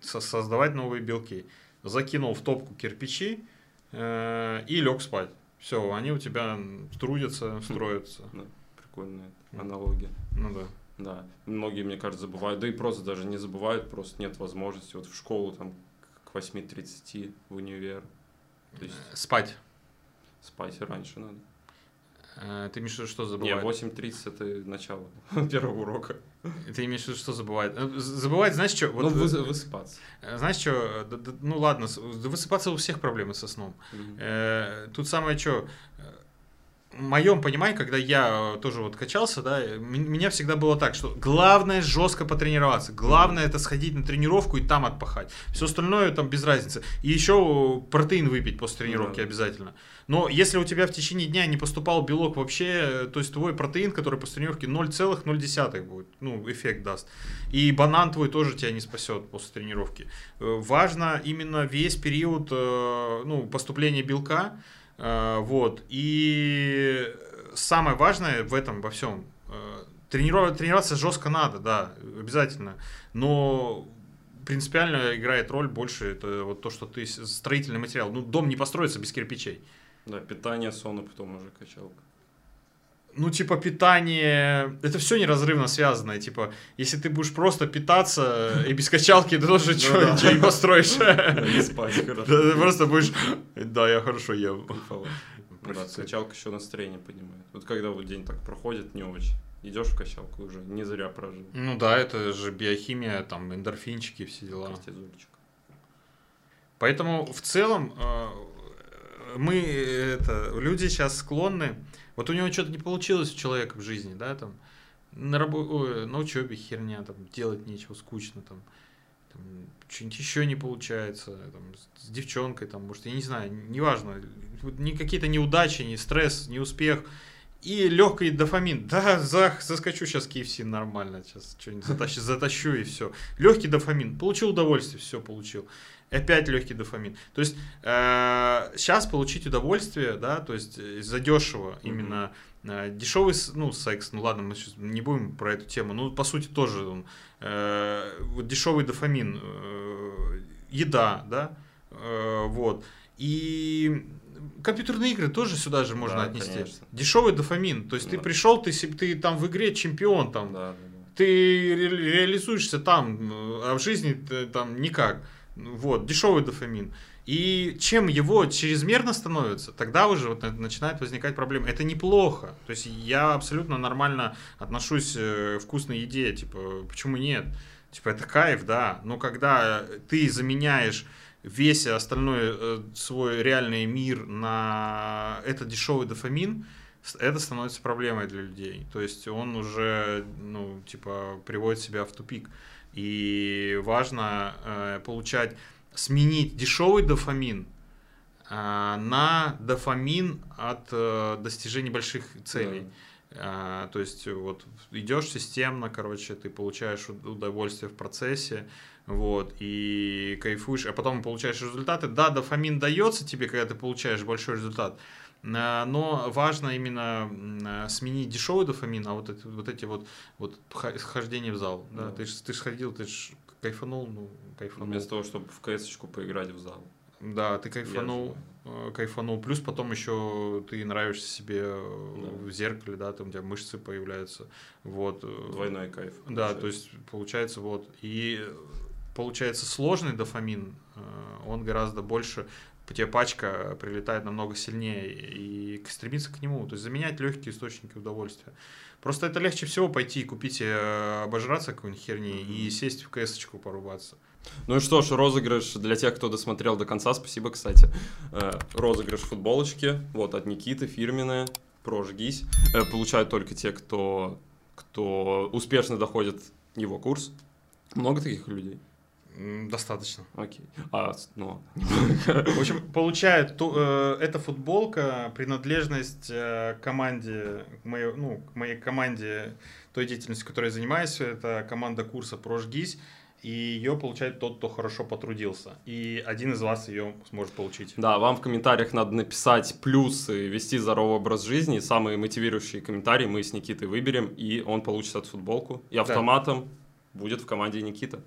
со- создавать новые белки. Закинул в топку кирпичи э, и лег спать. Все, они у тебя трудятся, строятся. прикольная Мгм. аналогия. Ну да. Да, многие, мне кажется, забывают, да и просто даже не забывают, просто нет возможности. Вот в школу там к 8.30, в универ. То есть Э, Спать. спать раньше надо. Э, Ты имеешь в виду, что Не, забывает? 8.30 это начало первого урока. Ты имеешь в виду, что забывает? Э, Забывает, знаешь что? ну, выс- высыпаться. Знаешь что? Ну ладно, с- да высыпаться у всех проблемы со сном. Мгм. Э, Тут самое что, моем понимании, когда я тоже вот качался, да, меня всегда было так, что главное жестко потренироваться, главное это сходить на тренировку и там отпахать. Все остальное там без разницы. И еще протеин выпить после тренировки да. обязательно. Но если у тебя в течение дня не поступал белок вообще, то есть твой протеин, который после тренировки 0,0 будет, ну, эффект даст. И банан твой тоже тебя не спасет после тренировки. Э, важно именно весь период э, ну, поступления белка, э, вот. И самое важное в этом во всем, тренироваться, тренироваться жестко надо, да, обязательно. Но принципиально играет роль больше это вот то, что ты строительный материал. Ну, дом не построится без кирпичей. Да, питание, сон, и потом уже качалка. Ну, типа, питание... Это все неразрывно связано. Типа, если ты будешь просто питаться и без качалки, ты тоже ничего не построишь. Не спать, хорошо. Ты просто будешь... Да, я хорошо ем. Да, качалка еще настроение поднимает. Вот когда вот день так проходит, не очень. Идешь в качалку уже, не зря прожил. Ну да, это же биохимия, там, эндорфинчики, все дела. Кортизольчик. Поэтому в целом э, мы, это, люди сейчас склонны, вот у него что-то не получилось у человека в жизни, да, там, на, рабо- на учебе херня, там, делать нечего, скучно, там, там что-нибудь еще не получается, там, с девчонкой, там, может, я не знаю, неважно, ни какие-то неудачи, ни стресс, ни успех, и легкий дофамин. Да, зах, заскочу сейчас KFC нормально, сейчас что-нибудь затащу, затащу и все. Легкий дофамин. Получил удовольствие, все получил опять легкий дофамин. То есть э, сейчас получить удовольствие, да, то есть э, задешево именно э, дешевый, ну, секс, ну ладно, мы сейчас не будем про эту тему, ну, по сути тоже, он, э, вот дешевый дофамин, э, еда, да, э, вот, и компьютерные игры тоже сюда же можно да, отнести. Конечно. Дешевый дофамин, то есть да. ты пришел, ты, ты там в игре чемпион, там, да, да, да. ты ре- реализуешься там, а в жизни там никак. Вот, дешевый дофамин. И чем его чрезмерно становится, тогда уже вот начинает возникать проблема. Это неплохо. То есть я абсолютно нормально отношусь э, к вкусной еде. Типа, почему нет? Типа, это кайф, да. Но когда ты заменяешь весь остальной э, свой реальный мир на этот дешевый дофамин, это становится проблемой для людей. То есть он уже, ну, типа, приводит себя в тупик. И важно э, получать, сменить дешевый дофамин э, на дофамин от э, достижения больших целей. Да. Э, то есть вот идешь системно, короче, ты получаешь удовольствие в процессе, вот, и кайфуешь, а потом получаешь результаты. Да, дофамин дается тебе, когда ты получаешь большой результат, но важно именно э, сменить дешевый дофамин, а вот эти вот, эти вот, вот хождение в зал. Да. Да. Ты же ты ж ходил, ты же кайфанул, ну, кайфанул. Вместо того, чтобы в кс поиграть в зал. Да, ты кайфанул. Э, кайфанул. Плюс потом еще ты нравишься себе да. в зеркале, да, там у тебя мышцы появляются. Вот. Двойной кайф. Да, получается. то есть получается вот. И получается сложный дофамин, он гораздо больше тебе пачка прилетает намного сильнее и стремиться к нему, то есть заменять легкие источники удовольствия. Просто это легче всего пойти и купить, э, обожраться какой-нибудь херни и сесть в кс порубаться. Ну и что ж, розыгрыш для тех, кто досмотрел до конца, спасибо, кстати. Э, розыгрыш футболочки, вот от Никиты, фирменная, прожгись. Э, получают только те, кто, кто успешно доходит его курс. Много таких людей? Достаточно. Окей. А, ну, В общем, получает ту, э, эта футболка принадлежность э, команде, моей, ну, к моей команде той деятельности, которой я занимаюсь, это команда курса «Прожгись», и ее получает тот, кто хорошо потрудился. И один из вас ее сможет получить. Да, вам в комментариях надо написать плюсы вести здоровый образ жизни. Самые мотивирующие комментарии мы с Никитой выберем, и он получит эту футболку. И автоматом да. будет в команде Никита.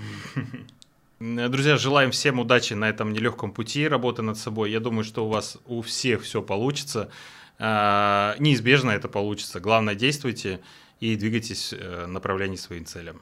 Друзья, желаем всем удачи на этом нелегком пути работы над собой. Я думаю, что у вас у всех все получится. А, неизбежно это получится. Главное, действуйте и двигайтесь э, в направлении своим целям.